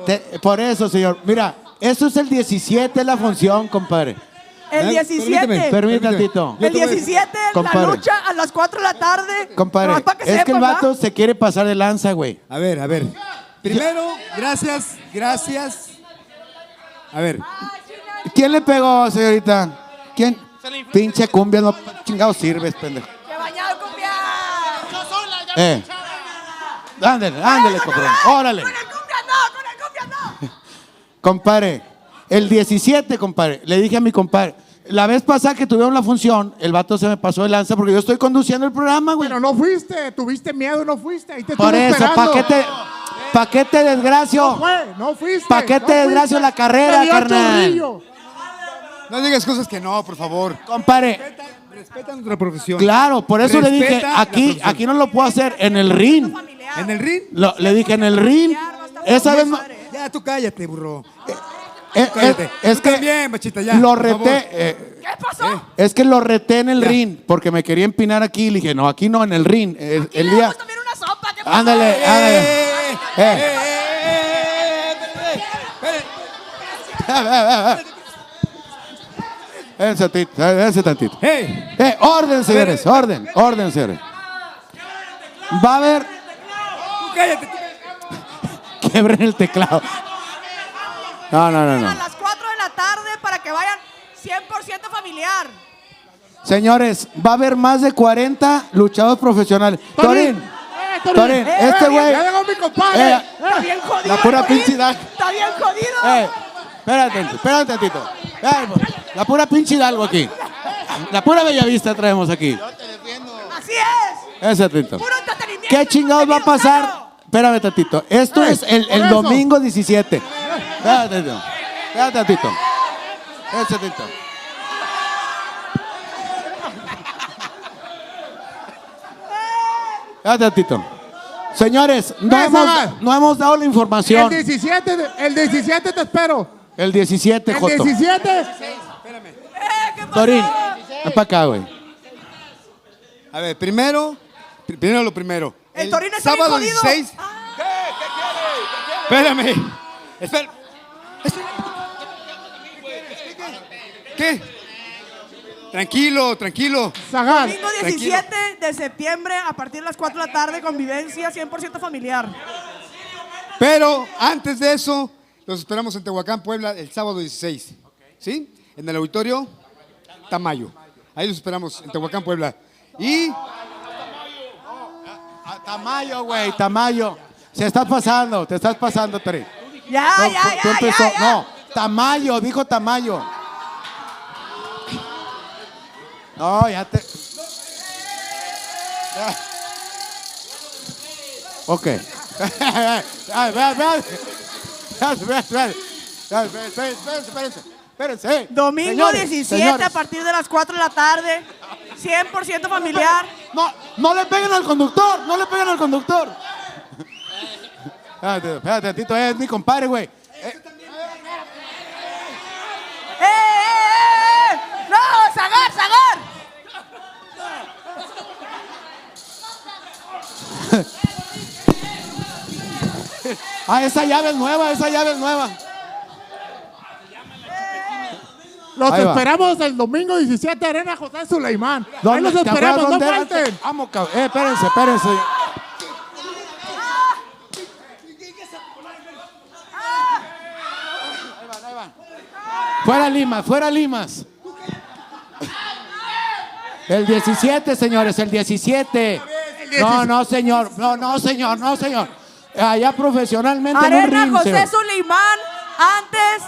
Te- por eso, señor. Mira, eso es el 17, la función, compadre. El Eh, 17. permíteme, Permítame tantito. El 17, la Compadre. lucha a las 4 de la tarde. Compadre, Nomás pa' es que el sepan, vato ¿va? se quiere pasar de lanza, güey. A ver, a ver. Primero, gracias, gracias. A ver, ¿Quién le pegó, señorita? ¿Quién? Pinche cumbia, no chingados sirves, pendejo. ¡Que bañado cumbia! Eh. Ándale, ándale, compadre. Órale. Con el cumbia no, con el cumbia no. Compadre, el 17, compadre, le dije a mi compadre, la vez pasada que tuvieron la función, el vato se me pasó de lanza porque yo estoy conduciendo el programa, güey. Pero no fuiste, tuviste miedo y no fuiste. Ahí te Por estuve eso, ¿para esperando. qué te, pa' qué te desgracio? No fue, no fuiste. ¿Pa' qué no te desgracio fuiste. la carrera, Te dio carnal? no digas cosas que no, por favor. Compadre, Respeta, respeta nuestra profesión. claro, por eso le dije, Respeta la aquí, profesión. aquí no lo puedo hacer en el ring. En el ring. Lo- le dije en el ring. Esa vez no- Ya, tú cállate, burro. Eh, eh, es que también, machita, ya, lo reté. eh, ¿Qué pasó? Es que lo reté en el ring porque me quería empinar aquí. Le dije, no, aquí no, en el ring. El, Aquí el le día. damos también una sopa. ¿qué pasó? Ándale, ándale. Eh. Ese tantito, ese tantito. Hey, Eh, orden, señores, orden, orden, señores. Va a haber. Quebren el teclado. No, no, no, A no. las 4 de la tarde para que vayan 100% familiar. Señores, va a haber más de 40 luchadores profesionales. Torín, Eh, Torín, este güey. Ya llegó mi compadre. Eh, Está bien jodido. La pura Torín. pinche Hidalgo. Está bien jodido. Eh, espérate, espérate tantito. Eh, La pura pinche Hidalgo aquí. La pura Bellavista traemos aquí. Así es. Ese. Puro entretenimiento. ¿Qué chingados va a pasar? Espérame tantito. Esto es el, el domingo 17. Espérate tantito. Espérate tantito. Ese tantito. Espérate tantito. Señores, no hemos, no hemos dado la El información. 17, de- el 17 te espero. El 17, El Joto. 17. Torín, ven para acá, güey. A ver, primero, pri- primero lo primero. El Torino está bien sábado jodido. 16. Espérame. Espera. ¿Qué? Tranquilo, tranquilo. Domingo Tranquilo. 17 de septiembre a partir de las 4 de la tarde, convivencia 100% familiar. Pero antes de eso, los esperamos en Tehuacán, Puebla, el sábado 16. ¿Sí? En el auditorio Tamayo. Ahí los esperamos en Tehuacán, Puebla. Y Ah, Tamayo, güey, Tamayo. Se estás pasando, te estás pasando, Torín. Ya, No, ya, ya, empezó- ya, ya. No, Tamayo, dijo Tamayo. No, ya te. Ya. Ok. Ay, vean, vean. Vean, vean, Espérense, espérense, espérense. Espérense. Domingo Señores, 17 señores. a partir de las 4 de la tarde, 100% familiar. No, no le peguen al conductor, no le peguen al conductor. Espérate, espérate, Tito, es mi compadre, güey. ¡Eh, eh, eh, eh! ¡No, Zagar, Zagar! Ah, esa llave es nueva, esa llave es nueva. Los Ahí va. esperamos el domingo 17 Arena José Suleimán. Ahí ¿Dónde- los esperamos, no falten. Vamos, cabrón. Eh, espérense, espérense. Fuera Limas, fuera Limas. El 17, señores, el 17. No, no, señor. No, no, señor, no, señor. Allá profesionalmente Arena ring, José. Suleimán, antes,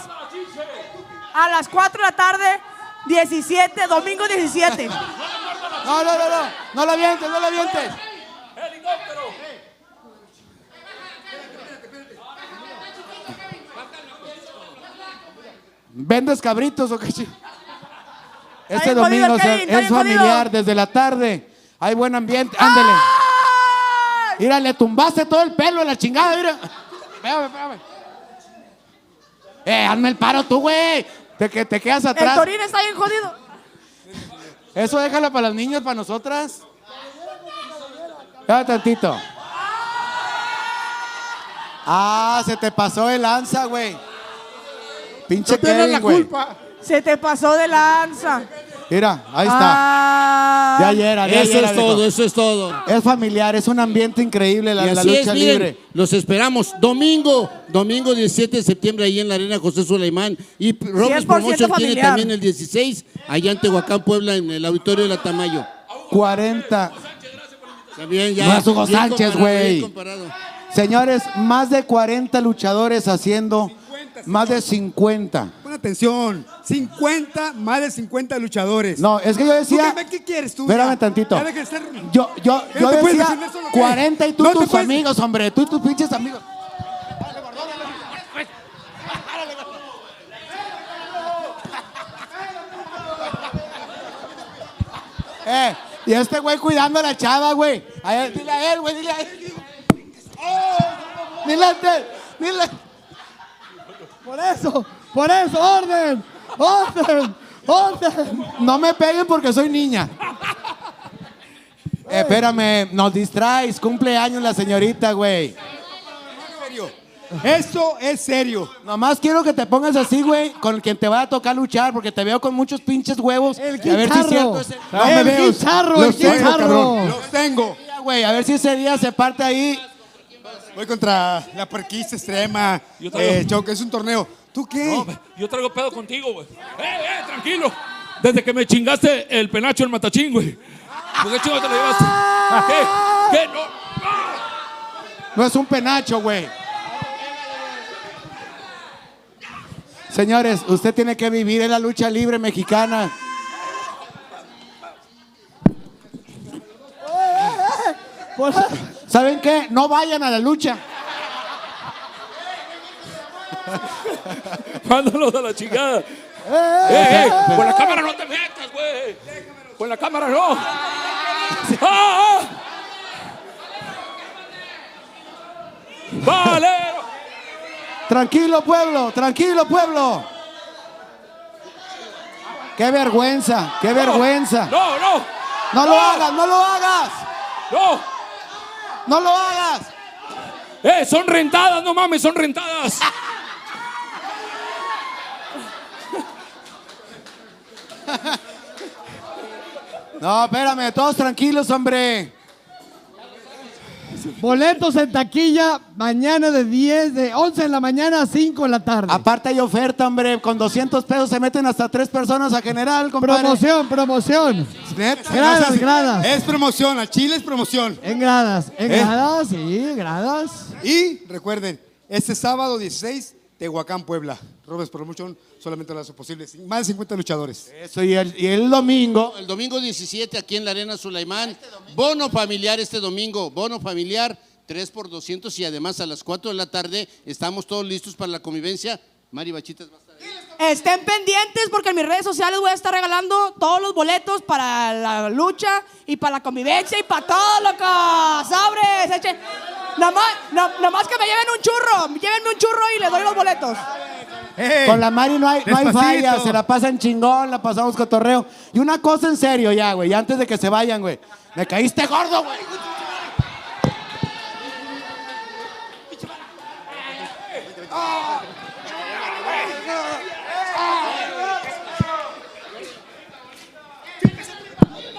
a las 4 de la tarde, 17, domingo 17. No, no, no, no. No la avientes, no la avientes. ¿Vendes cabritos o qué? Este domingo el Kevin, es jodido. familiar desde la tarde. Hay buen ambiente. Ándele. Mira, le tumbaste todo el pelo a la chingada, mira. Espérame, espérame. Eh, hazme el paro tú, güey. Te, que te quedas El atrás. Torino está bien jodido. Eso déjalo para las niñas, para nosotras. Espera tantito. Ah, se te pasó el lanza, güey. Pinche Kevin, la güey. culpa. Se te pasó de lanza. Mira, ahí está. Ah, De ayer, de Eso ayer, es viejo. todo, eso es todo. Es familiar, es un ambiente increíble la, y la así lucha es, miren, libre. los esperamos. Domingo, domingo 17 de septiembre, ahí en la Arena José Suleimán. Y Robles 100% Promotion tiene también el 16, allá en Tehuacán, Puebla, en el auditorio de la Tamayo. 40. También ya. No es Hugo Sánchez, güey. Señores, más de 40 luchadores haciendo más de 50. pon atención. 50, más de 50 luchadores. No, es que yo decía. ¿Tú qué, qué quieres tú? Espérame tantito. ya deja de ser- Yo, yo, ¿Qué yo te puedes decía decir eso, lo que? 40 y tú No te tus puedes- amigos, hombre. Tú y tus pinches amigos. Eh, y este güey cuidando a la chava, güey. A él, dile a él, güey, dile a él. Dile a él, dile. Por eso, por eso, orden, orden, orden. No me peguen porque soy niña. Eh, espérame, nos distraes. Cumpleaños la señorita, güey. Eso es serio. Nomás quiero que te pongas así, güey, con quien te va a tocar luchar, porque te veo con muchos pinches huevos. El Y a ver si es guitarro. cierto ese. No me el veo. guitarro, el Los tengo, guitarro. cabrón. Los tengo. güey, a ver si ese día se parte ahí. Voy contra la puerquista extrema. Yo traigo- Eh, es un torneo. ¿Tú qué? No, yo traigo pedo contigo, güey. ¡Eh, eh, tranquilo! Desde que me chingaste el penacho, el matachín, güey. ¿Por qué chingo te lo llevaste? ¿Qué? ¿Qué? No. No es un penacho, güey. Señores, usted tiene que vivir en la lucha libre mexicana. ¿Saben qué? No vayan a la lucha. Mándalos a la chingada. ¡Eh, eh! Con la cámara no te metas, güey. Con la cámara no. ¡Ah, ah! Valero. Tranquilo, pueblo, tranquilo, pueblo. Qué vergüenza, qué vergüenza. No, no. No lo hagas, no lo hagas. No. No lo hagas. Eh, son rentadas, no mames, son rentadas. No, espérame, todos tranquilos, hombre. Boletos en taquilla mañana de 10, de 11 de la mañana a 5 de la tarde. Aparte hay oferta, hombre. Con 200 pesos se meten hasta tres personas a general, compadre. Promoción, promoción. Neta, Gradas, no sé si- gradas. Es promoción, al Chile es promoción. En gradas, en ¿Eh? gradas, sí, gradas. Y recuerden, este sábado 16, Tehuacán, Puebla. Robes Promotion solamente lo hace posible. Más de 50 luchadores. Eso, y el, y el domingo. El domingo 17 aquí en la Arena Sulaimán. Bono familiar este domingo. Bono familiar 3 por 200 y además a las 4 de la tarde estamos todos listos para la convivencia. Mari Bachitas va a estar. Estén pendientes porque en mis redes sociales voy a estar regalando todos los boletos para la lucha y para la convivencia y para todo, loco. ¡Sobres! Echen. Nada más, na- nada más que me lleven un churro. Llévenme un churro y les doy los boletos. Con la Mari no hay, no hay falla, se la pasan chingón, la pasamos cotorreo. Y una cosa en serio ya, güey, y antes de que se vayan, güey. Me caíste gordo, güey.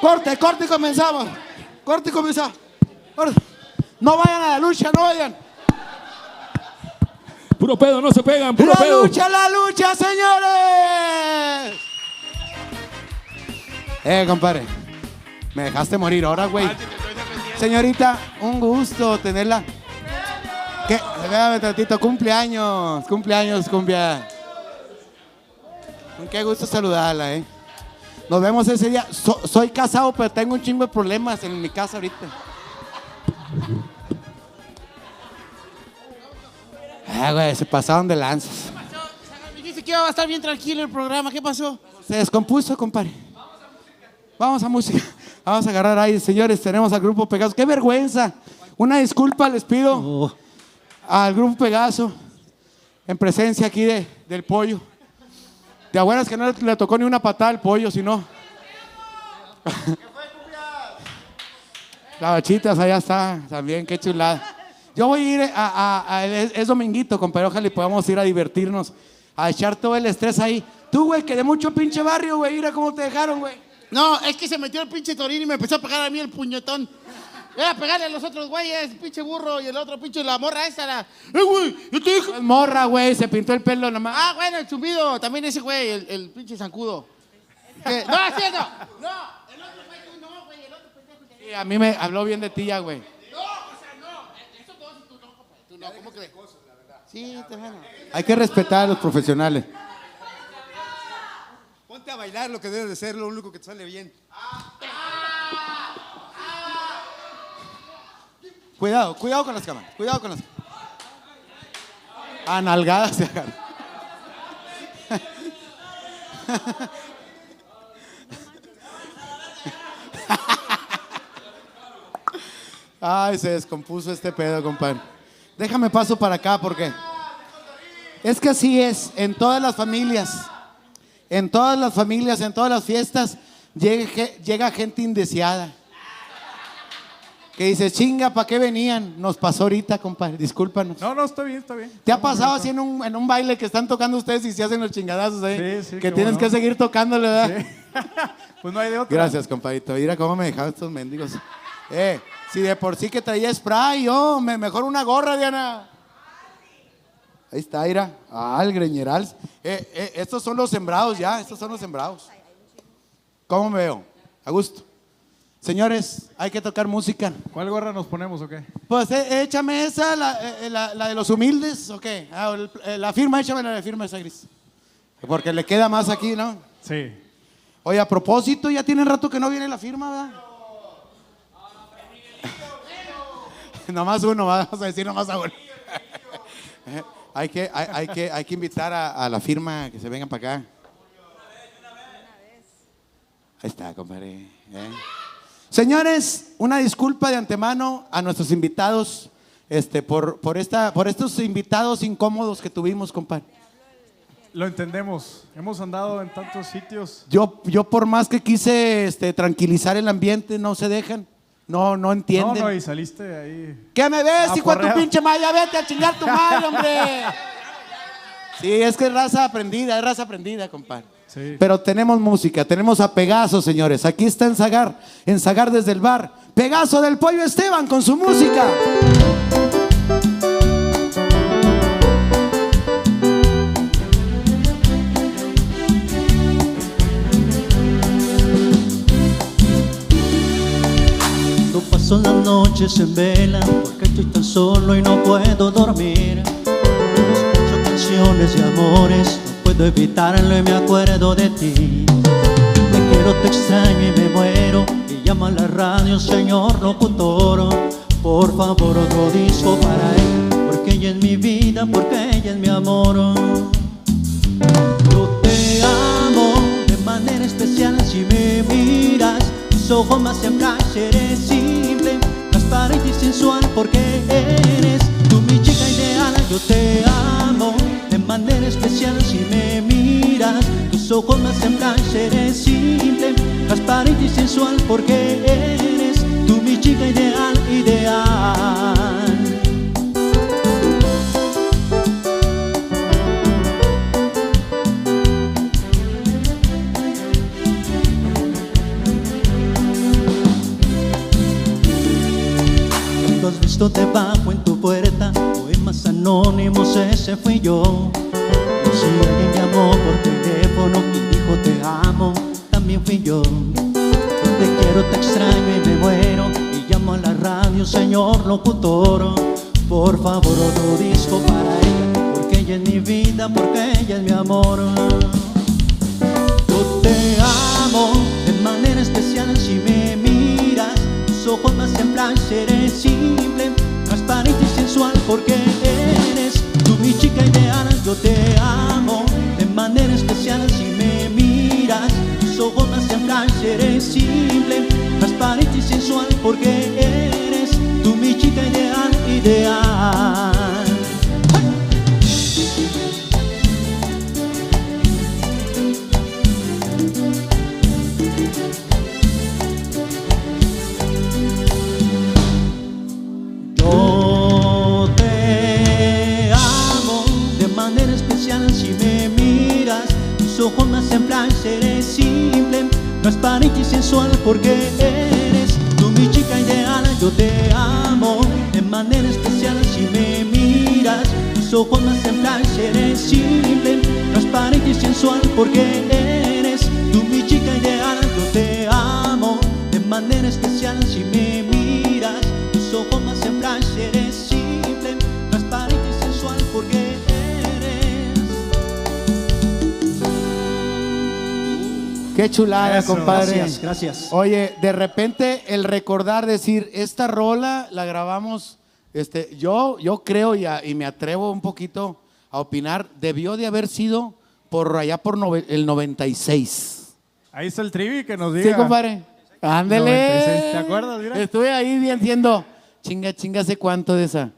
Corte, corte y comenzamos. Corte y comenzamos. Corte. No vayan a la lucha, no vayan. Puro pedo, no se pegan, puro La pedo. lucha, la lucha, señores. Eh, compadre. Me dejaste morir ahora, güey. Señorita, un gusto tenerla. ¿Qué? Espérame tantito, cumpleaños, cumpleaños, cumpleaños. Qué gusto saludarla, eh. Nos vemos ese día. So- soy casado, pero tengo un chingo de problemas en mi casa ahorita. Ah, güey, se pasaron de lanzas. Dijiste que iba a estar bien tranquilo el programa. ¿Qué pasó? Se descompuso, compadre. Vamos a música. Vamos a agarrar ahí, señores. Tenemos al grupo Pegaso. ¡Qué vergüenza! Una disculpa les pido al grupo Pegaso en presencia aquí de, del pollo. ¿Te acuerdas que no le, tocó ni una patada al pollo, sino? Las bachitas, allá está, también, qué chulada. Yo voy a ir a, a- a- es, es dominguito, compadre, ojalá y podamos ir a divertirnos, a echar todo el estrés ahí. Tú, güey, que de mucho pinche barrio, güey, mira cómo te dejaron, güey. No, es que se metió el pinche Torino y me empezó a pegar a mí el puñetón. Era a pegarle a los otros güeyes, pinche burro, y el otro pinche la morra esa. La... ¡Eh, güey! Yo te dije. Es morra, güey, se pintó el pelo nomás. Ah, bueno, el zumbido, también ese güey, el, el pinche zancudo. ¿Qué? No, es cierto. No, el otro güey, tú no, güey, el otro pendejo. Sí, a mí me habló bien de ti ya, güey. No, o sea, no. Eso todo, tú no, compadre. Tú no, ¿cómo crees? Sí, te van Hay que respetar a los profesionales. Ponte a bailar lo que debe de ser, lo único que te sale bien. Cuidado, cuidado con las cámaras, cuidado con las A nalgadas se agarran. Ay, se descompuso este pedo, compadre. Déjame paso para acá porque es que así es en todas las familias. En todas las familias, en todas las fiestas, llega gente indeseada. Que dice, chinga, ¿para qué venían? Nos pasó ahorita, compadre, discúlpanos. No, no, está bien, está bien. ¿Te ha pasado así en un, en un baile que están tocando ustedes y se hacen los chingadazos ahí? Sí, sí, que tienes no. que seguir tocándole, ¿verdad? Pues no hay de otra. Gracias, compadrito. Mira cómo me dejaron estos mendigos. Eh, si de por sí que traía spray, yo, me, mejor una gorra, Diana. Ahí está, Ira. Ah, el greñeral. Eh, eh, estos son los sembrados ya, estos son los sembrados. ¿Cómo me veo? A gusto. Señores, hay que tocar música. ¿Cuál gorra nos ponemos o qué? Pues eh, échame esa, la, eh, la- la de los humildes, ¿o qué? Ah, el- eh, la firma, échame la de firma esa gris. Porque le queda más aquí, ¿no? Sí. Oye, a propósito, ya tiene rato que no viene la firma, ¿verdad? nomás uno, vamos a decir nomás a uno. hay, que, hay, hay que, hay que invitar a, a la firma que se vengan para acá. Ahí está, compadre. ¿eh? Señores, una disculpa de antemano a nuestros invitados este, por, por, esta, por estos invitados incómodos que tuvimos, compadre. Lo entendemos. Hemos andado en tantos sitios. Yo, yo por más que quise este, tranquilizar el ambiente, no se dejan. No, no No, entienden. no, y saliste ahí. ¿Qué me ves, Ah, hijo de tu pinche madre? Ya vete a chingar tu madre, hombre. Sí, es que es raza aprendida, es raza aprendida, compadre. Sí. Pero tenemos música, tenemos a Pegaso, señores. Aquí está en Zagar, en Zagar desde el bar. Pegaso del Pollo Esteban con su música. No paso las noches en vela porque estoy tan solo y no puedo dormir. Escucho canciones de amores, puedo evitarlo y me acuerdo de ti. Te quiero, te extraño y me muero. Y llama a la radio, señor locutor. Por favor, otro disco para él, porque ella es mi vida, porque ella es mi amor. Yo te amo de manera especial si me miras. Tus ojos me hacen flash, eres simple, transparente y sensual porque eres tú mi chica ideal. Yo te amo manera especial si me miras. Tus ojos me hacen flash, eres simple, transparente y sensual porque eres tú mi chica ideal, ideal. Has visto debajo en tu puerta Poemas anónimos, ese fui yo Si alguien llamó por teléfono y dijo te amo También fui yo Te quiero, te extraño y me muero Y llamo a la radio, señor locutor Por favor, otro disco para ella Porque ella es mi vida, porque ella es mi amor yo te amo de manera especial si me miras. Tus ojos me hacen flash, eres simple, transparente y sensual porque eres ideal. Yo te amo de manera especial si me miras. Tus ojos me hacen eres simple, transparente y sensual porque eres tú mi chica ideal, ideal. Manera especial si me miras. Tus ojos me hacen flash, eres simple, transparente y sensual porque eres tú mi chica ideal. Yo te amo de manera especial si me miras. Tus ojos me hacen flash, eres simple, transparente y sensual porque eres tú mi chica ideal. Yo te amo de manera especial si me miras. Tus ojos me hacen flash, Qué chulada, Eso, compadre. gracias, gracias. Oye, de repente el recordar, decir, esta rola la grabamos, este, yo, yo creo y, a- y me atrevo un poquito a opinar, debió de haber sido por allá por nove- el 96. Ahí está el trivi que nos diga. Sí, compadre. Ándele. 96, ¿te acuerdas? Mira. Estuve ahí viendo, chinga, chinga, ¿hace cuánto de esa?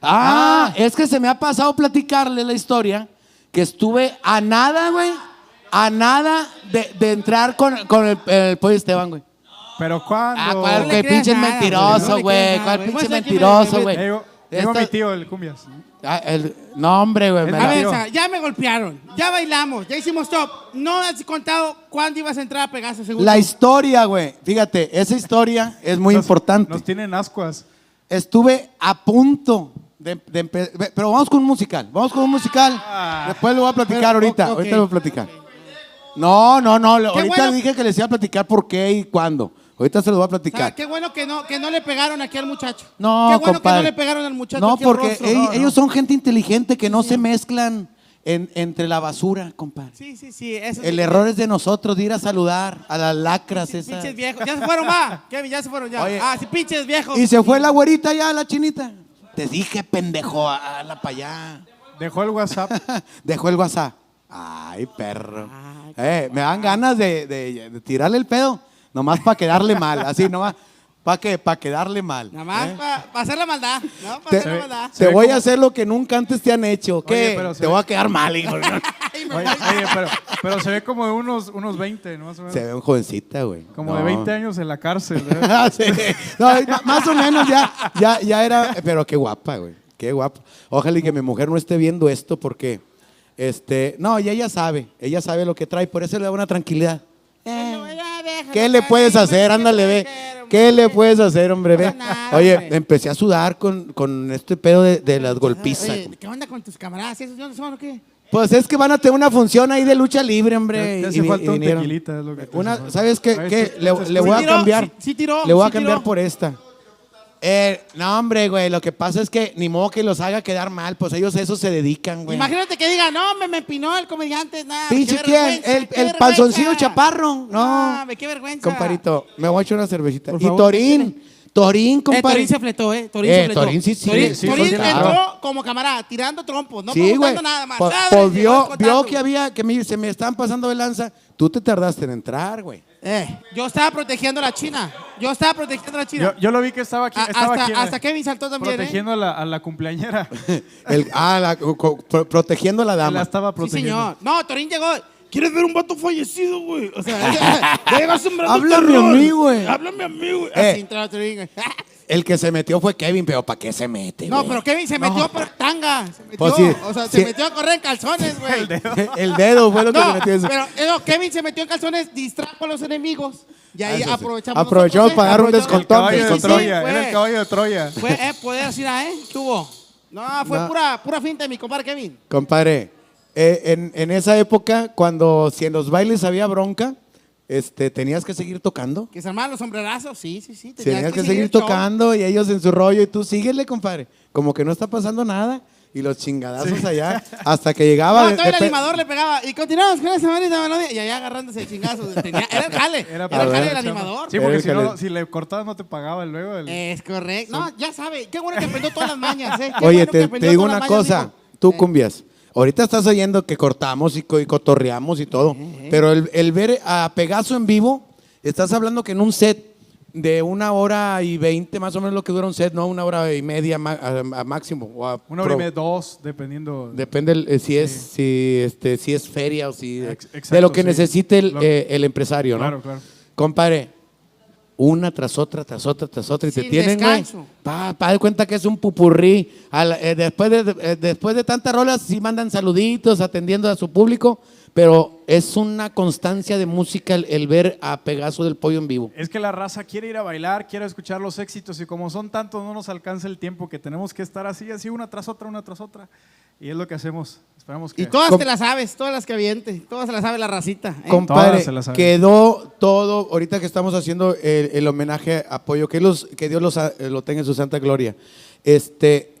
Ah, es que se me ha pasado platicarle la historia que estuve a nada, güey, a nada de, de entrar con, con el, el pollo Esteban, güey. Pero cuándo. Ah, cuál, creas pinche nada, mentiroso, güey, no ¿Cuál güey. pinche quién mentiroso, es, güey? Digo, mi tío, el cumbias. Ah, el- no, hombre, güey. A ver, ya me golpearon, ya bailamos, ya hicimos top. No has contado cuándo ibas a entrar a Pegaso, seguro. La historia, güey. Fíjate, esa historia es muy Nos- importante. Nos tienen ascuas. Estuve a punto de, de Pero vamos con un musical. Vamos con un musical. Ah. Después lo voy a platicar Pero, ahorita. ok, ok. Ahorita lo voy a platicar. No, no, no. Qué Ahorita bueno- le dije que les iba a platicar por qué y cuándo. Ahorita se lo voy a O sea, platicar. qué bueno que no, que no le pegaron aquí al muchacho. No, Qué bueno compadre. que no le pegaron al muchacho No, aquí porque rostro. ell- No, no. ellos son gente inteligente que no se mezclan en- entre la basura, compadre. Sí, sí, sí. Eso El sí. error es de nosotros de ir a saludar a las lacras Pinches esas. viejos. Ya se fueron, va. Kevin, ya se fueron ya. Oye. ah, sí, pinches viejos. Y se fue la güerita ya, la chinita. Te dije, pendejo, la para allá. Dejó el WhatsApp. Dejó el WhatsApp. Ay, perro. Eh, me dan ganas de, de- de tirarle el pedo, nomás para quedarle mal, así nomás. ¿Para qué? Para quedarle mal. Nada más ¿eh? para hacer la maldad. No, para Te, hacer la maldad. te voy a hacer lo que nunca antes te han hecho. ¿Qué? Oye, pero se te ve- voy a quedar mal, hijo. Oye, oye, pero, pero se ve como de unos, unos 20, ¿no? Más o menos. Se ve un jovencita, güey. Como de No. 20 años en la cárcel. ¿eh? Ah, sí. No, más o menos ya, ya, ya era, pero qué guapa, güey. Qué guapa. Ojalá y que mi mujer no esté viendo esto porque, este, no, y ella sabe, ella sabe lo que trae, por eso le da una tranquilidad. ¿Qué le puedes hacer? Ándale, ve. ¿Qué le puedes hacer, hombre? Ve. Oye, empecé a sudar con, con este pedo de, de las golpizas. Oye, ¿qué onda con tus camaradas? ¿Esos son o qué? Pues es que van a tener una función ahí de lucha libre, hombre. Te hace y falta y un vinieron. tequilita, es lo que te Una, falta. ¿Sabes qué? Le, voy a tiró, cambiar. sí- sí tiró, le voy a sí cambiar tiró. por esta. Eh, no, hombre, güey, lo que pasa es que ni modo que los haga quedar mal, pues ellos a eso se dedican, güey. Imagínate que diga, no, me, me empinó el comediante. Nah, Pinche qué quién, el, el panzoncillo chaparro. No, qué vergüenza. comparito, me voy a echar una cervecita. Por Y favor, Torín, Torín, Eh, compadre. Torín se fletó, ¿eh? Torín Eh, se fletó. Torín sí, sí, Torín, sí, Torín sí, claro. entró como camarada, tirando trompos, no sí, nada más. Pues, pues vio, que había, que me- se me estaban pasando de lanza. Tú te tardaste en entrar, güey. Eh, yo estaba protegiendo a la China. Yo estaba protegiendo a la China. Yo, yo lo vi que estaba aquí. A- estaba hasta, aquí, hasta Kevin saltó también, ¿eh? protegiendo a, la, a la cumpleañera. El- ah, la- co- pro- protegiendo a la dama. La estaba Sí, protegiendo. señor. No, Torín llegó. ¿Quieres ver un vato fallecido, güey? O sea, ya llega sembrando Háblame terror. a mí, güey. Háblame a mí, güey. Eh. Así entró Torín, güey. El que se metió fue Kevin, pero ¿para qué se mete, No, güey? pero Kevin se metió por tanga. Se metió, Pues sí, o sea, sí. se metió a correr en calzones, güey. El dedo fue lo que No, se metió eso. pero eh, no, Kevin se metió en calzones, distrajo a los enemigos. Y ahí Ah, aprovechamos. Aprovechamos nosotros, para dar un aprovechamos- descontón. Caballo de Sí, Troya, era el caballo de Troya. Fue, eh, poder así, ¿eh? ¿Qué hubo? No, fue No. pura, pura finta de mi compadre Kevin. Compadre, eh, en, en esa época, cuando si en los bailes había bronca, este, tenías que seguir tocando. Que se armaban los sombrerazos, sí, sí, sí. Tenías que seguir tocando y ellos en su rollo y tú síguele, compadre. Como que no está pasando nada. Y los chingadazos allá hasta que llegaba. No, de- todavía el de- animador le pegaba. Y continuamos con esa melodía. Y allá agarrándose chingazos. Tenía, era el jale. Era, Era el jale del animador. Sí, porque si, no, le cortabas no te pagaba luego. El... Es correcto. No, ya sabe. Qué bueno que aprendió todas las mañas, ¿eh? Qué Oye, bueno que te, te digo una mañas, cosa, dijo. tú Eh. cumbias. Ahorita estás oyendo que cortamos y, co- y cotorreamos y todo, pero el, el ver a Pegaso en vivo, estás hablando que en un set de una hora y veinte, más o menos lo que dura un set, no una hora y media a, a máximo. o a Una hora y media, dos, dependiendo. Depende el- eh, si es si este si es feria o si Ex- de exacto, lo que sí. necesite el, eh, el empresario, ¿no? Claro, claro. Compadre, una tras otra, tras otra, tras otra, y te Sin tienen, güey. descanso. Pa, pa, de cuenta que es un pupurrí. La- eh, después, de, eh, después de tantas rolas, sí mandan saluditos atendiendo a su público, pero es una constancia de música el, el ver a Pegaso del Pollo en vivo. Es que la raza quiere ir a bailar, quiere escuchar los éxitos y como son tantos no nos alcanza el tiempo que tenemos que estar así, así una tras otra, una tras otra. Y es lo que hacemos. Esperamos que... Y todas Com- te las sabes, todas las que aviente. Todas se las sabe la racita. ¿eh? Compadre, Todas se las saben. quedó todo, ahorita que estamos haciendo el, el homenaje a Pollo, que, los, que Dios los, ha- lo tenga en su santa gloria. Este,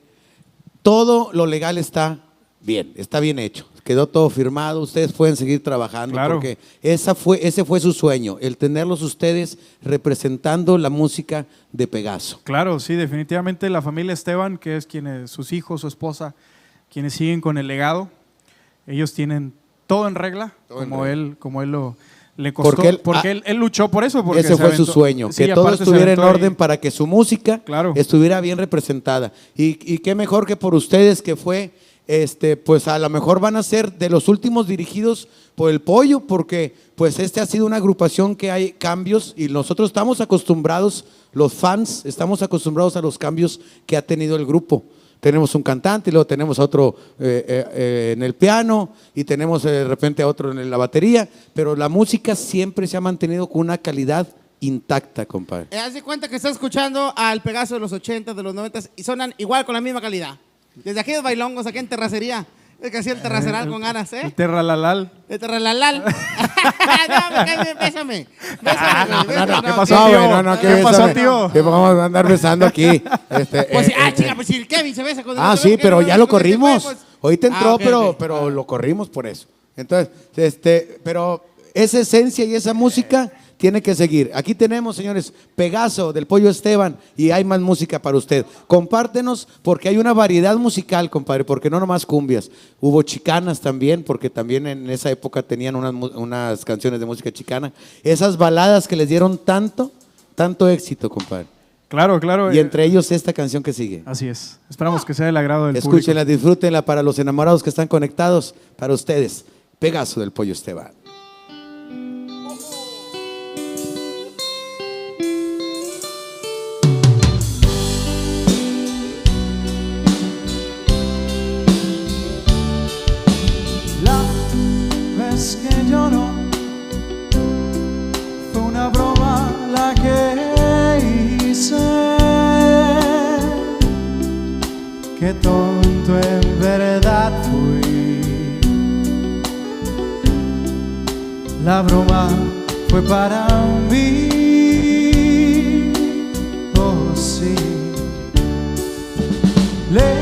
todo lo legal está bien, está bien hecho. Quedó todo firmado, ustedes pueden seguir trabajando Claro. porque esa fue, ese fue su sueño, el tenerlos ustedes representando la música de Pegaso. Claro, sí, definitivamente la familia Esteban, que es quienes, sus hijos, su esposa, quienes siguen con el legado, ellos tienen todo en regla, Todo en como regla. él, como él lo le costó, Porque porque él- él, ah, él, luchó por eso, porque Ese se fue su sueño, sí, que todo estuviera en orden para que su música Claro. estuviera bien representada. Y, y qué mejor que por ustedes que fue, este, pues a lo mejor van a ser de los últimos dirigidos por el pollo, porque pues este ha sido una agrupación que hay cambios y nosotros estamos acostumbrados, los fans, estamos acostumbrados a los cambios que ha tenido el grupo. Tenemos un cantante, y luego tenemos a otro eh, eh, eh, en el piano y tenemos de repente a otro en la batería, pero la música siempre se ha mantenido con una calidad intacta, compadre. Haz de cuenta que estás escuchando al Pegaso de los 80, de los 90 y sonan igual con la misma calidad. Desde aquellos bailongos, aquí en terracería. Es que hacía el terraceral con ganas, ¿eh? El terralalal. El terralalal. no, bésame. Bésame, ¿Qué pasó, No, güey, no, no, ¿Qué pasó, tío? Que vamos a andar besando aquí. Este, Pues sí, eh, ah, eh, chica, pues si el Kevin se besa con el Ah, sí, ¿qué pero ya lo ¿Cómo se fue, corrimos. pues? Ahorita entró, Ah, pero, pero lo corrimos por eso. Entonces, este, pero esa esencia y esa música tiene que seguir. Aquí tenemos, señores, Pegaso del Pollo Esteban y hay más música para usted. Compártenos porque hay una variedad musical, compadre, porque no nomás cumbias. Hubo chicanas también, porque también en esa época tenían unas, unas canciones de música chicana. Esas baladas que les dieron tanto, tanto éxito, compadre. Claro, claro. Y eh, entre ellos esta canción que sigue. Así es. Esperamos que sea del agrado del público. Escúchenla, disfrútenla para los enamorados que están conectados, para ustedes. Pegaso del Pollo Esteban. Fue una broma la que hice. Qué tonto en verdad fui. La broma fue para mí. Oh, sí. Le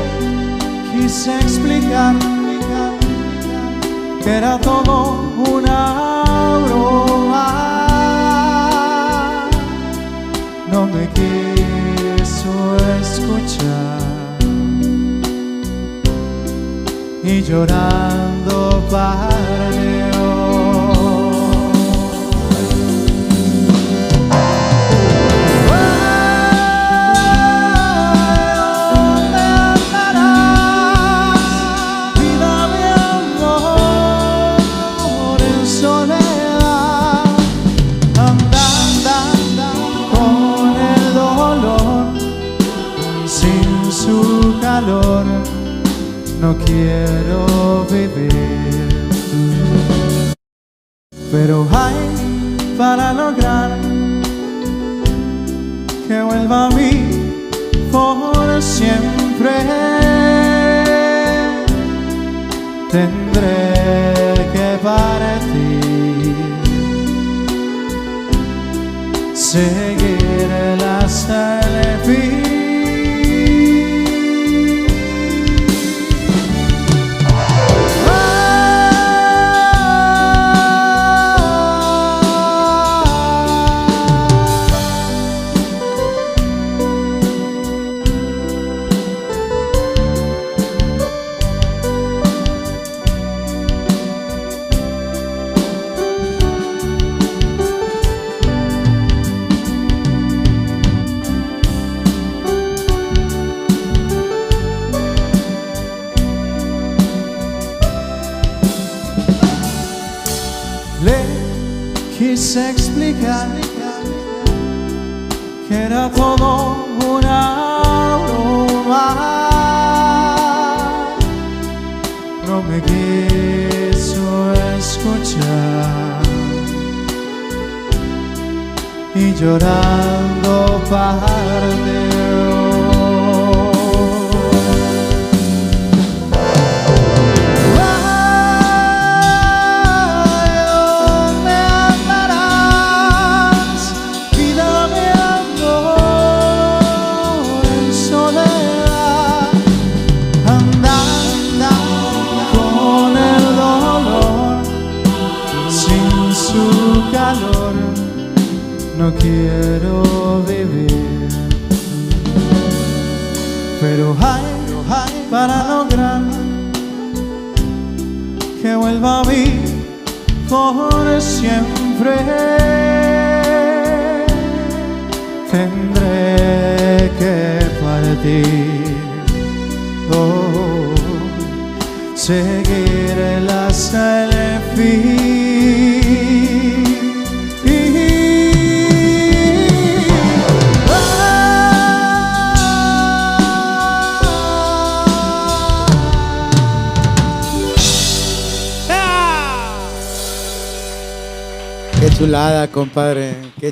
quise explicar que era todo una broma. No me quiso escuchar y llorando partió. Quiero vivir. Pero hay para lograr que vuelva a mí por siempre tendré que partir, seguir hasta el.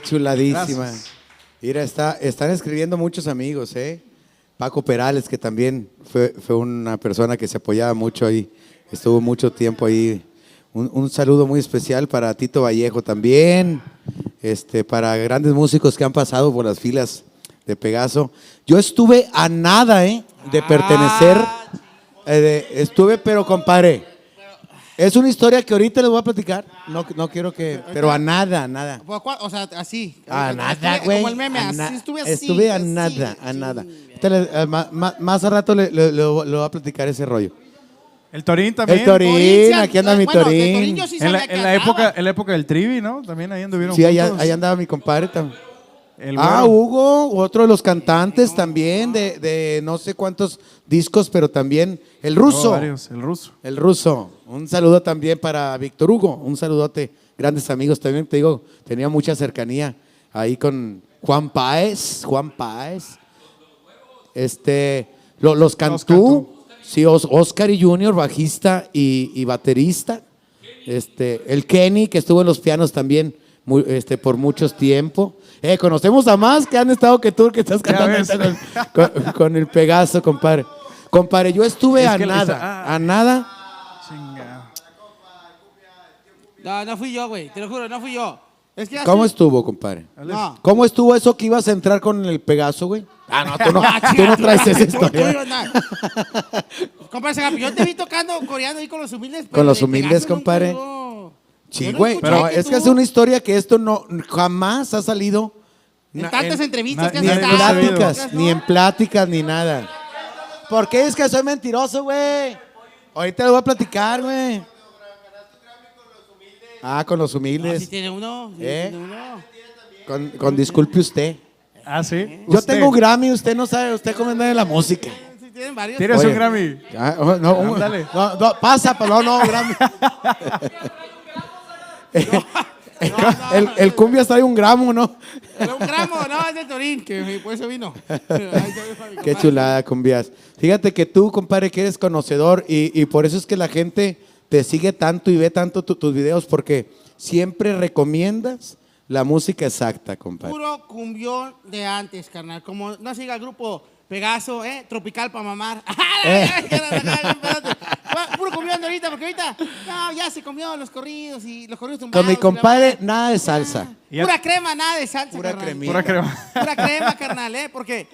Qué chuladísima. Gracias. Mira, está, están escribiendo muchos amigos, ¿eh? Paco Perales, que también fue, fue una persona que se apoyaba mucho ahí. Estuvo mucho tiempo ahí. Un, un saludo muy especial para Tito Vallejo también. Este, para grandes músicos que han pasado por las filas de Pegaso. Yo estuve a nada, ¿eh? De pertenecer. eh, de- estuve, pero compadre. Es una historia que ahorita les voy a platicar. No, no quiero que. Pero a nada, a nada. O sea, así. A nada, güey. Como el meme, así na- estuve así. Estuve a así, nada, a nada. Eh, más a rato le, le- le- le voy a platicar ese rollo. El Torín también. El Torín, aquí anda mi bueno, Torín. Torín yo sí En la, en época, en la época del Trivi, ¿no? También ahí anduvieron Sí, allá, ahí andaba mi compadre también. El ah. Hugo, otro de los cantantes también, de, de no sé cuántos discos, pero también el ruso. Oh, varios, el ruso. El ruso. Un saludo también para Víctor Hugo. Un saludote. Grandes amigos también, te digo, tenía mucha cercanía ahí con Juan Páez. Juan Páez. Este, lo- los Cantú. Sí, Os- Oscar y Junior, bajista y, y baterista. Este, el Kenny, que estuvo en los pianos también mu- este, por muchos tiempo. Eh, conocemos a más que han estado que tú, que estás cantando con, con- con el Pegaso, compadre. Compadre, yo estuve Es a nada, a nada. Chinga. No, no fui yo, güey. Te lo juro, no fui yo. Es que ¿Cómo estuvo, compadre? No. ¿Cómo estuvo eso que ibas a entrar con el Pegaso, güey? Ah, no, tú no, tú no traes esa Tú- tú historia. ibas Compadre yo te vi tocando coreano ahí con los humildes. pero Con los de humildes, Pegaso nunca compadre. hubo. Sí, no güey. escuché que es que tú- es una historia que esto no jamás ha salido. En tantas entrevistas que ni has en estado, pláticas, ¿no? ni en pláticas, ni nada. ¿Por qué es que soy mentiroso, güey? Ahorita lo voy a platicar, güey. Ah, con los No, humildes. si tiene uno. si ¿Eh? tiene uno. Con, con disculpe usted. Ah, sí. Yo Usted. tengo un Grammy, usted no sabe, usted cómo anda de la música. Sí, tienen varios. ¿Tienes Oye. un Grammy? Ah, oh, no, un- no, no, pasa, pero no, no, Grammy. el, el cumbia trae un gramo, ¿no? Pero un gramo, no, es de Torín, que por eso vino. Qué chulada, cumbias. Fíjate que tú, compadre, que eres conocedor y, y por eso es que la gente te sigue tanto y ve tanto tu- tus videos porque siempre recomiendas la música exacta, compadre. Puro cumbión de antes, carnal. Como no siga el grupo Pegaso, ¿eh? Tropical para mamar. Eh. Espérate. Puro cumbión de ahorita, porque ahorita no, ya se comió los corridos y los corridos tumbados. Con mi la compadre, nada de salsa. Ya- Pura crema, nada de salsa, Pura carnal. cremita. Pura crema. Pura crema, carnal, ¿eh? Porque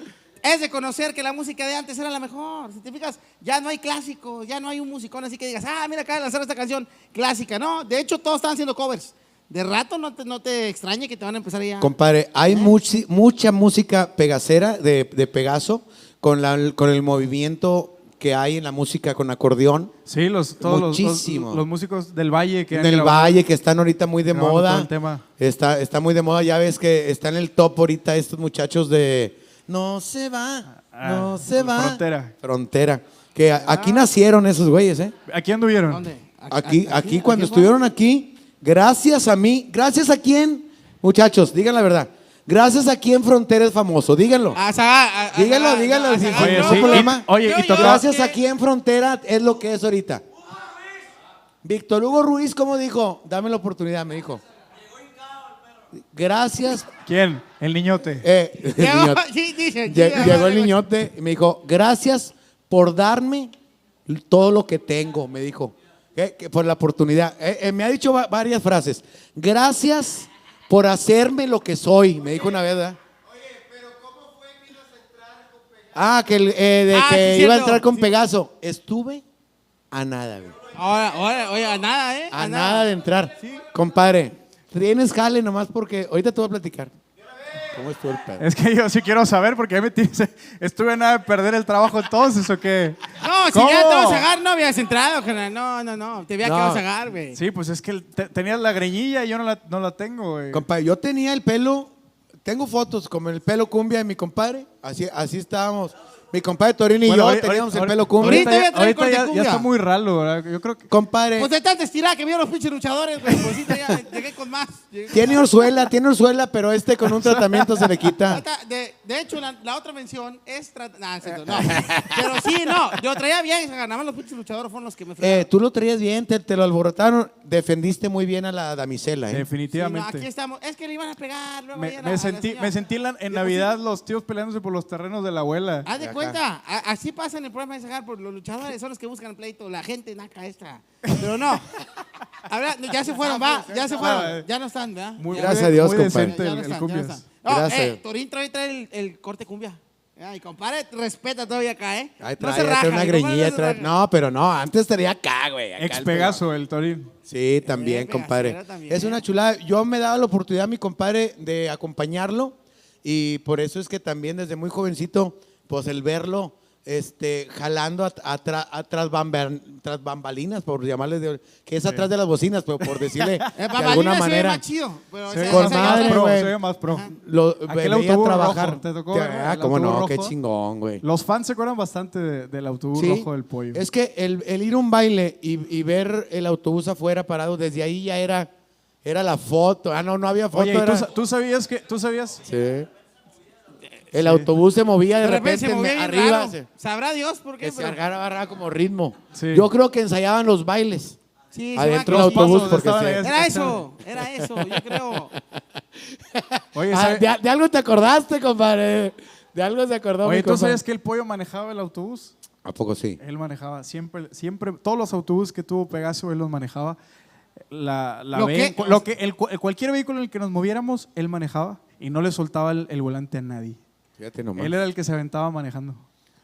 es de conocer que la música de antes era la mejor. Si te fijas, ya no hay clásicos, ya no hay un musicón así que digas, ah, mira, acaba de lanzar esta canción clásica. No, de hecho, todos están haciendo covers. De rato no te, no te extrañe que te van a empezar ya. Compadre, hay muchi- mucha música pegacera de, de Pegaso con, la, con el movimiento que hay en la música con acordeón. Sí, los, todos los- los, Muchísimo. los músicos del Valle que han En el grabado- Valle, que están ahorita muy de moda. el tema. Está, está muy de moda. Ya ves que está en el top ahorita estos muchachos de No se va, Ah, no se va. Frontera. Frontera. Que a- aquí nacieron esos güeyes, ¿eh? ¿Aquí anduvieron? ¿Dónde? Aquí, aquí cuando fue? estuvieron aquí, gracias a mí, gracias a quién, muchachos, digan la verdad. Gracias a quién Frontera es famoso, díganlo. A a- a Díganlo, díganlo, a Oye, sí, y- problema. oye, Yo- y yo- tocó- Gracias a quién Frontera es lo que es ahorita. Víctor Hugo Ruiz, ¿cómo dijo? Dame la oportunidad, me dijo. Gracias. ¿Quién? El niñote. eh, el Llegó, niñote. sí, dice, Lle- sí, Llegó el niñote y me dijo, gracias por darme todo lo que tengo, me dijo, eh, que por la oportunidad. Eh, eh, me ha dicho va- varias frases. Gracias por hacerme lo que soy, me dijo una vez, ¿verdad? Ah, que, el- eh, de Ah, que sí, iba a entrar con Sí. Pegaso. Estuve a nada, güey. Ahora, ahora, oye, a nada, ¿eh? A nada de entrar. Compadre, tienes jale nomás porque ahorita te voy a platicar. ¿Cómo estuvo el pedo? Es que yo sí quiero saber porque ahí me tienes- estuve nada de perder el trabajo entonces o qué. No, si ¿Cómo? ya te vas a sacar, no habías entrado, carnal. No, no, no. Te había No. que vas a sacar, güey. Sí, pues es que te- tenías la greñilla y yo no la, no la tengo, güey. Compadre, yo tenía el pelo, tengo fotos como el pelo cumbia de mi compadre, así, así estábamos. Mi compadre Torín y Bueno, yo teníamos el pelo ahorita cumbia. Ahorita ahorita corte ya, está muy ralo, ¿verdad? Yo creo que Compadre, Pues de tanta estirada que vieron los pinches luchadores, güey. Pues sí, ya llegué con más. Llegué con tiene más. orzuela, tiene orzuela, pero este con un tratamiento se le quita. Ahorita, De, de hecho, la, la otra mención es... tra- nah, cierto, no, Pero sí, no. Yo traía bien, nada más los pinches luchadores fueron los que me fregaron. Eh, tú lo traías bien, te, te lo alborotaron, defendiste muy bien a la damisela. ¿eh? Sí, no, definitivamente. aquí estamos. Es que le iban a pegar. Luego me, a la- me sentí, me sentí en, la- en Yo, Navidad pues, los tíos peleándose por los terrenos de la abuela. Haz de acá. Cuenta, a- así pasa en el programa de Sagar, por los luchadores son los que buscan el pleito, la gente naca esta. Pero no. Habla- ya se fueron, va, ya se fueron. Ya no están, ¿verdad? Muy- Gracias muy- a Dios, muy compadre. decente ya el, no el están, ya no cumbias. están. No, Gracias. eh, Torín trae, trae el, el corte cumbia. Ay, compadre, respeta todavía acá, ¿eh? Ahí no trae, una mi compadre greñilla. no se trae- raja. No, pero no, antes estaría acá, güey. acá Ex el Pegaso, el Torín. Sí, también, Eh, compadre. También. Es una chulada. Yo me daba la oportunidad, mi compadre, de acompañarlo y por eso es que también desde muy jovencito, pues el verlo este, jalando atrás tras bambalinas, por llamarles de, que es atrás de las bocinas, pero por decirle Eh, de Babalina alguna se ve manera. más chido, pero Se ve Con madre, pro, güey. se ve más pro. Lo veía trabajar. rojo, ¿te tocó Te- ver ah, cómo no, qué chingón, güey. Los fans se acuerdan bastante de- del autobús Sí, rojo del pollo. Es que el, el ir a un baile y, y ver el autobús afuera parado, desde ahí ya era, era la foto. Ah, no, no había foto. Oye, ¿y tú, era- sa- tú sabías que tú sabías? Sí. El autobús se movía de, De repente repente, se movía arriba. raro. se- Sabrá Dios por qué. que se pero- agarra, agarra como ritmo. Sí. Yo creo que ensayaban los bailes. Sí, se adentro del autobús pasos porque se- ahí. Era eso, era eso, yo creo. Oye, Ah, ¿sabe- de, de algo te acordaste, compadre. De algo se acordó. Oye, mi ¿tú compa. sabías que el pollo manejaba el autobús? ¿A poco sí? Él manejaba siempre, siempre, todos los autobuses que tuvo Pegaso, él los manejaba. La, la ¿Lo ven- qué? lo que, el, cu- cualquier vehículo en el que nos moviéramos, él manejaba y no le soltaba el, el volante a nadie. Fíjate nomás. Él era el que se aventaba manejando.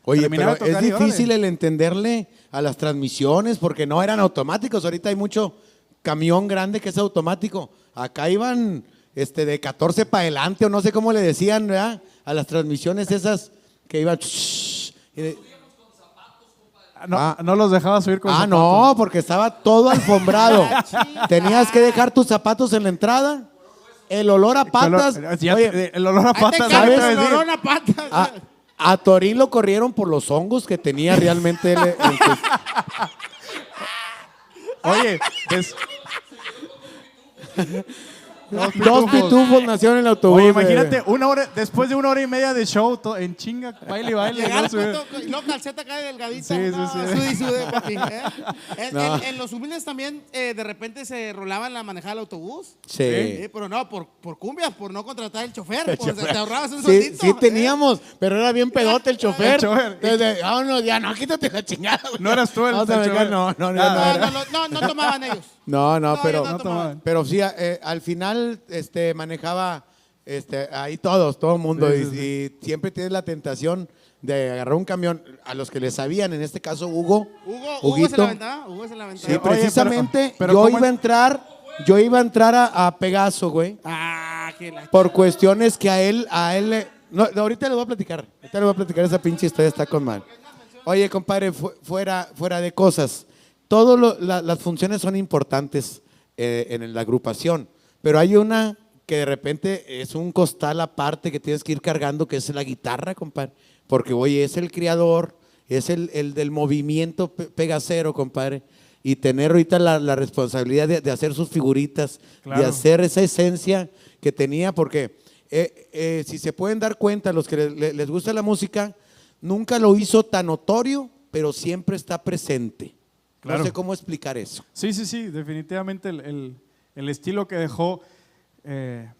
Oye, Terminaba pero de es tocar y órale. difícil el entenderle a las transmisiones porque no eran automáticos. Ahorita hay mucho camión grande que es automático. Acá iban este, de 14 para adelante o no sé cómo le decían, ¿verdad? A las transmisiones esas que iban... y de- No, Ah. no los dejaba subir con Ah, zapatos. no, porque estaba todo alfombrado. Tenías que dejar tus zapatos en la entrada. El olor a patas. olor- ya- Oye, el olor a Ahí te patas. ¿sabes? el olor a patas. a, a Torín lo corrieron por los hongos que tenía realmente sus- Oye, es- Dos pitufos nacieron en el autobús. Oye, imagínate, una hora, después de una hora y media de show, to- en chinga, baile y baile. Y luego calceta acá delgadita. Sí, sí, no, sí. papi, ¿eh? En, No. en- en los humildes también eh, de repente se rolaban la manejada del autobús. Sí. Eh, pero no, por, por cumbias, por no contratar el chofer. El pues, chofer. Te ahorrabas un Sí, sueldito. sí ¿eh? teníamos, pero era bien pedote el chofer. El chofer. Desde, vámonos, ya, no, quítate la chingada. güey. No eras tú el- el chofer. No, no, no, no, No, era. no, no, no, no tomaban ellos. No, no, No, pero, no pero sí, eh, al final este, manejaba este, ahí todos, todo el mundo. Sí, y, sí, sí. y siempre tienes la tentación de agarrar un camión. A los que le sabían, en este caso Hugo. Hugo, Hugo se Huguito. la aventaba. Hugo se la aventaba. Sí, Oye, precisamente pero yo ¿cómo iba a en- entrar, yo iba a entrar a, a Pegaso, güey. Ah, que la... Por cuestiones que a él, a él, le- no, no, ahorita le voy a platicar, ahorita le voy a platicar esa pinche historia, está con mal. Oye, compadre, fu- fuera, fuera de cosas, todas las funciones son importantes eh, en la agrupación, pero hay una que de repente es un costal aparte que tienes que ir cargando, que es la guitarra, compadre, porque oye, es el criador, es el, el del movimiento pe- pegacero, compadre, y tener ahorita la, la responsabilidad de, de hacer sus figuritas, Claro. de hacer esa esencia que tenía, porque eh, eh, si se pueden dar cuenta, los que le- le- les gusta la música, nunca lo hizo tan notorio, pero siempre está presente. Claro. No sé cómo explicar eso. Sí, sí, sí, definitivamente el, el- el estilo que dejó eh,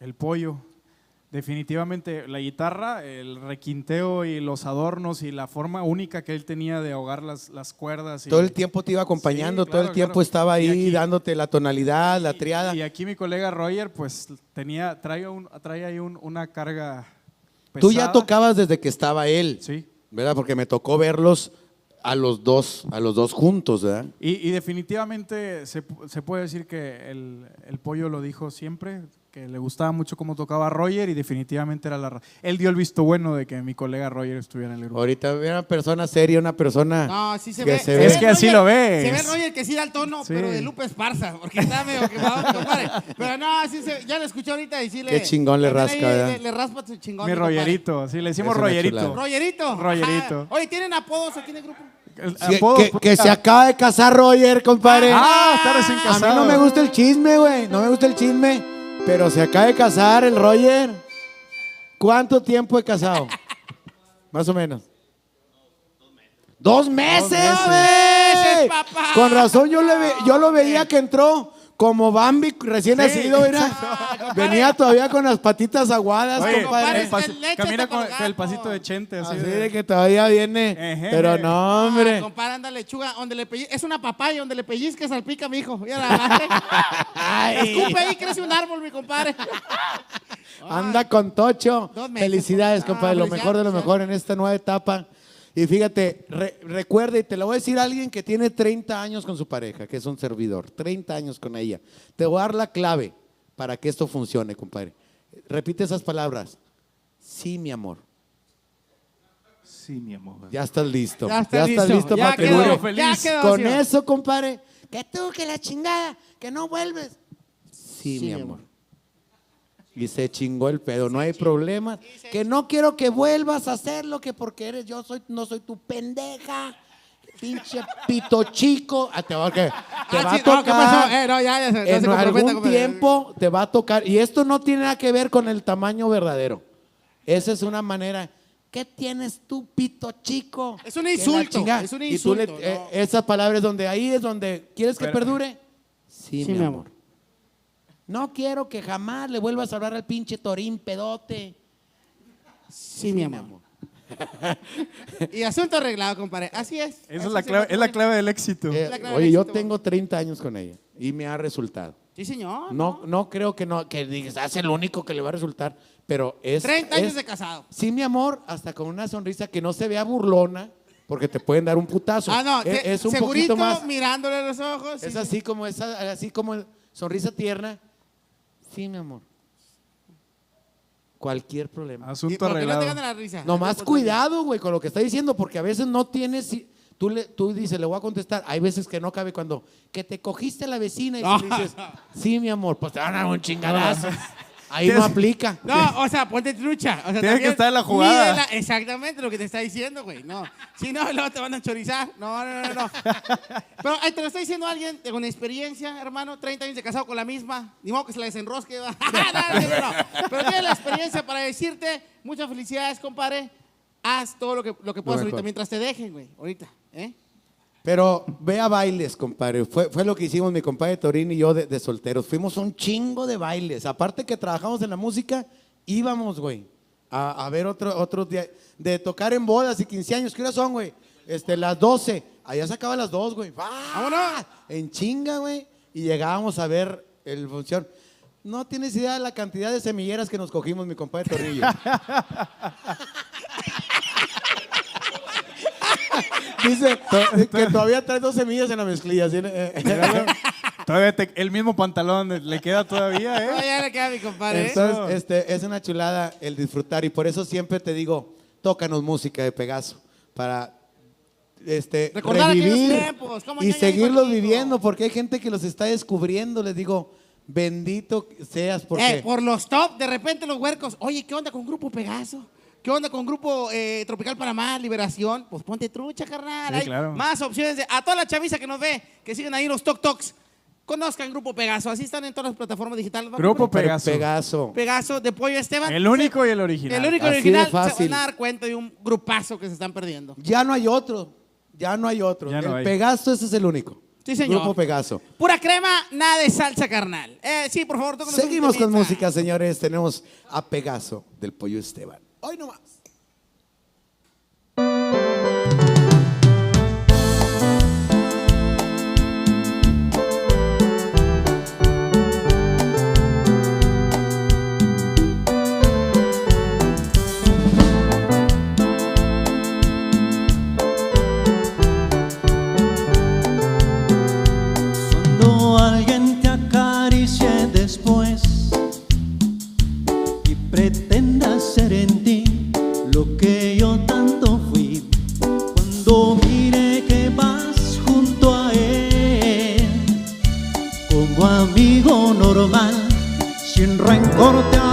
el pollo. Definitivamente la guitarra, el requinteo y los adornos y la forma única que él tenía de ahogar las, las cuerdas. y- Todo el tiempo te iba acompañando, Sí, todo el tiempo claro. estaba ahí aquí- dándote la tonalidad, la triada. Y aquí mi colega Roger, pues tenía, trae, un, trae ahí un- una carga Tú ya tocabas desde que estaba él, Sí. ¿verdad? Porque me tocó verlos a los dos, a los dos juntos, ¿verdad? Y, y definitivamente se, pu- se puede decir que el, el pollo lo dijo siempre, que le gustaba mucho cómo tocaba Roger y definitivamente era la ra- Él dio el visto bueno de que mi colega Roger estuviera en el grupo. Ahorita era una persona seria, una persona No, sí se que ve. se ve. Es que así lo ves. Se ve Roger que sí da el tono, Sí. pero de Lupe Esparza, porque está medio quemado, compadre. Pero no, sí se, ya lo escuché ahorita y sí le. Qué chingón le rasca, ahí ¿verdad? Le, le raspa su chingón. mi. Rogerito, así le decimos Rogerito. Rogerito. Rogerito. Ajá. Oye, ¿tienen apodos aquí en el grupo? Sí, que, que se acaba de casar Roger, compadre. Ah, está recién A casado. mí no me gusta el chisme, güey. No me gusta el chisme. Pero se acaba de casar el Roger. ¿Cuánto tiempo he casado? Más o menos. Dos meses, meses, güey. papá. Con razón yo, le ve- yo lo veía que entró como Bambi recién nacido, mira. Venía todavía con las patitas aguadas, Oye, compadre. el pas- Leche camina con, el con el gato. pasito de Chente. Así, Así de- de que todavía viene. Ejé. Pero no, hombre. Ah, compadre, anda lechuga, donde le pelli- es una papaya, donde le pellizques salpica, mijo. Mira la madre. Escupe ahí, crece un árbol, mi compadre. Anda con Tocho. Felicidades, Ah, compadre. Lo felicidades, mejor de lo mejor en esta nueva etapa. Y fíjate, re- recuerda, y te lo voy a decir a alguien que tiene 30 años con su pareja, que es un servidor, 30 años con ella. Te voy a dar la clave para que esto funcione, compadre. Repite esas palabras. Sí, mi amor. Sí, mi amor. Ya estás listo. Ya estás listo. listo Ya quedó, feliz. ya quedó, Con señor. eso, compadre. Que tú, que la chingada, que no vuelves. Sí, mi amor. Y se chingó el pedo, no hay problema. Que no quiero que vuelvas a hacerlo, que porque eres yo, soy, no soy tu pendeja. Pinche pito chico. Ah, te va, que- te Ah, va sí, a tocar. ¿qué pasó? Eh, no, ya, en algún tiempo te va a tocar. Y esto no tiene nada que ver con el tamaño verdadero. Esa es una manera. ¿Qué tienes tú, pito chico? Es un insulto, es un Y tú le- insulto, eh, no. esa palabra es donde ahí es donde quieres que Pero- perdure. Sí, Sí, mi mi amor. No quiero que jamás le vuelvas a hablar al pinche Torín pedote. Sí, mi amor. y asunto arreglado, compadre. Así es. Esa Así es la clave, es la clave del éxito. Eh, clave oye, del yo éxito. tengo 30 años con ella y me ha resultado. Sí, señor. No, no creo que no, que digas, "Ah, es el único que le va a resultar, pero es. 30 años es- de casado. Sí, mi amor, hasta con una sonrisa que no se vea burlona, porque te pueden dar un putazo. Ah, no, es, te- es un segurito poquito más. mirándole a los ojos. Es sí, así como esa, así como sonrisa tierna. Sí, mi amor. Cualquier problema. Asunto ¿Por qué no te arreglado. la risa? No más cuidado, güey, con lo que está diciendo, porque a veces no tienes. Tú, le, tú dices, le voy a contestar. Hay veces que no cabe cuando. Que te cogiste a la vecina y si le dices, sí, mi amor, pues te van a dar un chingadazo. Ahí no aplica. No, o sea, ponte trucha. O sea, Tienes que estar en la jugada. mídela exactamente lo que te está diciendo, güey. No. Si no, luego te van a chorizar. No, no, no, no. Pero ahí te lo está diciendo alguien con experiencia, hermano. 30 años de casado con la misma. Ni modo que se la desenrosque. ¿va? no, no, no, no. Pero tiene la experiencia para decirte muchas felicidades, compadre. Haz todo lo que, lo que puedas mejor. ahorita mientras te dejen, güey. Ahorita, ¿eh? Pero ve a bailes, compadre. Fue, fue lo que hicimos mi compadre Torín y yo de, de solteros. Fuimos un chingo de bailes. Aparte que trabajamos en la música, íbamos, güey, a, a ver otro, otros días. De tocar en bodas y 15 años. ¿Qué horas son, güey? Este, las 12. Allá se acaban las 2, güey. ¡Vámonos! En chinga, güey. Y llegábamos a ver el función. No tienes idea de la cantidad de semilleras que nos cogimos, mi compadre Torrillo. Dice que todavía trae dos semillas en la mezclilla. ¿sí? Todavía te- el mismo pantalón le queda todavía, ¿eh? Ya le queda a mi compadre. ¿eh? Entonces, este, es una chulada el disfrutar y por eso siempre te digo, tócanos música de Pegaso para este, Recordar aquellos revivir tiempos, cómo y seguirlos viviendo porque hay gente que los está descubriendo. Les digo, bendito seas porque Eh, por los top, de repente los huercos, oye, ¿qué onda con Grupo Pegaso? ¿Qué onda con Grupo eh, Tropical Panamá, Liberación? Pues ponte trucha, carnal. Sí, Hay claro. más opciones. De, a toda la chaviza que nos ve, que siguen ahí los Tok Toks, conozcan Grupo Pegaso. Así están en todas las plataformas digitales. ¿va, Grupo? Pegaso. Pegaso. Pegaso de Pollo Esteban. El único y el original. El único y Así original. de fácil. Se van a dar cuenta de un grupazo que se están perdiendo. ya no hay otro, ya no hay otro. Ya no el hay. Pegaso ese es el único. Sí, señor. Grupo Pegaso. Pura crema, nada de salsa carnal. Eh, sí, por favor, Seguimos con música, señores. Tenemos a Pegaso del Pollo Esteban. Hoy nomás. Sin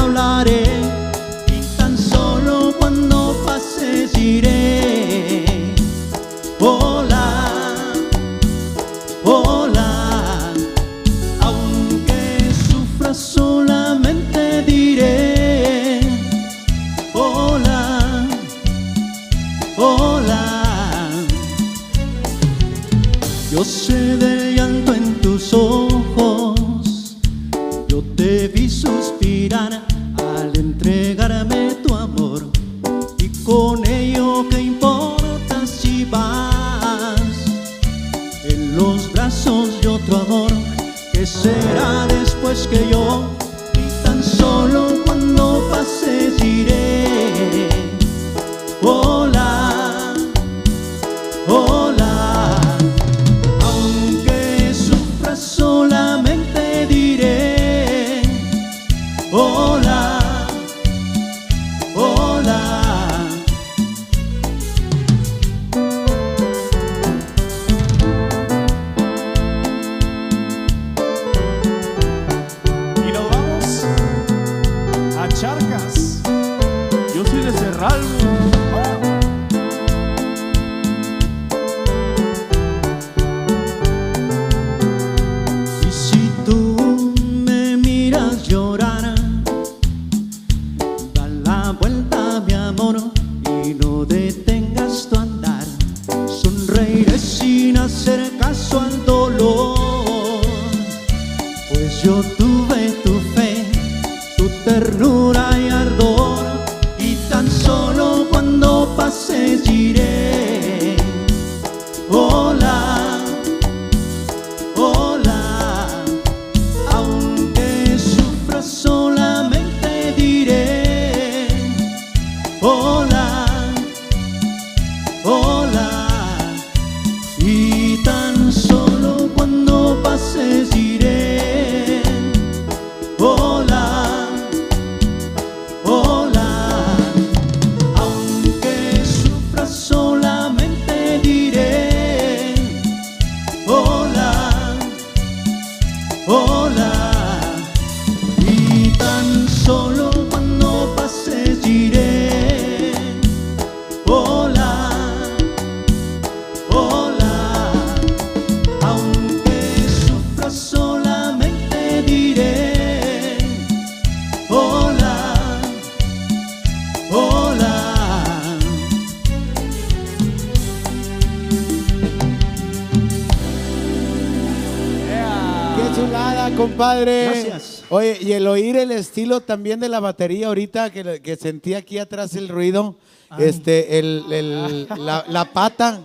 Oye, y el oír el estilo también de la batería ahorita, que, que sentí aquí atrás el ruido, este, el, el- la, la pata,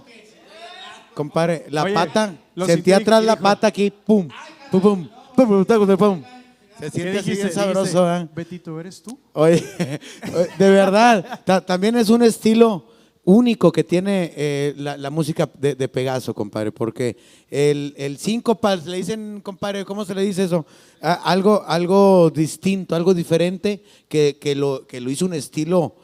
compadre, la Oye, pata, sentí atrás la pata aquí, pum, pum, pum, pum, pum, pum, pum. Se ¿Qué siente así bien sabroso, ¿eh? Betito, ¿eres tú? Oye, de verdad, ta- también es un estilo único que tiene eh, la, música de, Pegaso, compadre, porque el, el síncopa, le dicen, compadre, ¿cómo se le dice eso? Algo, algo distinto, algo diferente que, lo, que lo hizo un estilo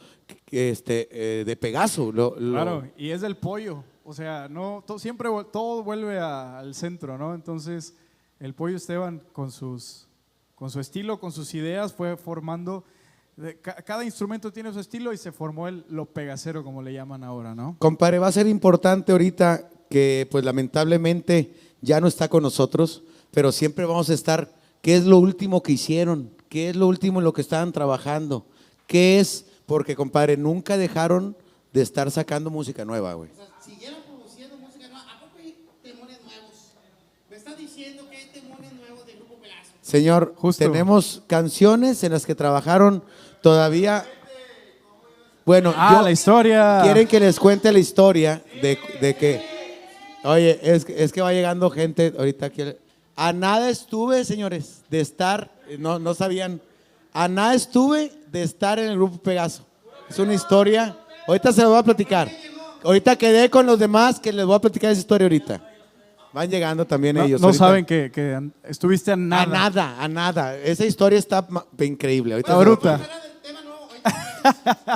este, eh, de Pegaso. Claro, y es del pollo. O sea, no, siempre todo vuelve al centro, ¿no? Entonces, el pollo Esteban con sus con su estilo, con sus ideas, fue formando. De- ca- cada instrumento tiene su estilo y se formó el lo pegacero, como le llaman ahora, ¿no? Compadre, va a ser importante ahorita que pues lamentablemente ya no está con nosotros, pero siempre vamos a estar, ¿qué es lo último que hicieron? ¿Qué es lo último en lo que estaban trabajando? ¿Qué es? Porque, compadre, nunca dejaron de estar sacando música nueva, güey. Siguieron produciendo música nueva. ¿A poco hay temones nuevos? ¿Me estás diciendo que hay temones nuevos de Grupo Pegaso? Señor, tenemos canciones en las que trabajaron todavía. Bueno, Ah, yo- la historia. Quieren que les cuente la historia de, de que. Oye, es, que- es que va llegando gente ahorita aquí. A nada estuve, señores, de estar. No, no sabían. A nada estuve de estar en el grupo Pegaso. Es una historia. Ahorita se los voy a platicar. Ahorita quedé con los demás que les voy a platicar esa historia ahorita. Van llegando también No, ellos. no ahorita. saben que, que estuviste a nada. A nada, a nada. Esa historia está increíble. Ahorita lo- bruta.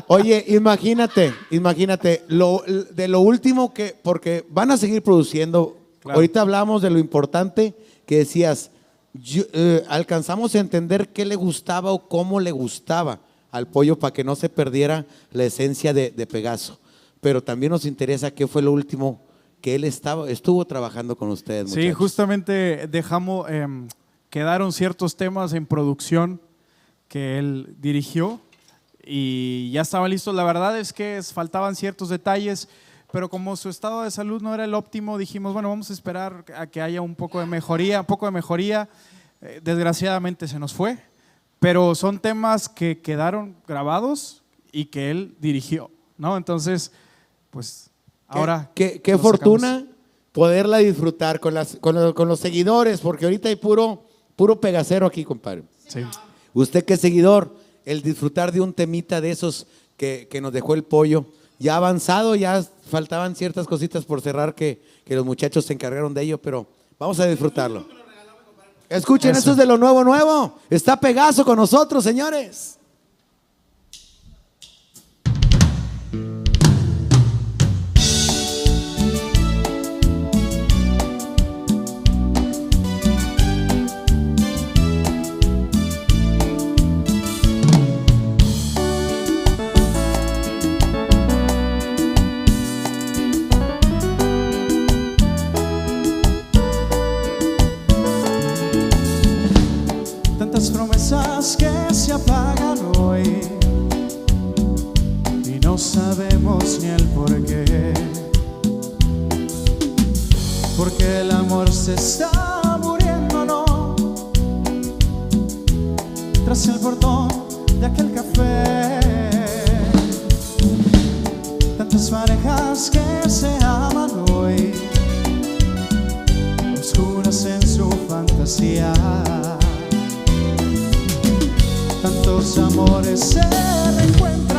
Oye, imagínate, imagínate, lo, de lo último que, porque van a seguir produciendo. Claro. Ahorita hablamos de lo importante que decías, yo- eh, alcanzamos a entender qué le gustaba o cómo le gustaba al pollo para que no se perdiera la esencia de, de Pegaso. Pero también nos interesa qué fue lo último que él estaba, estuvo trabajando con ustedes. Sí, justamente dejamos, em, quedaron ciertos temas en producción que él dirigió y ya estaban listos. La verdad es que faltaban ciertos detalles, pero como su estado de salud no era el óptimo, dijimos, bueno, vamos a esperar a que haya un poco de mejoría, un poco de mejoría. Eh, desgraciadamente se nos fue, pero son temas que quedaron grabados y que él dirigió, ¿no? Entonces, pues ahora... Qué, qué fortuna sacamos. poderla disfrutar con, las, con, los, con los seguidores, porque ahorita hay puro, puro pegacero aquí, compadre. Sí. Usted que es seguidor, el disfrutar de un temita de esos que, que nos dejó el pollo, ya avanzado, ya faltaban ciertas cositas por cerrar que, que los muchachos se encargaron de ello, pero vamos a disfrutarlo. Escuchen, Eso. esto es de lo nuevo, nuevo. Está Pegaso con nosotros, señores. Sabemos ni el por qué. Porque el amor se está muriendo, no. Tras el portón de aquel café. Tantas parejas que se aman hoy, oscuras en su fantasía. Tantos amores se reencuentran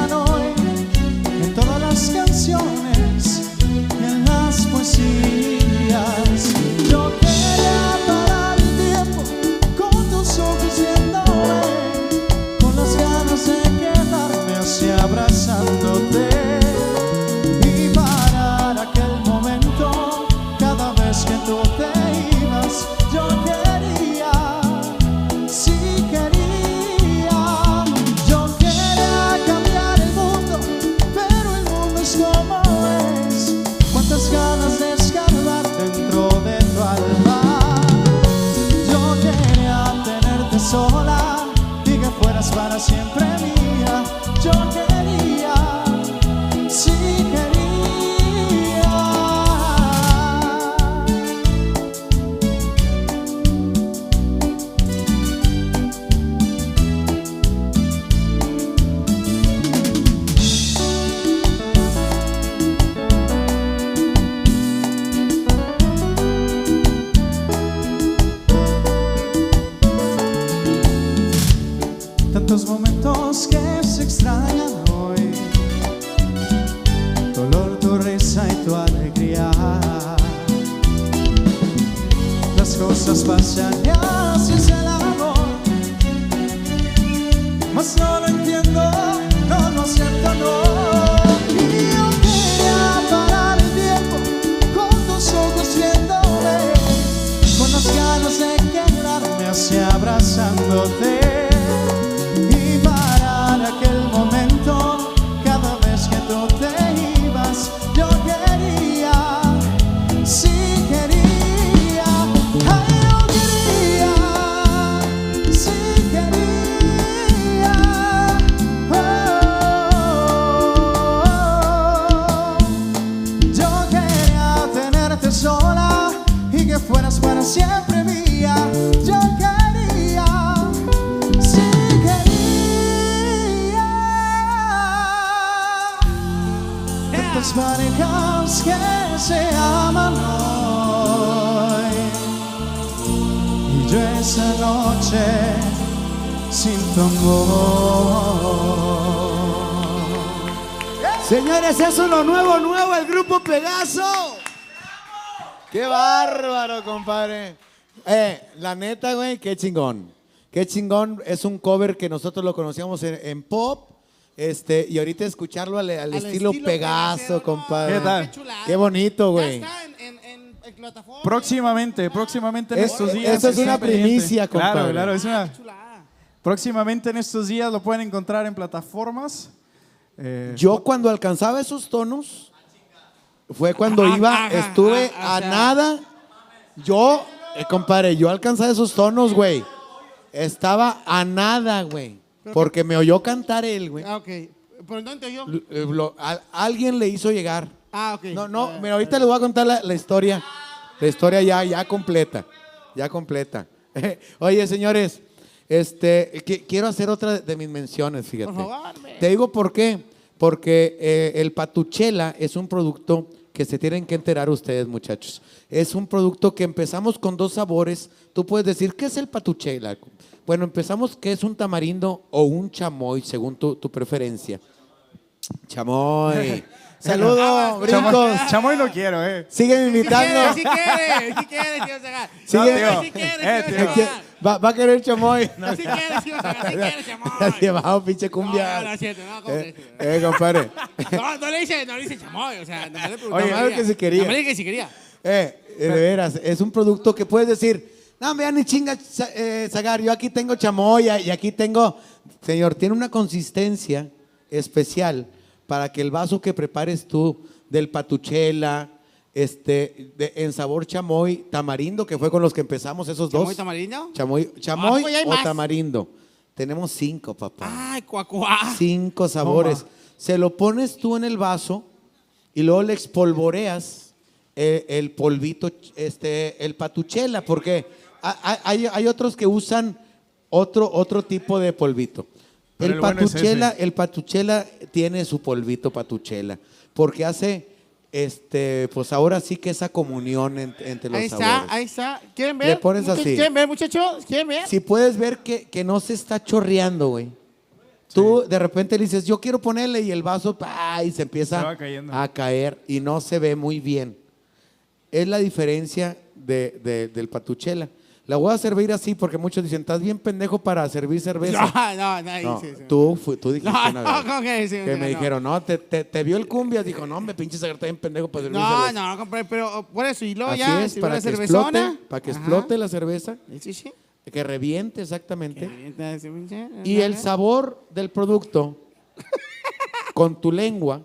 la neta, güey, qué chingón. Qué chingón. Es un cover que nosotros lo conocíamos en, en pop. Este, y ahorita escucharlo al, al estilo, estilo Pegaso, compadre. ¿Qué tal? Qué bonito, güey. Próximamente, próximamente en Es- estos días. eso es una primicia, Claro, compadre. claro, es una. Próximamente en estos días lo pueden encontrar en plataformas. Eh, Yo cuando alcanzaba esos tonos, fue cuando Ajá, iba, estuve ajá, a nada. Yo, eh, compadre, yo alcanzaba esos tonos, güey. Estaba a nada, güey. Porque me oyó cantar él, güey. Ah, ok. ¿Por dónde yo? L- eh, lo- alguien le hizo llegar. Ah, ok. No, no, mira, ahorita les voy a contar la, la historia. La historia ya, ya completa. Ya completa. Oye, señores, este, qui- quiero hacer otra de mis menciones, fíjate. Por favor. Te digo por qué. Porque eh, el patuchela es un producto que se tienen que enterar ustedes, muchachos. Es un producto que empezamos con dos sabores. Tú puedes decir, ¿qué es el patuchela? Bueno, empezamos que es un tamarindo o un chamoy, según tu, tu preferencia. Chamoy. Saludos, Chamoy, brincos. Chamoy no quiero, eh. Siguen invitando. Si quiere, si quiere, tío Zagar. Sigue- No, tío. Si quiere, Eh, tío tío. Zagar. Va, va a querer chamoy. No, Si quiere, tío Zagar. Si quiere, chamoy. llevado pinche cumbia. No, no, es cierto, no, ¿cómo eh, eh, compadre. No, no le dice, no le dice chamoy, o sea, nomás le preguntó. Oye, que si quería. Le dije que si quería. Eh, eh, de veras, es un producto que puedes decir, no, vean ni chinga, eh, Zagar, yo aquí tengo chamoya y aquí tengo, señor, tiene una consistencia especial para que el vaso que prepares tú del patuchela, este, de- en sabor chamoy, tamarindo, que fue con los que empezamos esos ¿Chamoy dos. tamarindo? Chamoy, Ah, chamoy pues hay o más. tamarindo. Tenemos cinco, papá. Ay, cuacuá. Cinco sabores. Se lo pones tú en el vaso y luego le espolvoreas eh, el polvito, este, el patuchela, porque ha- ha- hay, hay otros que usan otro, otro tipo de polvito. El, el bueno es patuchela, el patuchela tiene su polvito patuchela, porque hace, este, pues ahora sí que esa comunión en- entre los Ahí está, sabores. ahí está. ¿Quieren ver? Le pones Muchachos, así. ¿Quieren ver, muchachos? ¿Quieren ver? Si puedes ver que, que no se está chorreando, güey. Tú de repente le dices, yo quiero ponerle y el vaso, ¡pah! y se empieza Se va cayendo. a caer y no se ve muy bien. Es la diferencia de- de- del patuchela. La voy a servir así porque muchos dicen, estás bien pendejo para servir cerveza. No, no, no. No, sí, sí. tú, tú dijiste No, una no, vez ¿cómo que sí? que No, me no. dijeron, no, te, te- te vio el cumbia. Dijo, no, me pinche está bien pendejo para servir No, cerveza. no, compadre, pero por eso, y luego Así ya, es, para una que cervezona. explote, para que Ajá. explote la cerveza, Sí, sí. que reviente exactamente. Entonces, Y el sabor del producto, con tu lengua,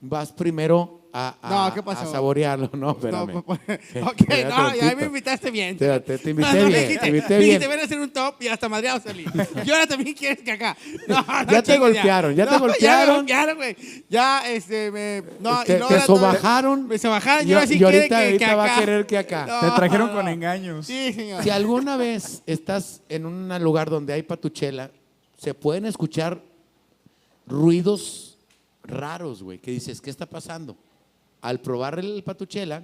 vas primero a, a- No, ¿qué pasó? a saborearlo. No, espérame. No, pues, Eh, ok, espérate no, ya me invitaste bien. Espérate, te invité No, bien, te invité bien. ven a hacer un top y hasta madreado salí. Y ahora también quieres que acá. No, no, Ya te golpearon, ya te Ya me golpearon. golpearon, güey. Ya, este, me. No, Te- y no, te sobajaron. Me sobajaron y, Y- ahora sí y quiere ahorita- que, ahorita que va a querer que acá. No, Te trajeron no, con engaños. Sí, señor. Si alguna vez estás en un lugar donde hay patuchela, se pueden escuchar ruidos raros, güey, que dices, ¿qué está pasando? Al probar el patuchela,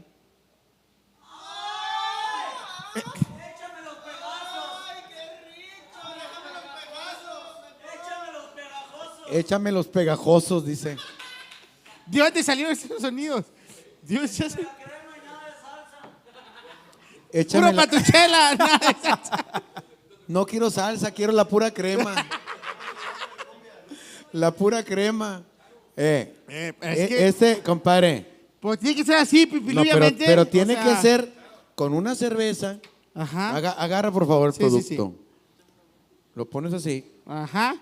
échame los pegajosos, dice. Dios, te salieron esos sonidos. Dios, ya se... Échame Puro la- patuchela. nada de salsa. No quiero salsa, quiero la pura crema. la pura crema. Eh, Eh, es eh, que- este, compadre. Pues tiene que ser así, No, pero, pipiluyamente. pero o tiene sea, que ser con una cerveza. Ajá. Aga- agarra, por favor, el Sí, sí, producto. Lo pones así. Ajá.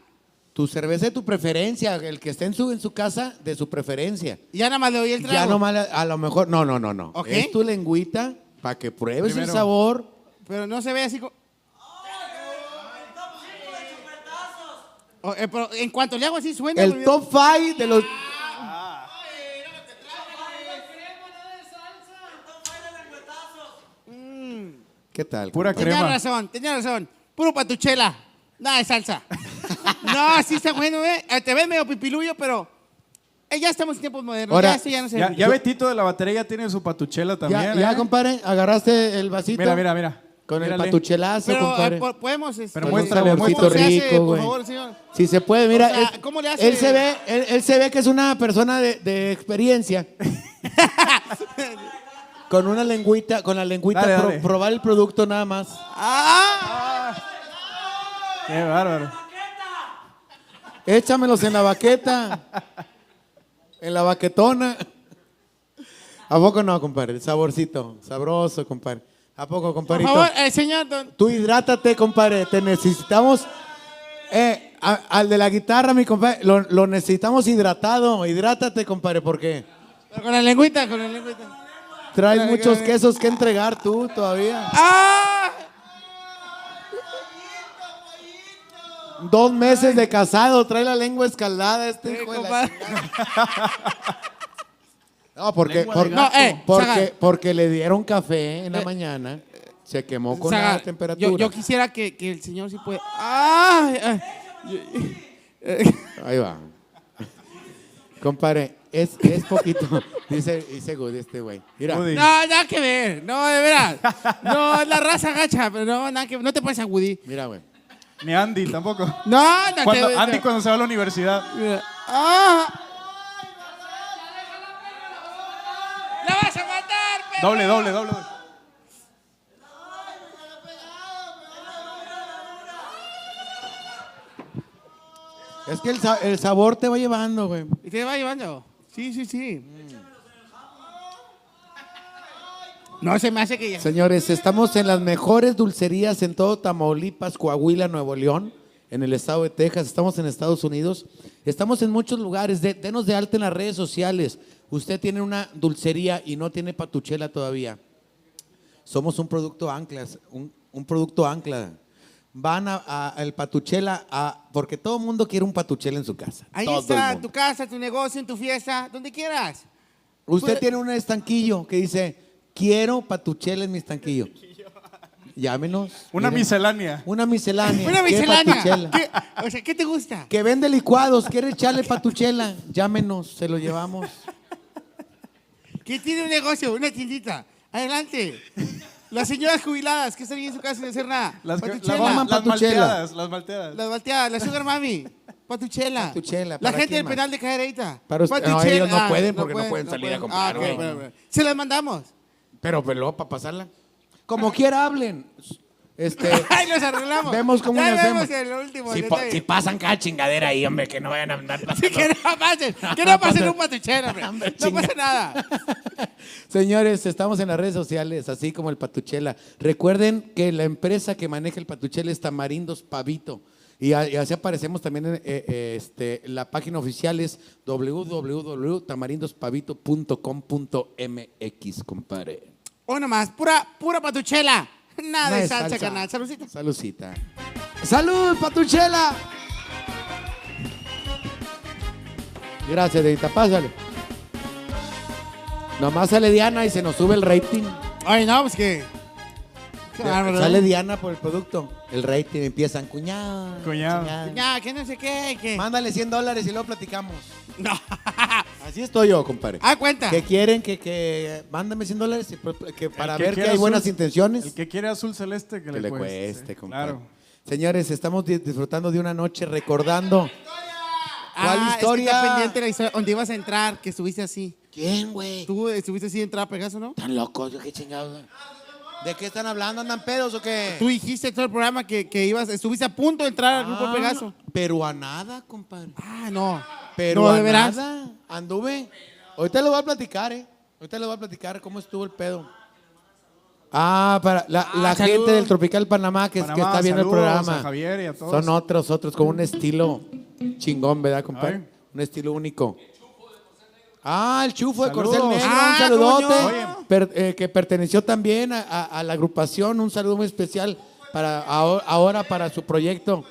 Tu cerveza de tu preferencia. El que esté en su, en su casa, de su preferencia. Ya nada más le doy el trago. Ya nomás, a, a lo mejor. No, no, no, no. Ok. Es tu lengüita para que pruebes Primero. el sabor. Pero no se ve así como... O, eh, pero en cuanto le hago así suena. El top 5 de los. ¿Qué tal? Pura? Tenía razón, tenía razón. Puro patuchela. Nada de salsa. no, sí está bueno, ¿eh? Eh, Te ves medio pipiluyo, pero... eh, ya estamos en tiempos modernos. Ahora, ya esto ya no se... Ya, ya Betito de la batería ya tiene su patuchela también. Ya, ya, ¿eh? compadre, agarraste el vasito. Mira, mira, mira. Con el patuchelazo, Pero compadre. eh, podemos... este, Pero Con un muéstrale, saborcito ¿Cómo se hace, rico, por güey. favor, señor? Si se puede, mira, O sea, él, ¿cómo le hace? él se ve, él, él se ve que es una persona de, de experiencia. con una lengüita, con la lengüita Dale, pro- dale. probar el producto nada más. ¡Ah! Qué bárbaro. Échamelos en la baqueta. en la baquetona. ¿A poco no, compadre? El saborcito, sabroso, compadre. ¿A poco, Por compadrito? favor, eh, señor... don- Tú hidrátate, compadre. Te necesitamos. Eh, a- al de la guitarra, mi compadre, lo, lo necesitamos hidratado. Hidrátate, compadre, porque Con la lengüita, con la lengüita. Traes muchos quesos que entregar tú todavía. ¡Ah! Dos meses de casado, trae la lengua escaldada este hijo de la compadre. No, porque, por- gato. No, eh, porque, Saga. porque le dieron café en la Eh, mañana. Se quemó con Saga, la temperatura. Yo, yo quisiera que, que el señor sí puede... ¡Ay! ay, Ahí va. Compadre, es, es poquito. dice, dice Goody este güey. Mira. Goody. No, nada que ver. No, de veras. No, es la raza gacha, pero no, nada que No te pones a Woody. Mira, güey. Ni Andy tampoco. No, no Cuando, te... Andy cuando se va a la universidad. ¡Ah! ¡La vas a matar, perro! Doble, doble, doble. Es que el, sa- el sabor te va llevando, güey. ¿Y te va llevando? Sí, sí, sí. No, se me hace que ya... Señores, estamos en las mejores dulcerías en todo Tamaulipas, Coahuila, Nuevo León, en el estado de Texas, estamos en Estados Unidos, estamos en muchos lugares, de- denos de alta en las redes sociales. Usted tiene una dulcería y no tiene patuchela todavía. Somos un producto anclas, un, un producto ancla. Van a- a- al patuchela a- porque todo el mundo quiere un patuchela en su casa. Ahí todo el está, en mundo. tu casa, tu negocio, en tu fiesta, donde quieras. Usted tiene un estanquillo que dice, quiero patuchela en mi estanquillo. Llámenos. Una Miren. miscelánea. Una miscelánea. Una ¿Quiere miscelánea. patuchela? ¿Qué, o sea, ¿qué te gusta? Que vende licuados, quiere echarle patuchela. Llámenos, se lo llevamos. ¿Quién tiene un negocio? Una tiendita. Adelante. Las señoras jubiladas que están ahí en su casa sin hacer nada. Las, Patuchela. las- Coman las malteadas, las malteadas. Las volteadas, la sugar mami. Patuchela. Patuchela, La ¿para gente del penal de Cadereyta. Para usted- no, ellos no pueden porque no pueden salir a comprar, Ah, ok, güey. bueno, bueno. Se las mandamos. Pero, pero luego para pasarla. Como quiera hablen. Este, Ay, los arreglamos. Vemos cómo ya hacemos. vemos el último Si, po- detalle. si pasan cada chingadera ahí, hombre, que no vayan a andar pasando. que no pasen, que no pasen un patuchela, hombre. No pasa nada. Señores, estamos en las redes sociales, así como el Patuchela. Recuerden que la empresa que maneja el Patuchela es Tamarindos Pavito. Y, a- y así aparecemos también en eh, eh, este, la página oficial es www.tamarindospavito.com.mx, compadre. Uno más, pura, pura patuchela. Nada No de es salsa, salsa. canal. Saludcita. Salucita. ¡Salud, Patuchela! Gracias, Dedita, pásale. Nomás sale Diana y se nos sube el rating. Ay, no, pues que. Bárbaro. Sale Diana por el producto. El rating empiezan, cuñado. Cuñado. Ya, que no sé qué, que. Mándale 100 dólares y luego platicamos. Así estoy yo, compadre. Ah, cuenta. Que quieren que, que mándame 100 dólares y pro- que para que ver que hay buenas intenciones. El que quiere azul celeste, que, que le, le cueste. cueste, compadre. Claro. Señores, estamos di- disfrutando de una noche recordando. ¿Cuál Ah, historia? Es que está pendiente la historia donde ibas a entrar, que estuviste así. ¿Quién, güey? Tú estuviste así de entrar a Pegaso, ¿no? Tan locos, yo qué chingados. ¿De qué están hablando? ¿Andan pedos o qué? Tú dijiste todo el programa que, que ibas, estuviste a punto de entrar al grupo Ah, Pegaso. Pero a nada, compadre. Ah, no. Pero No, a de veras. nada. Anduve. Ahorita les voy a platicar, ¿eh? Ahorita les voy a platicar cómo estuvo el pedo. Ah, para la, Ah, la saludos. gente del Tropical Panamá que, Panamá, que está viendo el saludos programa. a Javier y a todos. Son otros, otros, con un estilo chingón, ¿verdad, compadre? Ay. Un estilo único. Ah, el chufo de Saludos. Corcel Negro, Ah, un saludote. eh, que perteneció también a, a- a la agrupación. Un saludo muy especial para ahora, ahora para su proyecto.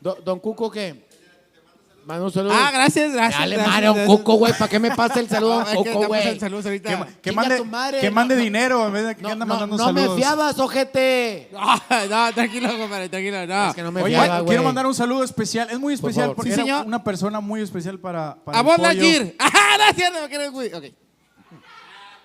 Do- don Cuco, ¿qué? Manda un saludo. Ah, gracias, gracias. Dale gracias, madre a un gracias. Cuco, güey. ¿Para qué me pasa el saludo a un Cuco, güey? saludos. Que, que mande, madre, que no, mande no. dinero en vez de que No, anda no, mandando no me saludos. fiabas, ojete. Ah, no, tranquilo, compadre, tranquilo, no. Es que no me Oye, fiaba, güey. quiero mandar un saludo especial. Es muy especial porque Sí, era señor. una persona muy especial para, para A el vos. Lightyear. Ajá, no cierto, que eres muy. Ok.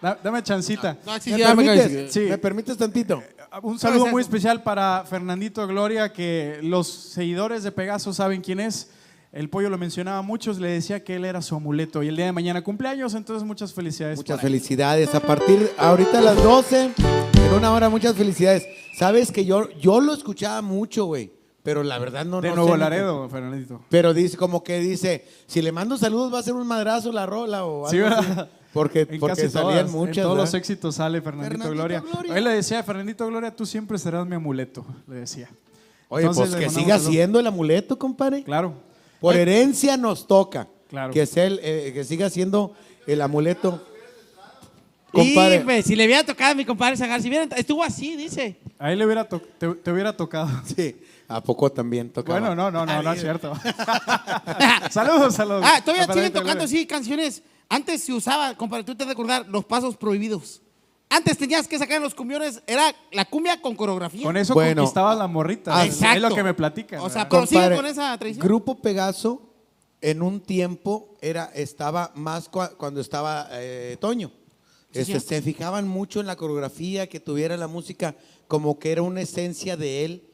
Da- dame chancita. No, sí, ¿Me sí, ya me permites? Sí. ¿Me permites tantito? Un saludo Gracias. muy especial para Fernandito Gloria, que los seguidores de Pegaso saben quién es. El pollo lo mencionaba a muchos, le decía que él era su amuleto y el día de mañana cumpleaños, entonces muchas felicidades. Muchas él. felicidades. A partir ahorita a las 12, en una hora, muchas felicidades. Sabes que yo, yo lo escuchaba mucho, güey. Pero la verdad no De no Nuevo sé Laredo, Fernandito. Pero dice, como que dice, si le mando saludos va a ser un madrazo la rola o algo Sí, así. Porque, En porque casi salían todas, muchas. En todos los éxitos sale Fernandito, Fernandito Gloria. Gloria. Él le decía, Fernandito Gloria, tú siempre serás mi amuleto, le decía. Oye, Entonces, pues que siga siendo el amuleto, compadre. Claro. Por herencia nos toca. Claro. Que, sea el, eh, que siga siendo el amuleto. Compadre. pues, si le hubiera tocado a mi compadre Zagar, si hubiera, estuvo así, dice. A él le hubiera to- te, te hubiera tocado. Sí. ¿A poco también tocaba? Bueno, no, no, no, no es cierto. saludos, saludos. Ah, todavía A siguen tocando, sí, canciones. Antes se usaba, compadre, tú te has de acordar, los pasos prohibidos. Antes tenías que sacar en los cumbiones, era la cumbia con coreografía. Con eso Bueno. conquistabas la morrita. Ah, es- exacto. lo que me platican. O sea, ¿verdad? pero Compadre, con esa tradición. Grupo Pegaso en un tiempo era estaba más cua- cuando estaba eh, Toño. Este, se fijaban mucho en la coreografía, que tuviera la música como que era una esencia de él.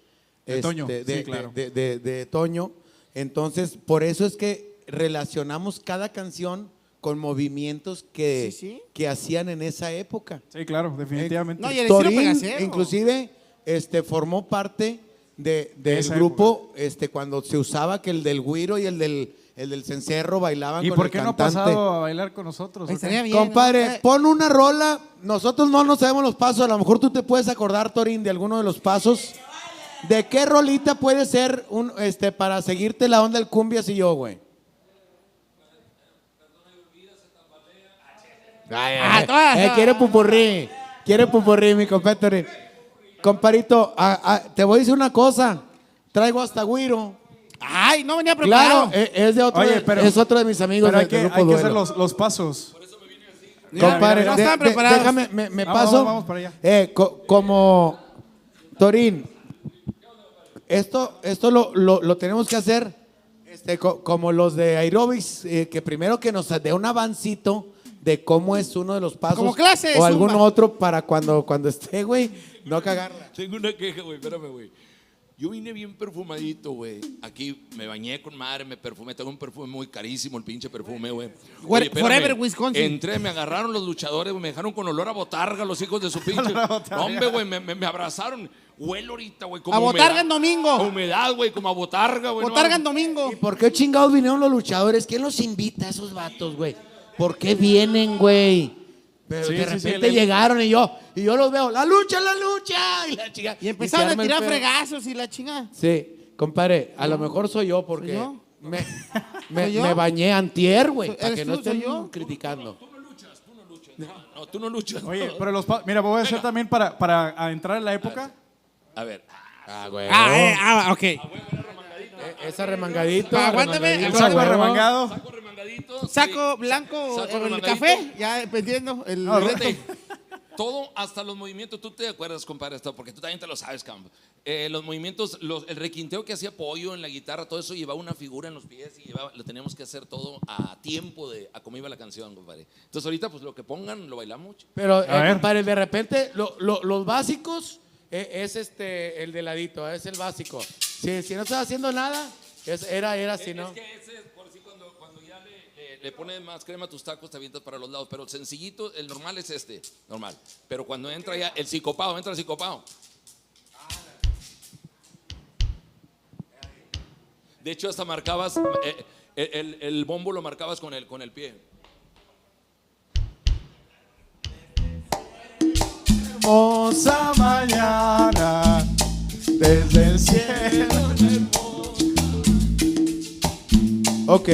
De este, Toño, de, sí, claro. de- de- de Toño. Entonces, por eso es que relacionamos cada canción con movimientos que, Sí, sí. que hacían en esa época. Sí, claro, definitivamente. No, y el Torín, inclusive, este, formó parte de, del grupo este, cuando se usaba que el del güiro y el del, el del cencerro bailaban ¿Y con por el qué no ha pasado a bailar con nosotros? Estaría bien. Compadre, ¿no? Eh, pon una rola. Nosotros no nos sabemos los pasos. A lo mejor tú te puedes acordar, Torín, de alguno de los pasos. ¿De qué rolita puede ser un, este, para seguirte la onda del cumbia si yo, güey? Ay, Ah, ay, todas, eh, quiere pupurrí. Quiere pupurrí, mi compadre. Comparito, ah, ah, te voy a decir una cosa. Traigo hasta güiro. Ay, no venía preparado. Claro, eh, es de otro, Oye, de- pero- es otro de mis amigos Pero hay del que, grupo hay que Duelo. hacer los, los pasos. Compadre, no de- están de- preparados. déjame, me, me Vamos, paso. vamos, vamos para allá. Eh, co- como Torín, esto, esto lo, lo- lo tenemos que hacer este, co- como los de aerobics, eh, que primero que nos dé un avancito de cómo es uno de los pasos Como clase o algún zumba. otro para cuando, cuando esté, güey, no cagarla. Tengo una queja, güey, espérame, güey. Yo vine bien perfumadito, güey. Aquí me bañé con madre, me perfumé. Tengo un perfume muy carísimo, el pinche perfume, güey. Forever Wisconsin. Entré, me agarraron los luchadores, güey, me dejaron con olor a botarga los hijos de su pinche. No, hombre, güey, me, me- me abrazaron. Huelo ahorita, güey. como A botarga en domingo. A humedad, güey, como a botarga, güey. no Botarga en domingo. ¿Por qué chingados vinieron los luchadores? ¿Quién los invita a esos vatos, güey? ¿Por qué vienen, güey? Pero Sí, de sí, sí, repente el- llegaron y yo, y yo los veo, la lucha, la lucha, y la chica. Y empezaron a tirar fregazos y la chinga. Sí, compadre, a lo mejor soy yo porque ¿Soy yo? Me, me, ¿Soy yo? me bañé antier, güey, ¿Soy- para que no tú, soy estén yo? criticando. No, tú no luchas. Oye, pero los pa- mira, voy a hacer también para, para a entrar en la época. A ver. Ah, güey. Ah, eh, ah, ok. Eh, Esa remangadito. Pa- aguántame, remangadito, el saco remangado. Saco Saco blanco, Saco o el café, ya dependiendo. El No, todo, hasta los movimientos, tú te acuerdas, compadre, esto, porque tú también te lo sabes, Camp. Eh, los movimientos, los- el requinteo que hacía Pollo en la guitarra, todo eso llevaba una figura en los pies y llevaba, lo teníamos que hacer todo a tiempo de a cómo iba la canción, compadre. Entonces ahorita, pues lo que pongan, lo bailamos. Pero, eh, compadre, de repente, lo- lo- los básicos eh, es este, el de ladito, es el básico. Si, si no estás haciendo nada, es- era, era así, ¿no? Es que ese, por así, cuando, cuando ya le, pones más crema a tus tacos, te avientas para los lados. Pero el sencillito, el normal es este, normal. Pero cuando entra ya el psicopado, entra el psicopado. De hecho, hasta marcabas, eh, el- el bombo lo marcabas con el, con el pie. Hermosa mañana desde el cielo. Ok,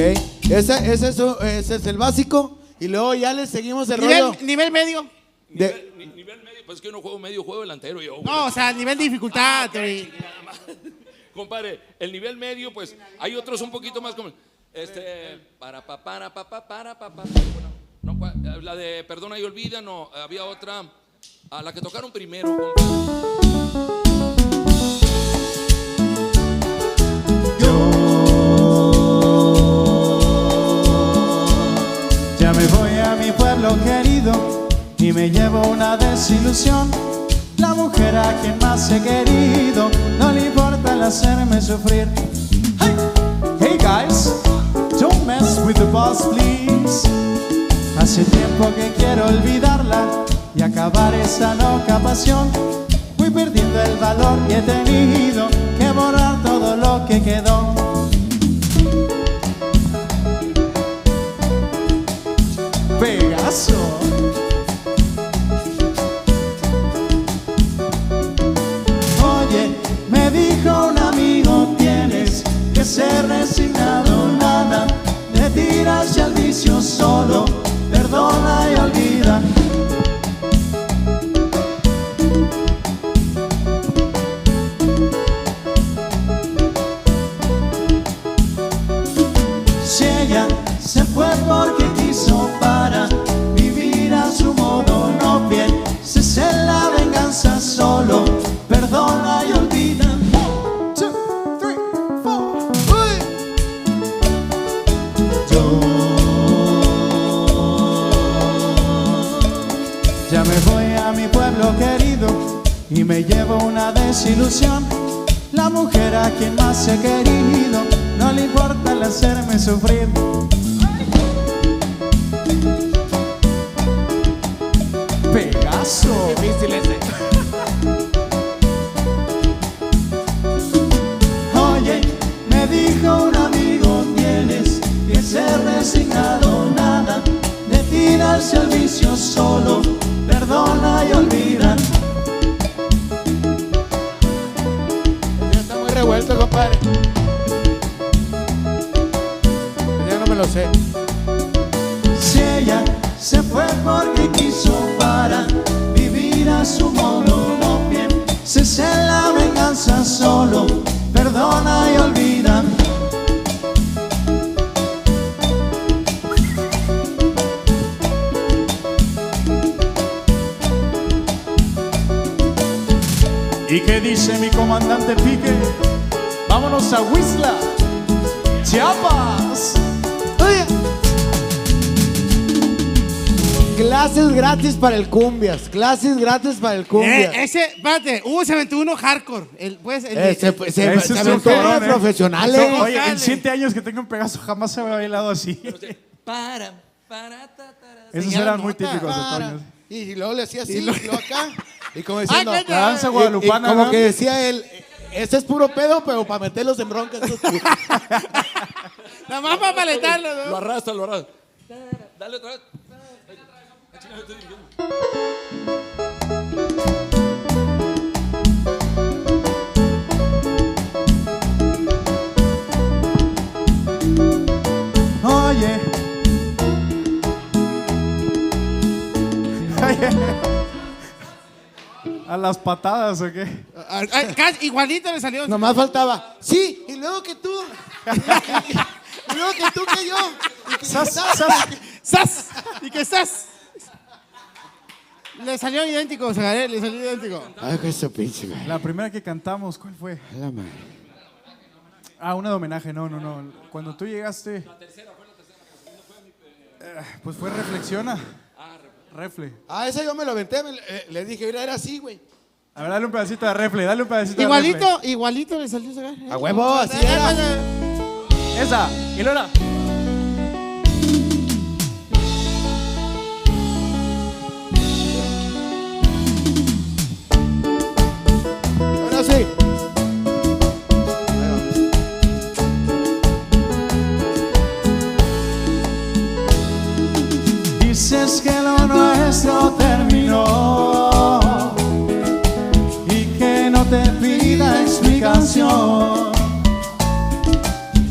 ese, ese, es, ese es el básico. Y luego ya le seguimos el rollo. Nivel, nivel medio. de- Nivel, ni- nivel medio, pues es que yo no juego medio, juego delantero yo. No, o sea, nivel de dificultad. Teori. Compadre, el nivel medio, pues hay otros un poquito más como. Este. Para, pa, para, pa, pa, para, pa, pa. Bueno, no, cua- la de Perdona y Olvida, no. Había otra. A la que tocaron primero, compadre. Ya me voy a mi pueblo querido y me llevo una desilusión. La mujer a quien más he querido no le importa el hacerme sufrir. Hey, hey guys, don't mess with the boss, please. Hace tiempo que quiero olvidarla y acabar esa loca pasión. Voy perdiendo el valor y he tenido que borrar todo lo que quedó. Pegaso. Oye, me dijo un amigo, tienes que ser resignado, nada, te tiras al vicio solo, perdona y olvida. Y me llevo una desilusión. La mujer a quien más he querido no le importa el hacerme sufrir. Pegaso. Si ella se fue porque quiso para vivir a su modo, no bien. Cese la venganza solo, perdona y olvida. ¿Y qué dice mi comandante Pique? Vámonos a Huizla, Chiapas. Clases gratis para el cumbias. Clases gratis para el cumbias. Eh, ese, espérate, hubo se aventó uno hardcore. El, pues, el, Eh, se- se- se Ese es un aventó unos ¿eh? profesionales. Eso, Oye, en siete años que tengo un Pegaso jamás se me había bailado así. Para, para, ta. Esos eran muy típicos de Para. Toño. Y luego le hacía así, Y y lo- luego acá. Y como diciendo, Ay, La danza y- y guadalupana. como ¿no? que decía él, ese es puro pedo, pero para meterlos en broncas. esto es puro". Nada más para paletarlo, ¿no? Lo arrastra, lo arrastra. Dale otra vez. Oye. A las patadas, ¿o qué? Ah, casi- igualito le salió. Nomás faltaba, sí, y luego que tú. y luego que tú que yo. Y que Sas, sas, sas. ¡Sas! ¿Y qué estás? Le salió idéntico, Zagaré, le salió idéntico. Ay, que eso pinche, güey. La primera que cantamos, ¿cuál fue? La madre. Ah, una de homenaje, no, no, no. Cuando tú llegaste. Eh, Pues fue Reflexiona. Refle. Ah, esa yo me lo aventé, me- eh, le dije, mira, era así, güey. A ver, dale un pedacito de Refle, dale un pedacito de Igualito, igualito le salió Zagaré. A huevo, así era. Refle. Esa, y Lola. Dices que lo nuestro terminó y que no te pida explicación.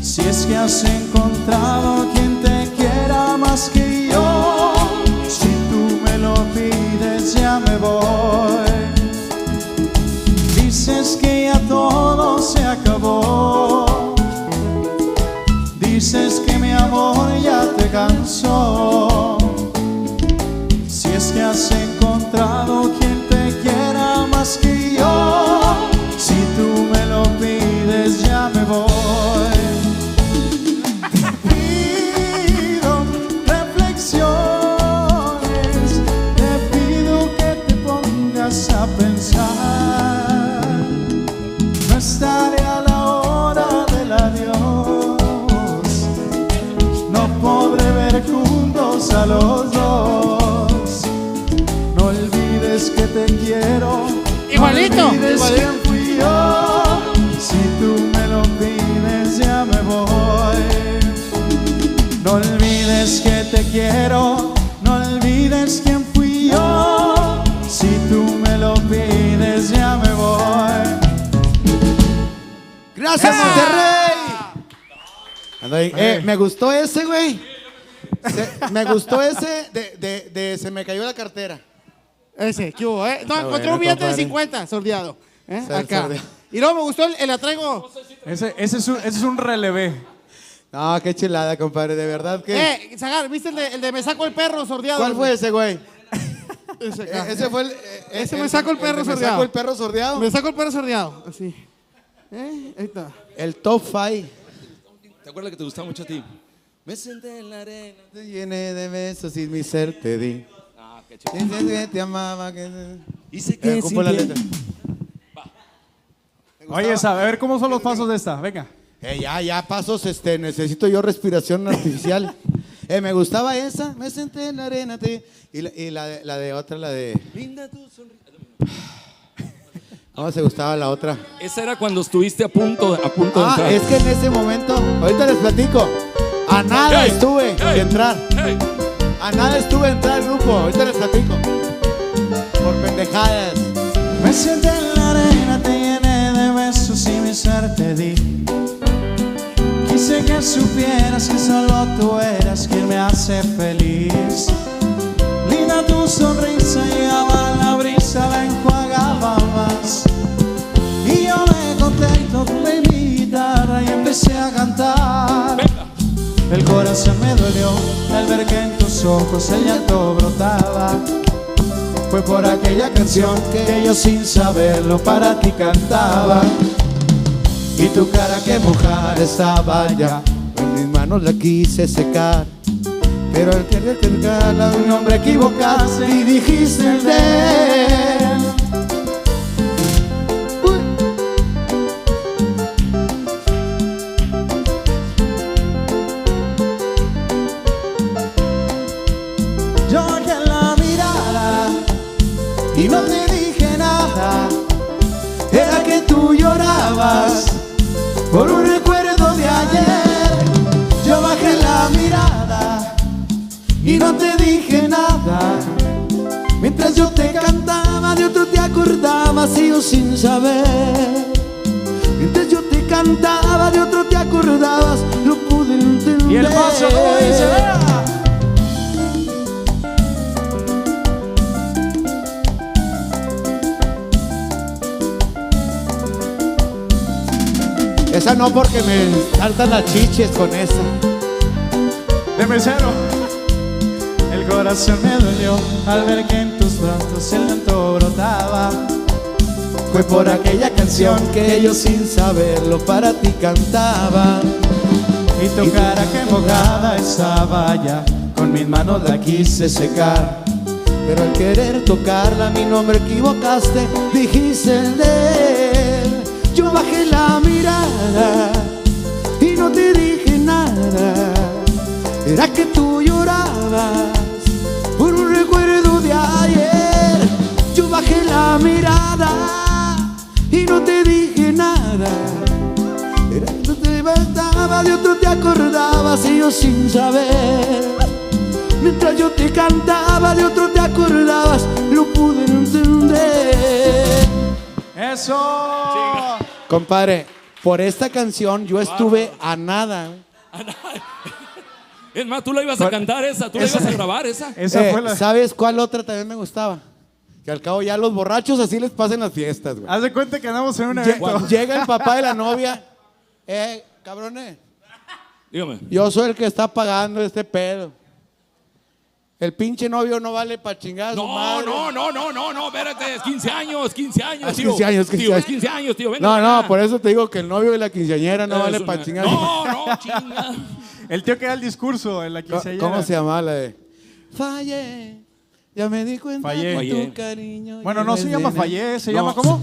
Si es que has encontrado quien te quiera más que yo, si tú me lo pides ya me voy. Dices que ya todo se acabó. Dices que mi amor ya te cansó. Que has encontrado quien te quiera más que yo, si tú me lo pides ya me voy. Te olvides que te quiero. Igualito, No olvides igualito. quién fui yo. Si tú me lo pides, ya me voy. No olvides que te quiero. No olvides quién fui yo. Si tú me lo pides, ya me voy. Gracias, Monterrey. Ando ahí. Eh, me gustó ese, güey. Se- me gustó ese de, de, de se me cayó la cartera. Ese, ¿qué hubo, eh? No, Está encontré bueno, un billete de compadre. 50, sordeado. ¿eh? Sor- Acá. sordeado. Y luego me gustó el, el atraigo. Ese, ese, es un, ese es un relevé. No, qué chilada, compadre, de verdad que. Eh, Zagar, ¿viste el de, el de me saco el perro sordeado? ¿Cuál fue ese, güey? Ese, acá. Eh, ese fue el. eh, Ese el- me saco el de perro Me sordeado. saco el perro sordeado. Me saco el perro sordeado. Así. ¿Eh? Ahí está. El top five. ¿Te acuerdas que te gustaba mucho a ti? Me senté en la arena. Te llené de besos y mi ser te di. Que te amaba. Que... Hice Eh, que la letra. Oye, esa, a ver cómo son los pasos de esta. Venga. Eh, ya, ya, pasos, este, necesito yo respiración artificial. Eh, me gustaba esa, me senté en la arena, te- y, la, y la de, la de otra, la de... Linda tu sonrisa. ¿Cómo se gustaba la otra? Esa era cuando estuviste a punto, a punto de Ah, entrar. es que en ese momento, ahorita les platico, a nada Hey, estuve hey, de entrar, hey. A nada estuve de entrar al grupo, ahorita les platico, por pendejadas. Me senté en la arena, te llené de besos y mi ser te di. Quise que supieras que solo tú eras quien me hace feliz. Linda tu sonrisa, llegaba la brisa, la enjuagaba más. Y yo me contento, tomé mi guitarra y empecé a cantar. El corazón me dolió al ver que en tus ojos el llanto brotaba. Fue por aquella canción que yo sin saberlo para ti cantaba. Y tu cara que mojada estaba ya. En mis manos la quise secar. Pero al querer cargarla un nombre equivocaste y dijiste el de él. Y no te dije nada. Mientras yo te cantaba, de otro te acordabas y yo sin saber. Mientras yo te cantaba, de otro te acordabas, no pude entender. Y el paso, como dice. Esa no porque me saltan las chiches con esa. De mesero. Corazón me dolió al ver que en tus brazos el llanto brotaba. Fue por aquella canción que yo sin saberlo para ti cantaba. Y tu cara que mojada estaba ya. Con mis manos la quise secar. Pero al querer tocarla mi nombre equivocaste, dijiste el de él. Yo bajé la mirada y no te dije nada. Era que tú llorabas por un recuerdo de ayer. Yo bajé la mirada y no te dije nada. Era que tú te levantaba, de otro te acordabas y yo sin saber. Mientras yo te cantaba, de otro te acordabas, no pude entender. Eso. Compadre, por esta canción yo estuve a nada. Es más, tú la ibas a cantar esa, tú la ibas a grabar esa. Eh, ¿Sabes cuál otra también me gustaba? Que al cabo ya los borrachos así les pasen las fiestas, güey. Haz de cuenta que andamos en un Lle- evento. Llega el papá de la novia. Eh, cabrones, Dígame. yo soy el que está pagando este pedo. El pinche novio no vale para chingar No, madre. no, no, no, no, no, espérate, es 15 años, 15 años, Ah, tío. 15 años, 15 Tío, años. 15 años, tío, venga. No, no, por eso te digo que el novio de la quinceañera no Es vale una- para chingar. No, no, chinga. El tío que da el discurso en la quinceañera. ¿Cómo se llama la de? Fallé, ya me di cuenta Fallé. que Fallé. tu cariño Bueno, no se llama de- Fallé, se No. llama ¿cómo?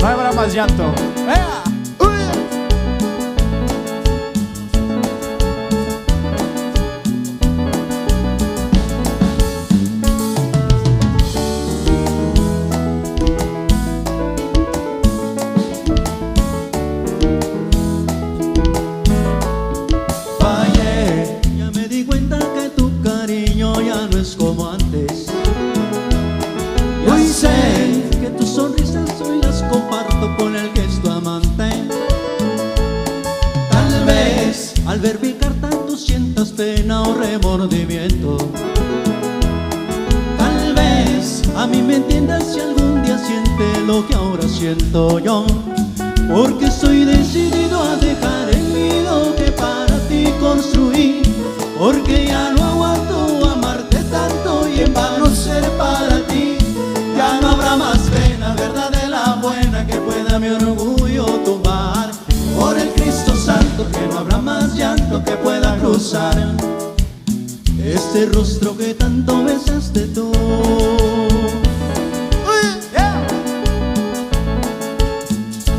No habrá más llanto. ¡Ea! Es como antes. Ya sé que tus sonrisas hoy las comparto con el tu amante. Tal vez al ver mi carta tú sientas pena o remordimiento. Tal vez a mí me entiendas si algún día siente lo que ahora siento yo. Porque soy decidido a dejar el nido que para ti construí. Porque ya no que pueda mi orgullo tomar. Por el Cristo Santo que no habrá más llanto que pueda cruzar este rostro que tanto besaste tú.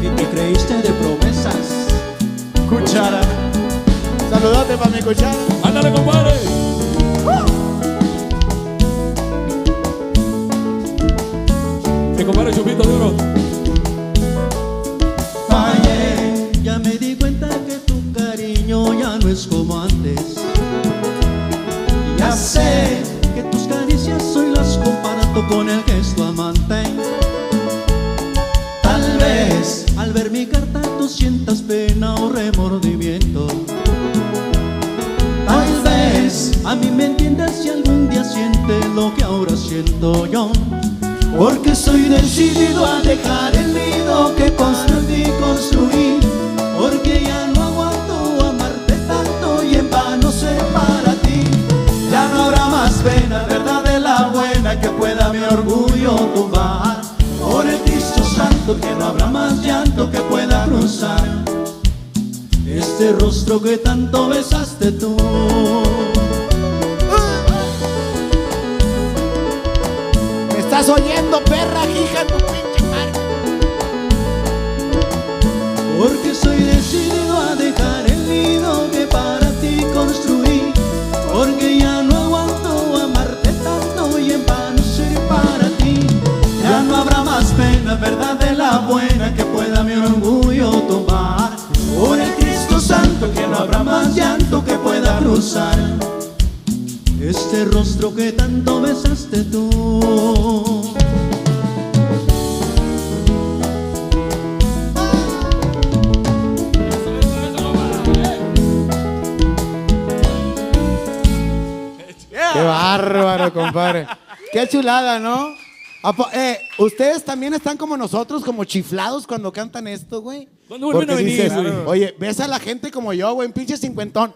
Y te creíste de promesas. Cuchara. Saludote para mi cuchara. Ándale, compadre. Mi compadre Chupito de con el que amante. Tal vez al ver mi carta tú sientas pena o remordimiento. Tal vez a mí me entiendas si algún día sientes lo que ahora siento yo. Porque soy decidido a dejar el nido que construí construí. Porque ya no aguanto amarte tanto y en vano ser para ti. Ya no habrá más pena, verdad de la buena que pueda mi orgullo tomar. Por el Cristo Santo que no habrá más llanto que pueda cruzar este rostro que tanto besaste tú. ¿Me estás oyendo, perra, hija? Tu pinche madre? Porque soy decidido a dejar el nido que verdad de la buena que pueda mi orgullo tomar. Por el Cristo Santo que no habrá más llanto que pueda cruzar. Este rostro que tanto besaste tú. Qué bárbaro, compadre. Qué chulada, ¿no? ¿A po- eh, Ustedes también están como nosotros, como chiflados cuando cantan esto, güey. ¿Cuándo vuelven Porque a venir, dices, güey? Oye, ves a la gente como yo, güey, un pinche cincuentón.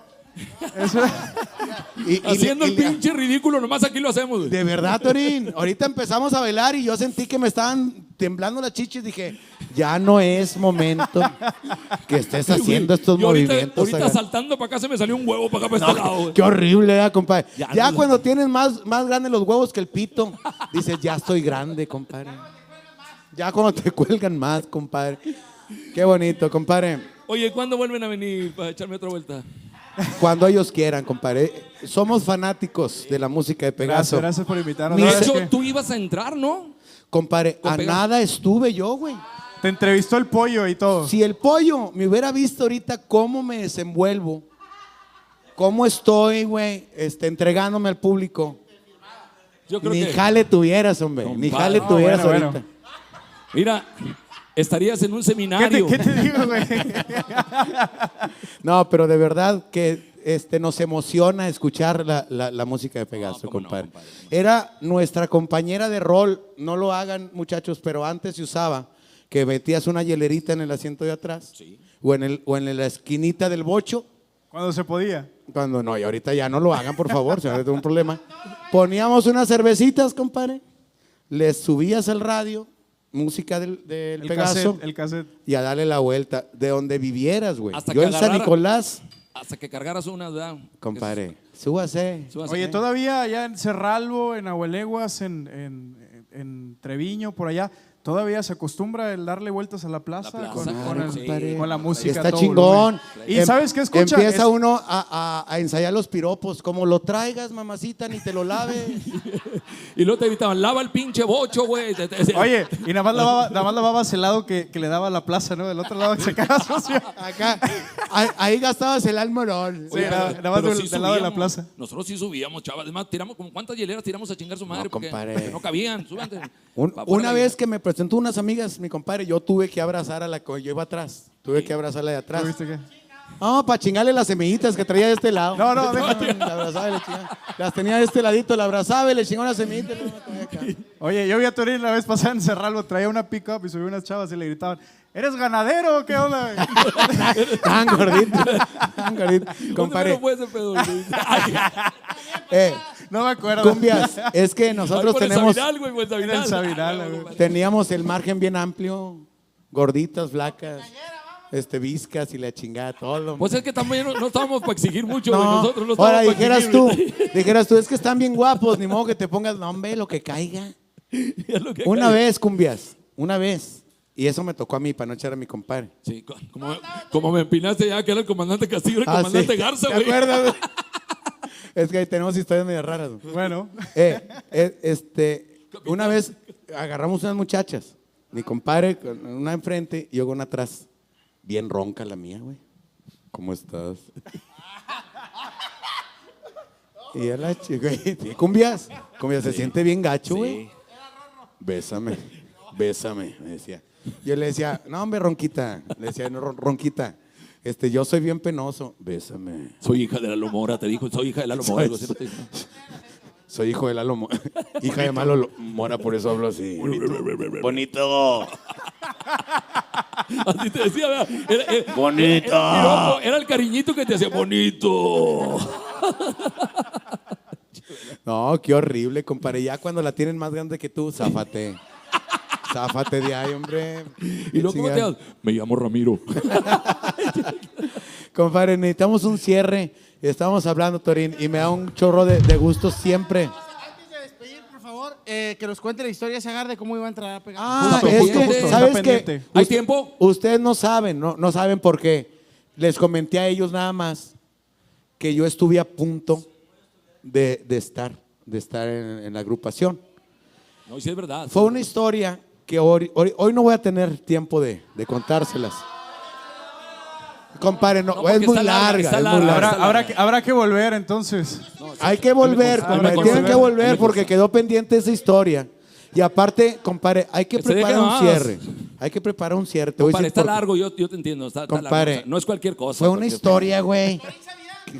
Y- y le- Haciendo y el pinche ridículo, nomás aquí lo hacemos. güey. De verdad, Torín. Ahorita empezamos a bailar y yo sentí que me estaban temblando las chichis. Dije, ya no es momento que estés haciendo estos ahorita, movimientos. ahorita acá. saltando para acá se me salió un huevo para acá para este lado. güey. Qué horrible, ¿eh, compadre? Ya Ya, no. cuando tienes más, más grandes los huevos que el pito, dices, ya estoy grande, compadre. Ya cuando te cuelgan más, compadre. Qué bonito, compadre. Oye, ¿cuándo vuelven a venir para echarme otra vuelta? Cuando ellos quieran, compadre. Somos fanáticos de la música de Pegaso. Gracias, gracias por invitarnos. De La hecho, que tú ibas a entrar, ¿no? Compadre, Con a nada estuve yo, güey. Te entrevistó el pollo y todo. Si el pollo me hubiera visto ahorita cómo me desenvuelvo, cómo estoy, güey, este, entregándome al público, Yo creo ni que. jale tuvieras, hombre. Ni jale No, tuvieras bueno, ahorita. Mira, estarías en un ¿Qué te, seminario. qué te digo, güey? No, pero de verdad que este, nos emociona escuchar la, la- la música de Pegaso, no, compadre. compadre. Era nuestra compañera de rol, no lo hagan muchachos, pero antes se usaba que metías una hielerita en el asiento de atrás o, en el, o en la esquinita del bocho. Cuando se podía. Cuando no, y ahorita ya no lo hagan, por favor, si no tengo un problema. Poníamos unas cervecitas, compadre, les subías al radio, música del, del El Pegaso, cassette, el cassette. y a darle la vuelta, de donde vivieras, güey. Hasta Yo que en San agarrara- Nicolás, Hasta que cargaras una, ¿verdad? compadre, súbase. Súbase. Oye, todavía allá en Cerralbo, en Abueleguas, en, en- en Treviño, por allá, todavía se acostumbra el darle vueltas a la plaza, La plaza, con, claro, con el- sí. compadre. con la Y música. está todo chingón. volumen. ¿Y Em- sabes qué escucha? Empieza Es- uno a, a- a ensayar los piropos, como lo traigas, mamacita, ni te lo laves. Y luego te gritaban, lava el pinche bocho, güey. Oye, y nada más lavaba, nada más lavabas el lado que, que le daba a la plaza, ¿no? Del otro lado que se quedaba sucio. Acá, ahí, ahí gastabas el almorón. Sí, Oye, nada- más del- sí lado de la plaza. Nosotros sí subíamos, chaval. Además, tiramos como cuántas hieleras tiramos a chingar su madre. No, porque, compadre. porque no cabían. Un- una vez que me presentó unas amigas, mi compadre, yo tuve que abrazar a la que yo iba atrás. Tuve que abrazarla de atrás. ¿Viste qué? No, para chingarle las semillitas que traía de este lado. No, no, déjate. La abrazaba y le chingaba. Las tenía de este ladito, la abrazaba y le chingó las semillitas. Oye, yo vi a Torín la vez pasada en Cerralbo, traía una pick-up y subió unas chavas y le gritaban, ¿eres ganadero o qué onda? Tan gordito. Tan gordito. ¿Dónde Compadre, fue ese pedo? eh, No me acuerdo. cumbias, es que nosotros tenemos, güey, el Ah, güey. güey. teníamos el margen bien amplio, gorditas, flacas, este, viscas y la chingada, todo. Pues es que también no, no estábamos para exigir mucho, güey. No, Nosotros no estábamos ahora para dijeras tú, dijeras tú, es que están bien guapos, ni modo que te pongas nombre, lo que caiga. Es lo que Una vez, cumbias, una vez. Y eso me tocó a mí para no echar a mi compadre. Sí, co- como, como me empinaste ya, que era el comandante Castillo, el Ah, comandante sí. Garza, ¿Te güey. acuerdas? es que ahí tenemos historias medio raras. güey. Bueno, Eh, eh, este, una vez agarramos unas muchachas, mi compadre con una enfrente y yo con una atrás, bien ronca la mía, güey. ¿Cómo estás? y a la chica, güey, sí, cumbias, cumbias, se siente bien gacho, güey. Bésame, bésame, me decía. Yo le decía, no, hombre, ronquita, le decía, no, ron- ronquita, este, yo soy bien penoso, bésame. Soy hija de la Lomora, te dijo, soy hija de la Lomora. algo así, ¿no te dijo? Soy hijo de Lalo Mo- hija de Malo Lo- Mora, por eso hablo así. Bonito. Así te decía, ¿verdad? Era, era- Bonito. Era, el piropo, era el cariñito que te hacía bonito. No, qué horrible, compadre. Ya cuando la tienen más grande que tú, záfate. Záfate de ahí, hombre. Y luego, ¿cómo te llamas? Me llamo Ramiro. Compadre, necesitamos un cierre. Estamos hablando, Torín, y me da un chorro de, de gusto siempre. Por favor, eh, que nos cuente la historia ese agar de cómo iba a entrar a pegar. Ah, Justo, es justo, que, justo. ¿sabes Está qué? pendiente. ¿Hay tiempo? Ustedes no saben, no, no saben por qué. Les comenté a ellos nada más que yo estuve a punto de, de estar, de estar en, en la agrupación. No, sí es verdad. Fue una historia que hoy, hoy, hoy no voy a tener tiempo de, de contárselas. Compadre, no, porque es muy larga, larga. es muy larga. Habrá, habrá que, habrá que volver entonces. Hay que volver, compadre, tienen que volver. porque quedó pendiente esa historia. Y aparte, compadre, hay que preparar un cierre. Hay que preparar un cierre. Te voy a Compadre, decir está por largo, yo, yo te entiendo. Está, está largo, Compadre, o sea, no es cualquier cosa. Fue una historia, güey.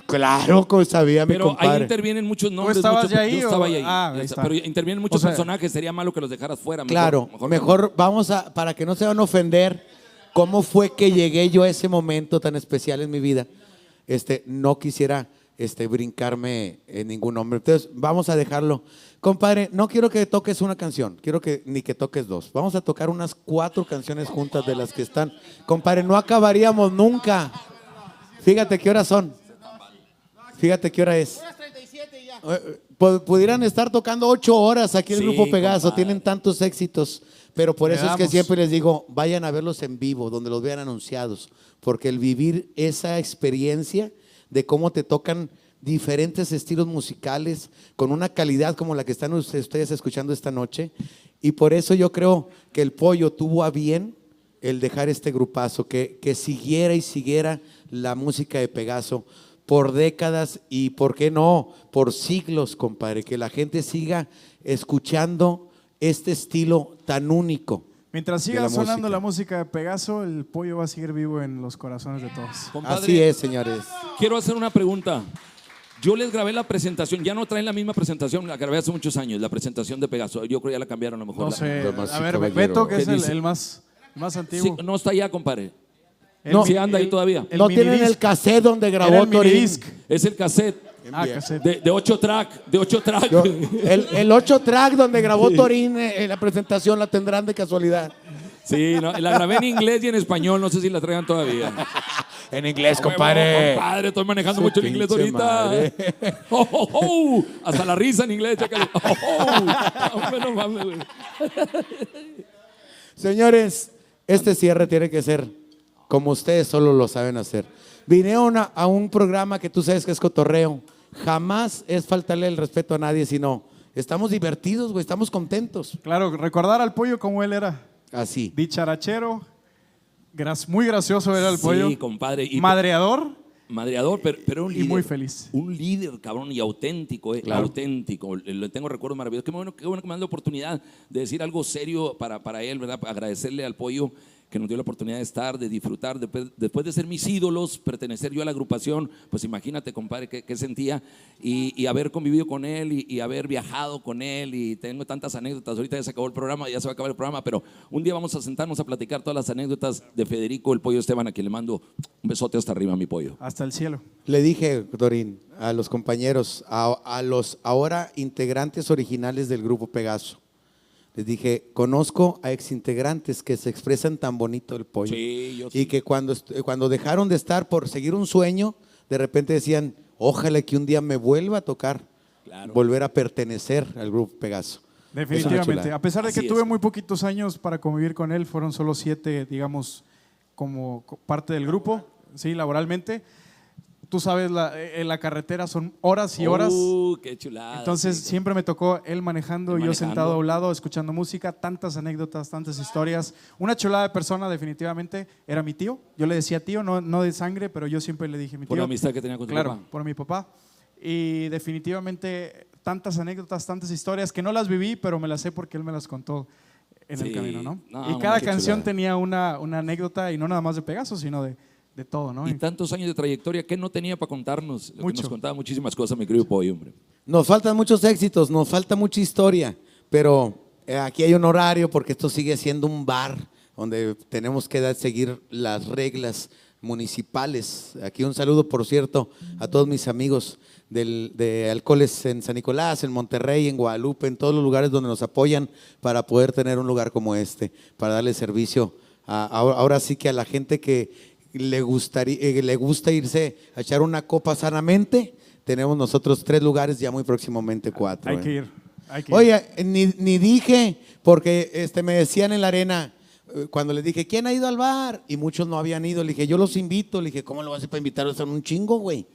Claro que sabía mi Pero ahí compadre. intervienen muchos nombres. estabas muchos- ya ahí yo estaba o- ahí. Ah, ahí está. Pero intervienen muchos O sea- personajes. Sería malo que los dejaras fuera. mejor- Claro, mejor, vamos a, para que no se van a ofender, ¿cómo fue que llegué yo a ese momento tan especial en mi vida? Este, no quisiera este, brincarme en ningún nombre. Entonces, vamos a dejarlo. Compadre, no quiero que toques una canción, quiero que ni que toques dos. Vamos a tocar unas cuatro canciones juntas de las que están. Compadre, no acabaríamos nunca. Fíjate qué horas son. Fíjate qué hora es. Eh, pu- Pudieran estar tocando ocho horas aquí el Sí, Grupo Pegaso, compadre. tienen tantos éxitos, pero por eso es que siempre les digo, vayan a verlos en vivo, donde los vean anunciados, porque el vivir esa experiencia de cómo te tocan diferentes estilos musicales con una calidad como la que están us- ustedes escuchando esta noche, y por eso yo creo que el pollo tuvo a bien el dejar este grupazo, que, que siguiera y siguiera la música de Pegaso por décadas y, ¿por qué no?, por siglos, compadre, que la gente siga escuchando este estilo tan único. Mientras siga la sonando música. la música de Pegaso, el pollo va a seguir vivo en los corazones de todos. Compadre, Así es, señores. Quiero hacer una pregunta. Yo les grabé la presentación, ya no traen la misma presentación, la grabé hace muchos años, la presentación de Pegaso. Yo creo que ya la cambiaron a lo mejor. No sé. A ver. Beto, que ¿Qué es el, más, el más Sí, antiguo. no está allá, compadre. No. Sí anda ahí todavía. el no tienen minidisc. el cassette donde grabó el Torín. Es el cassette Ah, cassette. de, de ocho track, de ocho track. Yo- el, el 8 track donde grabó Torín eh, en la presentación la tendrán de casualidad. Sí, no, la grabé en inglés y en español, no sé si la traigan todavía. En inglés, Huevo, compadre, estoy manejando Su mucho el inglés ahorita. Oh, oh, oh. Hasta la risa en inglés, chécale. Oh, oh. Hombre, no mames, güey. Señores, este cierre tiene que ser como ustedes solo lo saben hacer. Vinieron a, a un programa que tú sabes que es cotorreo. Jamás es faltarle el respeto a nadie, sino estamos divertidos, güey, estamos contentos. Claro, recordar al pollo como él era. Así. Dicharachero, gras- muy gracioso era el pollo. Sí, compadre. Y Madreador Madreador, pero, pero un y líder. muy feliz. Un líder, cabrón, y auténtico, eh, auténtico. Le, le tengo recuerdos maravillosos. Qué bueno, qué bueno que me dan la oportunidad de decir algo serio para, para él, ¿verdad? Agradecerle al pollo que nos dio la oportunidad de estar, de disfrutar, después, después de ser mis ídolos, pertenecer yo a la agrupación, pues imagínate, compadre, qué, qué sentía y, y haber convivido con él y, y haber viajado con él y tengo tantas anécdotas. Ahorita ya se acabó el programa, ya se va a acabar el programa, pero un día vamos a sentarnos a platicar todas las anécdotas de Federico, el pollo Esteban, a quien le mando un besote hasta arriba, mi pollo. Hasta el cielo. Le dije, Dorín, a los compañeros, a, a los ahora integrantes originales del grupo Pegaso, les dije, conozco a exintegrantes que se expresan tan bonito el pollo. Sí, yo Y que cuando, cuando dejaron de estar por seguir un sueño, de repente decían, ojalá que un día me vuelva a tocar, volver a pertenecer al grupo Pegaso. Definitivamente. A pesar de que Así tuve es. muy poquitos años para convivir con él, fueron solo siete, digamos, como co- parte del grupo, sí, laboralmente. Tú sabes, la, en la carretera son horas y horas. Uh, qué chulada. Entonces sí. siempre me tocó él manejando, Él yo manejando. sentado a un lado, escuchando música, tantas anécdotas, tantas historias. Una chulada de persona definitivamente era mi tío. Yo le decía tío, no, no de sangre, pero yo siempre le dije mi tío. Por la amistad que tenía con tu Claro, papá. por mi papá. Y definitivamente tantas anécdotas, tantas historias que no las viví, pero me las sé porque él me las contó en el Sí. camino, ¿no? No, y cada canción chulada. tenía una, una anécdota y no nada más de Pegaso, sino de, de todo, ¿no? Y tantos años de trayectoria, ¿qué no tenía para contarnos? Que Mucho. Nos contaba muchísimas cosas, mi querido pollo, hombre. Nos faltan muchos éxitos, nos falta mucha historia, pero eh, aquí hay un horario porque esto sigue siendo un bar donde tenemos que dar- seguir las reglas municipales. Aquí un saludo, por cierto, a todos mis amigos del- de alcoholes en San Nicolás, en Monterrey, en Guadalupe, en todos los lugares donde nos apoyan para poder tener un lugar como este, para darle servicio a- ahora sí que a la gente que le, gustaría, eh, le gusta irse a echar una copa sanamente. Tenemos nosotros tres lugares, ya muy próximamente cuatro. Hay ¿eh? que ir. Hay que ir. Oye, ni, ni dije, porque este, me decían en la arena, eh, cuando les dije, ¿quién ha ido al bar? Y muchos no habían ido. Le dije, yo los invito. Le dije, ¿cómo lo vas a hacer para invitarlos? Son un chingo, güey.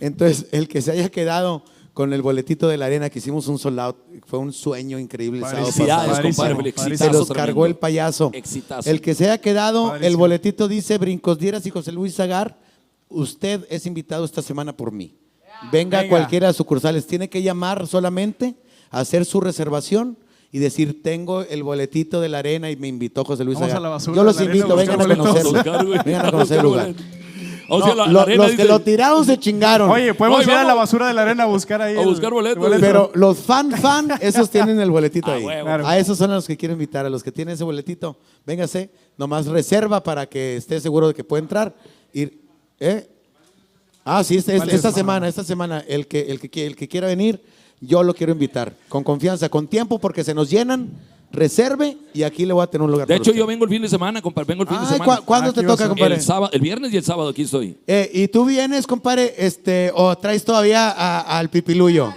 Entonces, el que se haya quedado con el boletito de la arena, que hicimos un sold out, fue un sueño increíble el sábado pasado. compadre, Se los tremendo. cargó el payaso. Exitazo. El que se haya quedado, el boletito dice Brincos Dieras y José Luis Zagar, usted es invitado esta semana por mí. Venga, a Venga. cualquiera de sucursales. Tiene que llamar solamente, hacer su reservación y decir, tengo el boletito de la arena y me invitó José Luis Vamos Zagar. a la basura Yo los la arena invito, a vengan a conocerlo. Vengan a conocer el lugar. O sea, No, la, la lo- arena los que dice- lo tiraron se chingaron. Oye, podemos Oye, ir a la vamos. basura de la arena a buscar ahí. A el- buscar boletos. el. Pero los fan fan, esos tienen el boletito Ah, ahí. huevo. Claro. A esos son a los que quiero invitar, a los que tienen ese boletito. Véngase, nomás reserva para que esté seguro de que puede entrar. Ir, ¿eh? Ah, sí, este- este- ¿Cuál es esta semana, esta semana, el que, el, que, qui- el que quiera venir, yo lo quiero invitar. Con confianza, con tiempo, porque se nos llenan. Reserve y aquí le voy a tener un lugar. De para hecho, usted. yo vengo el fin de semana, compadre. Vengo el fin de semana. ¿cu- ¿Cuándo Aquí te toca, compadre? El, sábado, el viernes y el sábado aquí estoy. Eh, ¿Y tú vienes, compadre, este, o traes todavía a- al pipiluyo?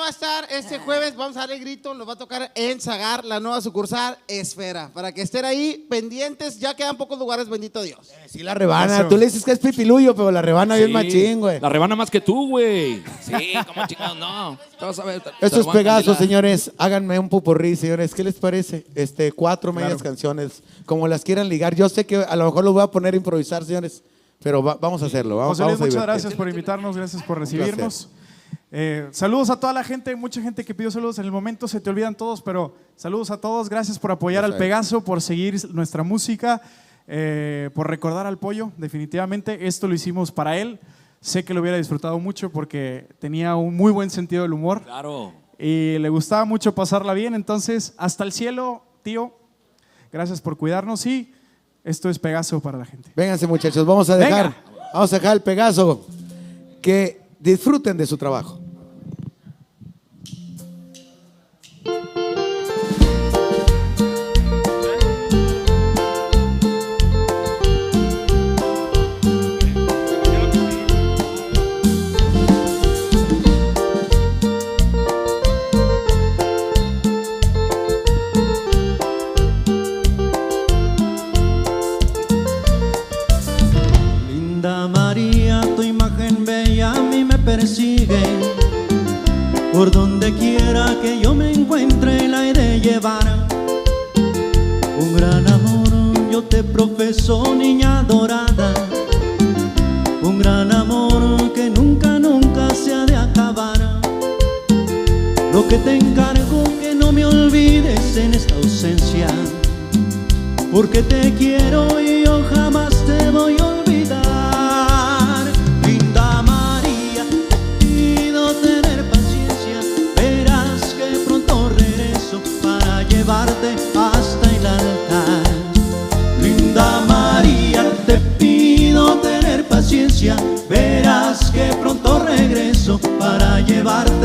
Va a estar este jueves, vamos a dar el grito, nos va a tocar en Zagar, la nueva sucursal Esfera, para que estén ahí pendientes, ya quedan pocos lugares, bendito Dios. Sí, la rebana. Tú le dices que es pipiluyo, pero la rebana bien Sí, machín, güey. La rebana más que tú, güey. Sí, como chingados, no. Te vas a ver. te- te Estos a Pegasos, señores, háganme un pupurrí, señores. ¿Qué les parece? Este, cuatro medias canciones, como las quieran ligar. Yo sé que a lo mejor los voy a poner a improvisar, señores, pero va- vamos a hacerlo. Vamos, José Luis, vamos a muchas divertirnos. gracias por invitarnos, gracias por recibirnos. Eh, saludos a toda la gente, mucha gente que pidió saludos en el momento, se te olvidan todos, pero saludos a todos, gracias por apoyar al. Pegaso, por seguir nuestra música, eh, por recordar al pollo, definitivamente. Esto lo hicimos para él, sé que lo hubiera disfrutado mucho porque tenía un muy buen sentido del humor Claro. y le gustaba mucho pasarla bien, entonces hasta el cielo, tío, gracias por cuidarnos y esto es Pegaso para la gente. Vénganse, muchachos, vamos a dejar, Venga. vamos a dejar al Pegaso que disfruten de su trabajo. Te profeso, niña dorada. Un gran amor que nunca, nunca se ha de acabar. Lo que te encargo que no me olvides en esta ausencia. Porque te quiero y para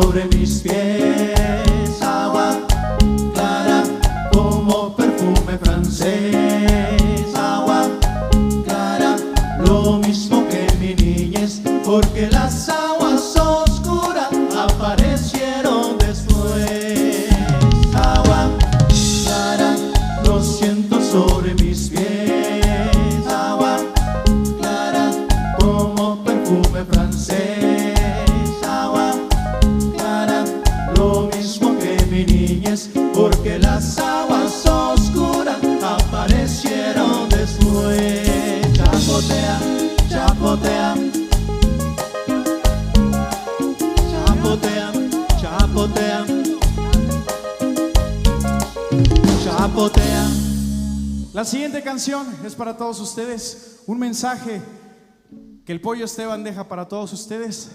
sobre mis pies. para todos ustedes, un mensaje que el pollo Esteban deja para todos ustedes,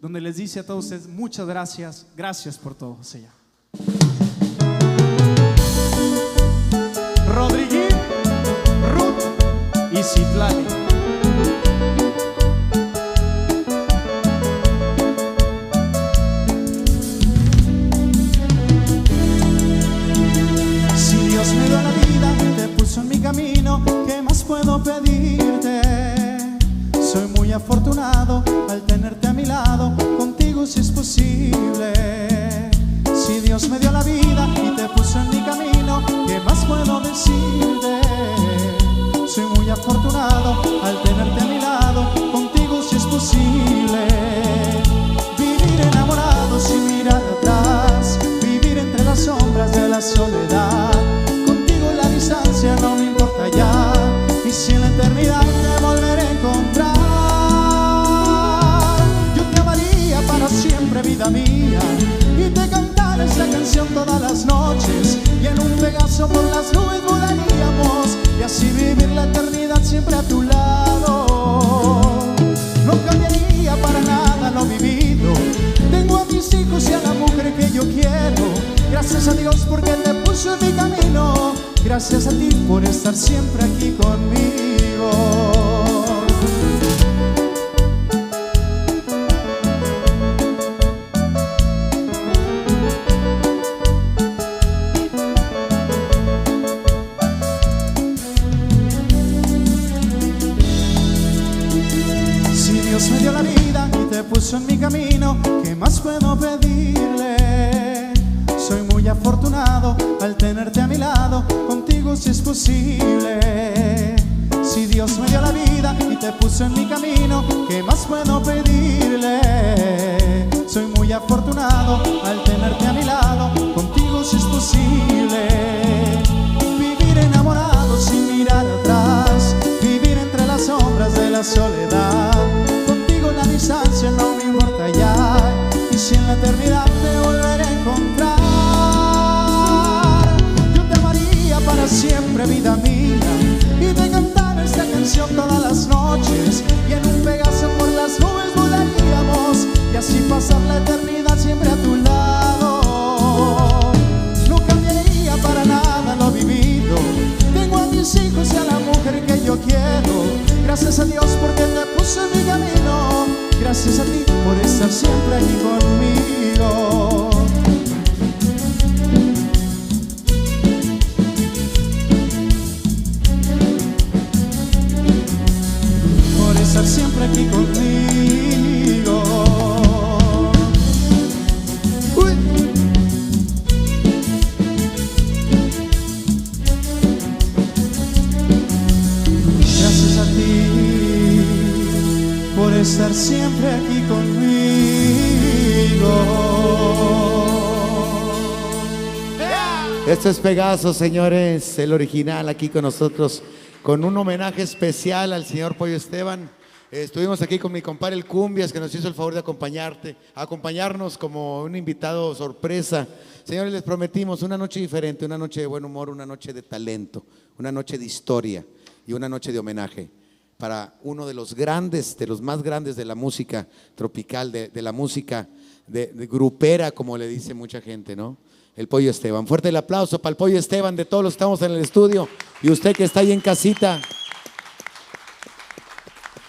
donde les dice a todos ustedes muchas gracias, gracias por todo, Señor. Rodríguez, Ruth y Citlali. Pegaso, señores, el original aquí con nosotros, con un homenaje especial al señor Pollo Esteban. Estuvimos aquí con mi compadre el Cumbias, que nos hizo el favor de acompañarte, acompañarnos como un invitado sorpresa. Señores, les prometimos una noche diferente, una noche de buen humor, una noche de talento, una noche de historia y una noche de homenaje para uno de los grandes, de los más grandes de la música tropical, de la música de, de grupera, como le dice mucha gente, ¿no? El Pollo Esteban. Fuerte el aplauso para el Pollo Esteban, de todos los que estamos en el estudio y usted que está ahí en casita.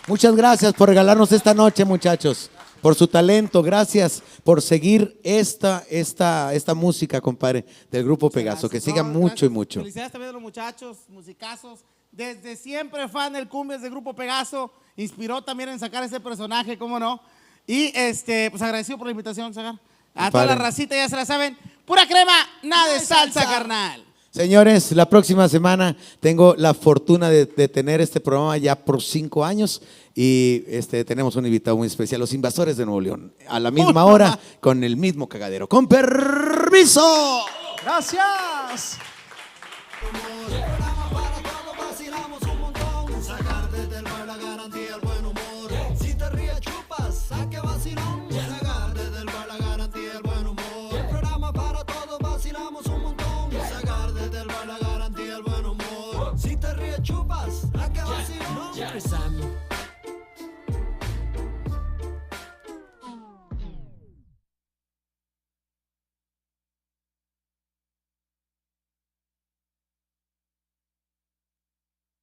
Muchas gracias por regalarnos esta noche, muchachos, por su talento. Gracias por seguir esta, esta, esta música, compadre, del Grupo Pegaso. Que siga mucho y mucho. Felicidades también a los muchachos, musicazos. Desde siempre fan del Cumbias del Grupo Pegaso. Inspiró también en sacar ese personaje, cómo no. Y este, pues agradecido por la invitación, Sagar. A toda la racita ya se la saben. Pura crema, nada de salsa, carnal. Señores, la próxima semana tengo la fortuna de, de tener este programa ya por cinco años y este, tenemos un invitado muy especial, los invasores de Nuevo León, a la misma hora, con el mismo cagadero. Con permiso. Gracias.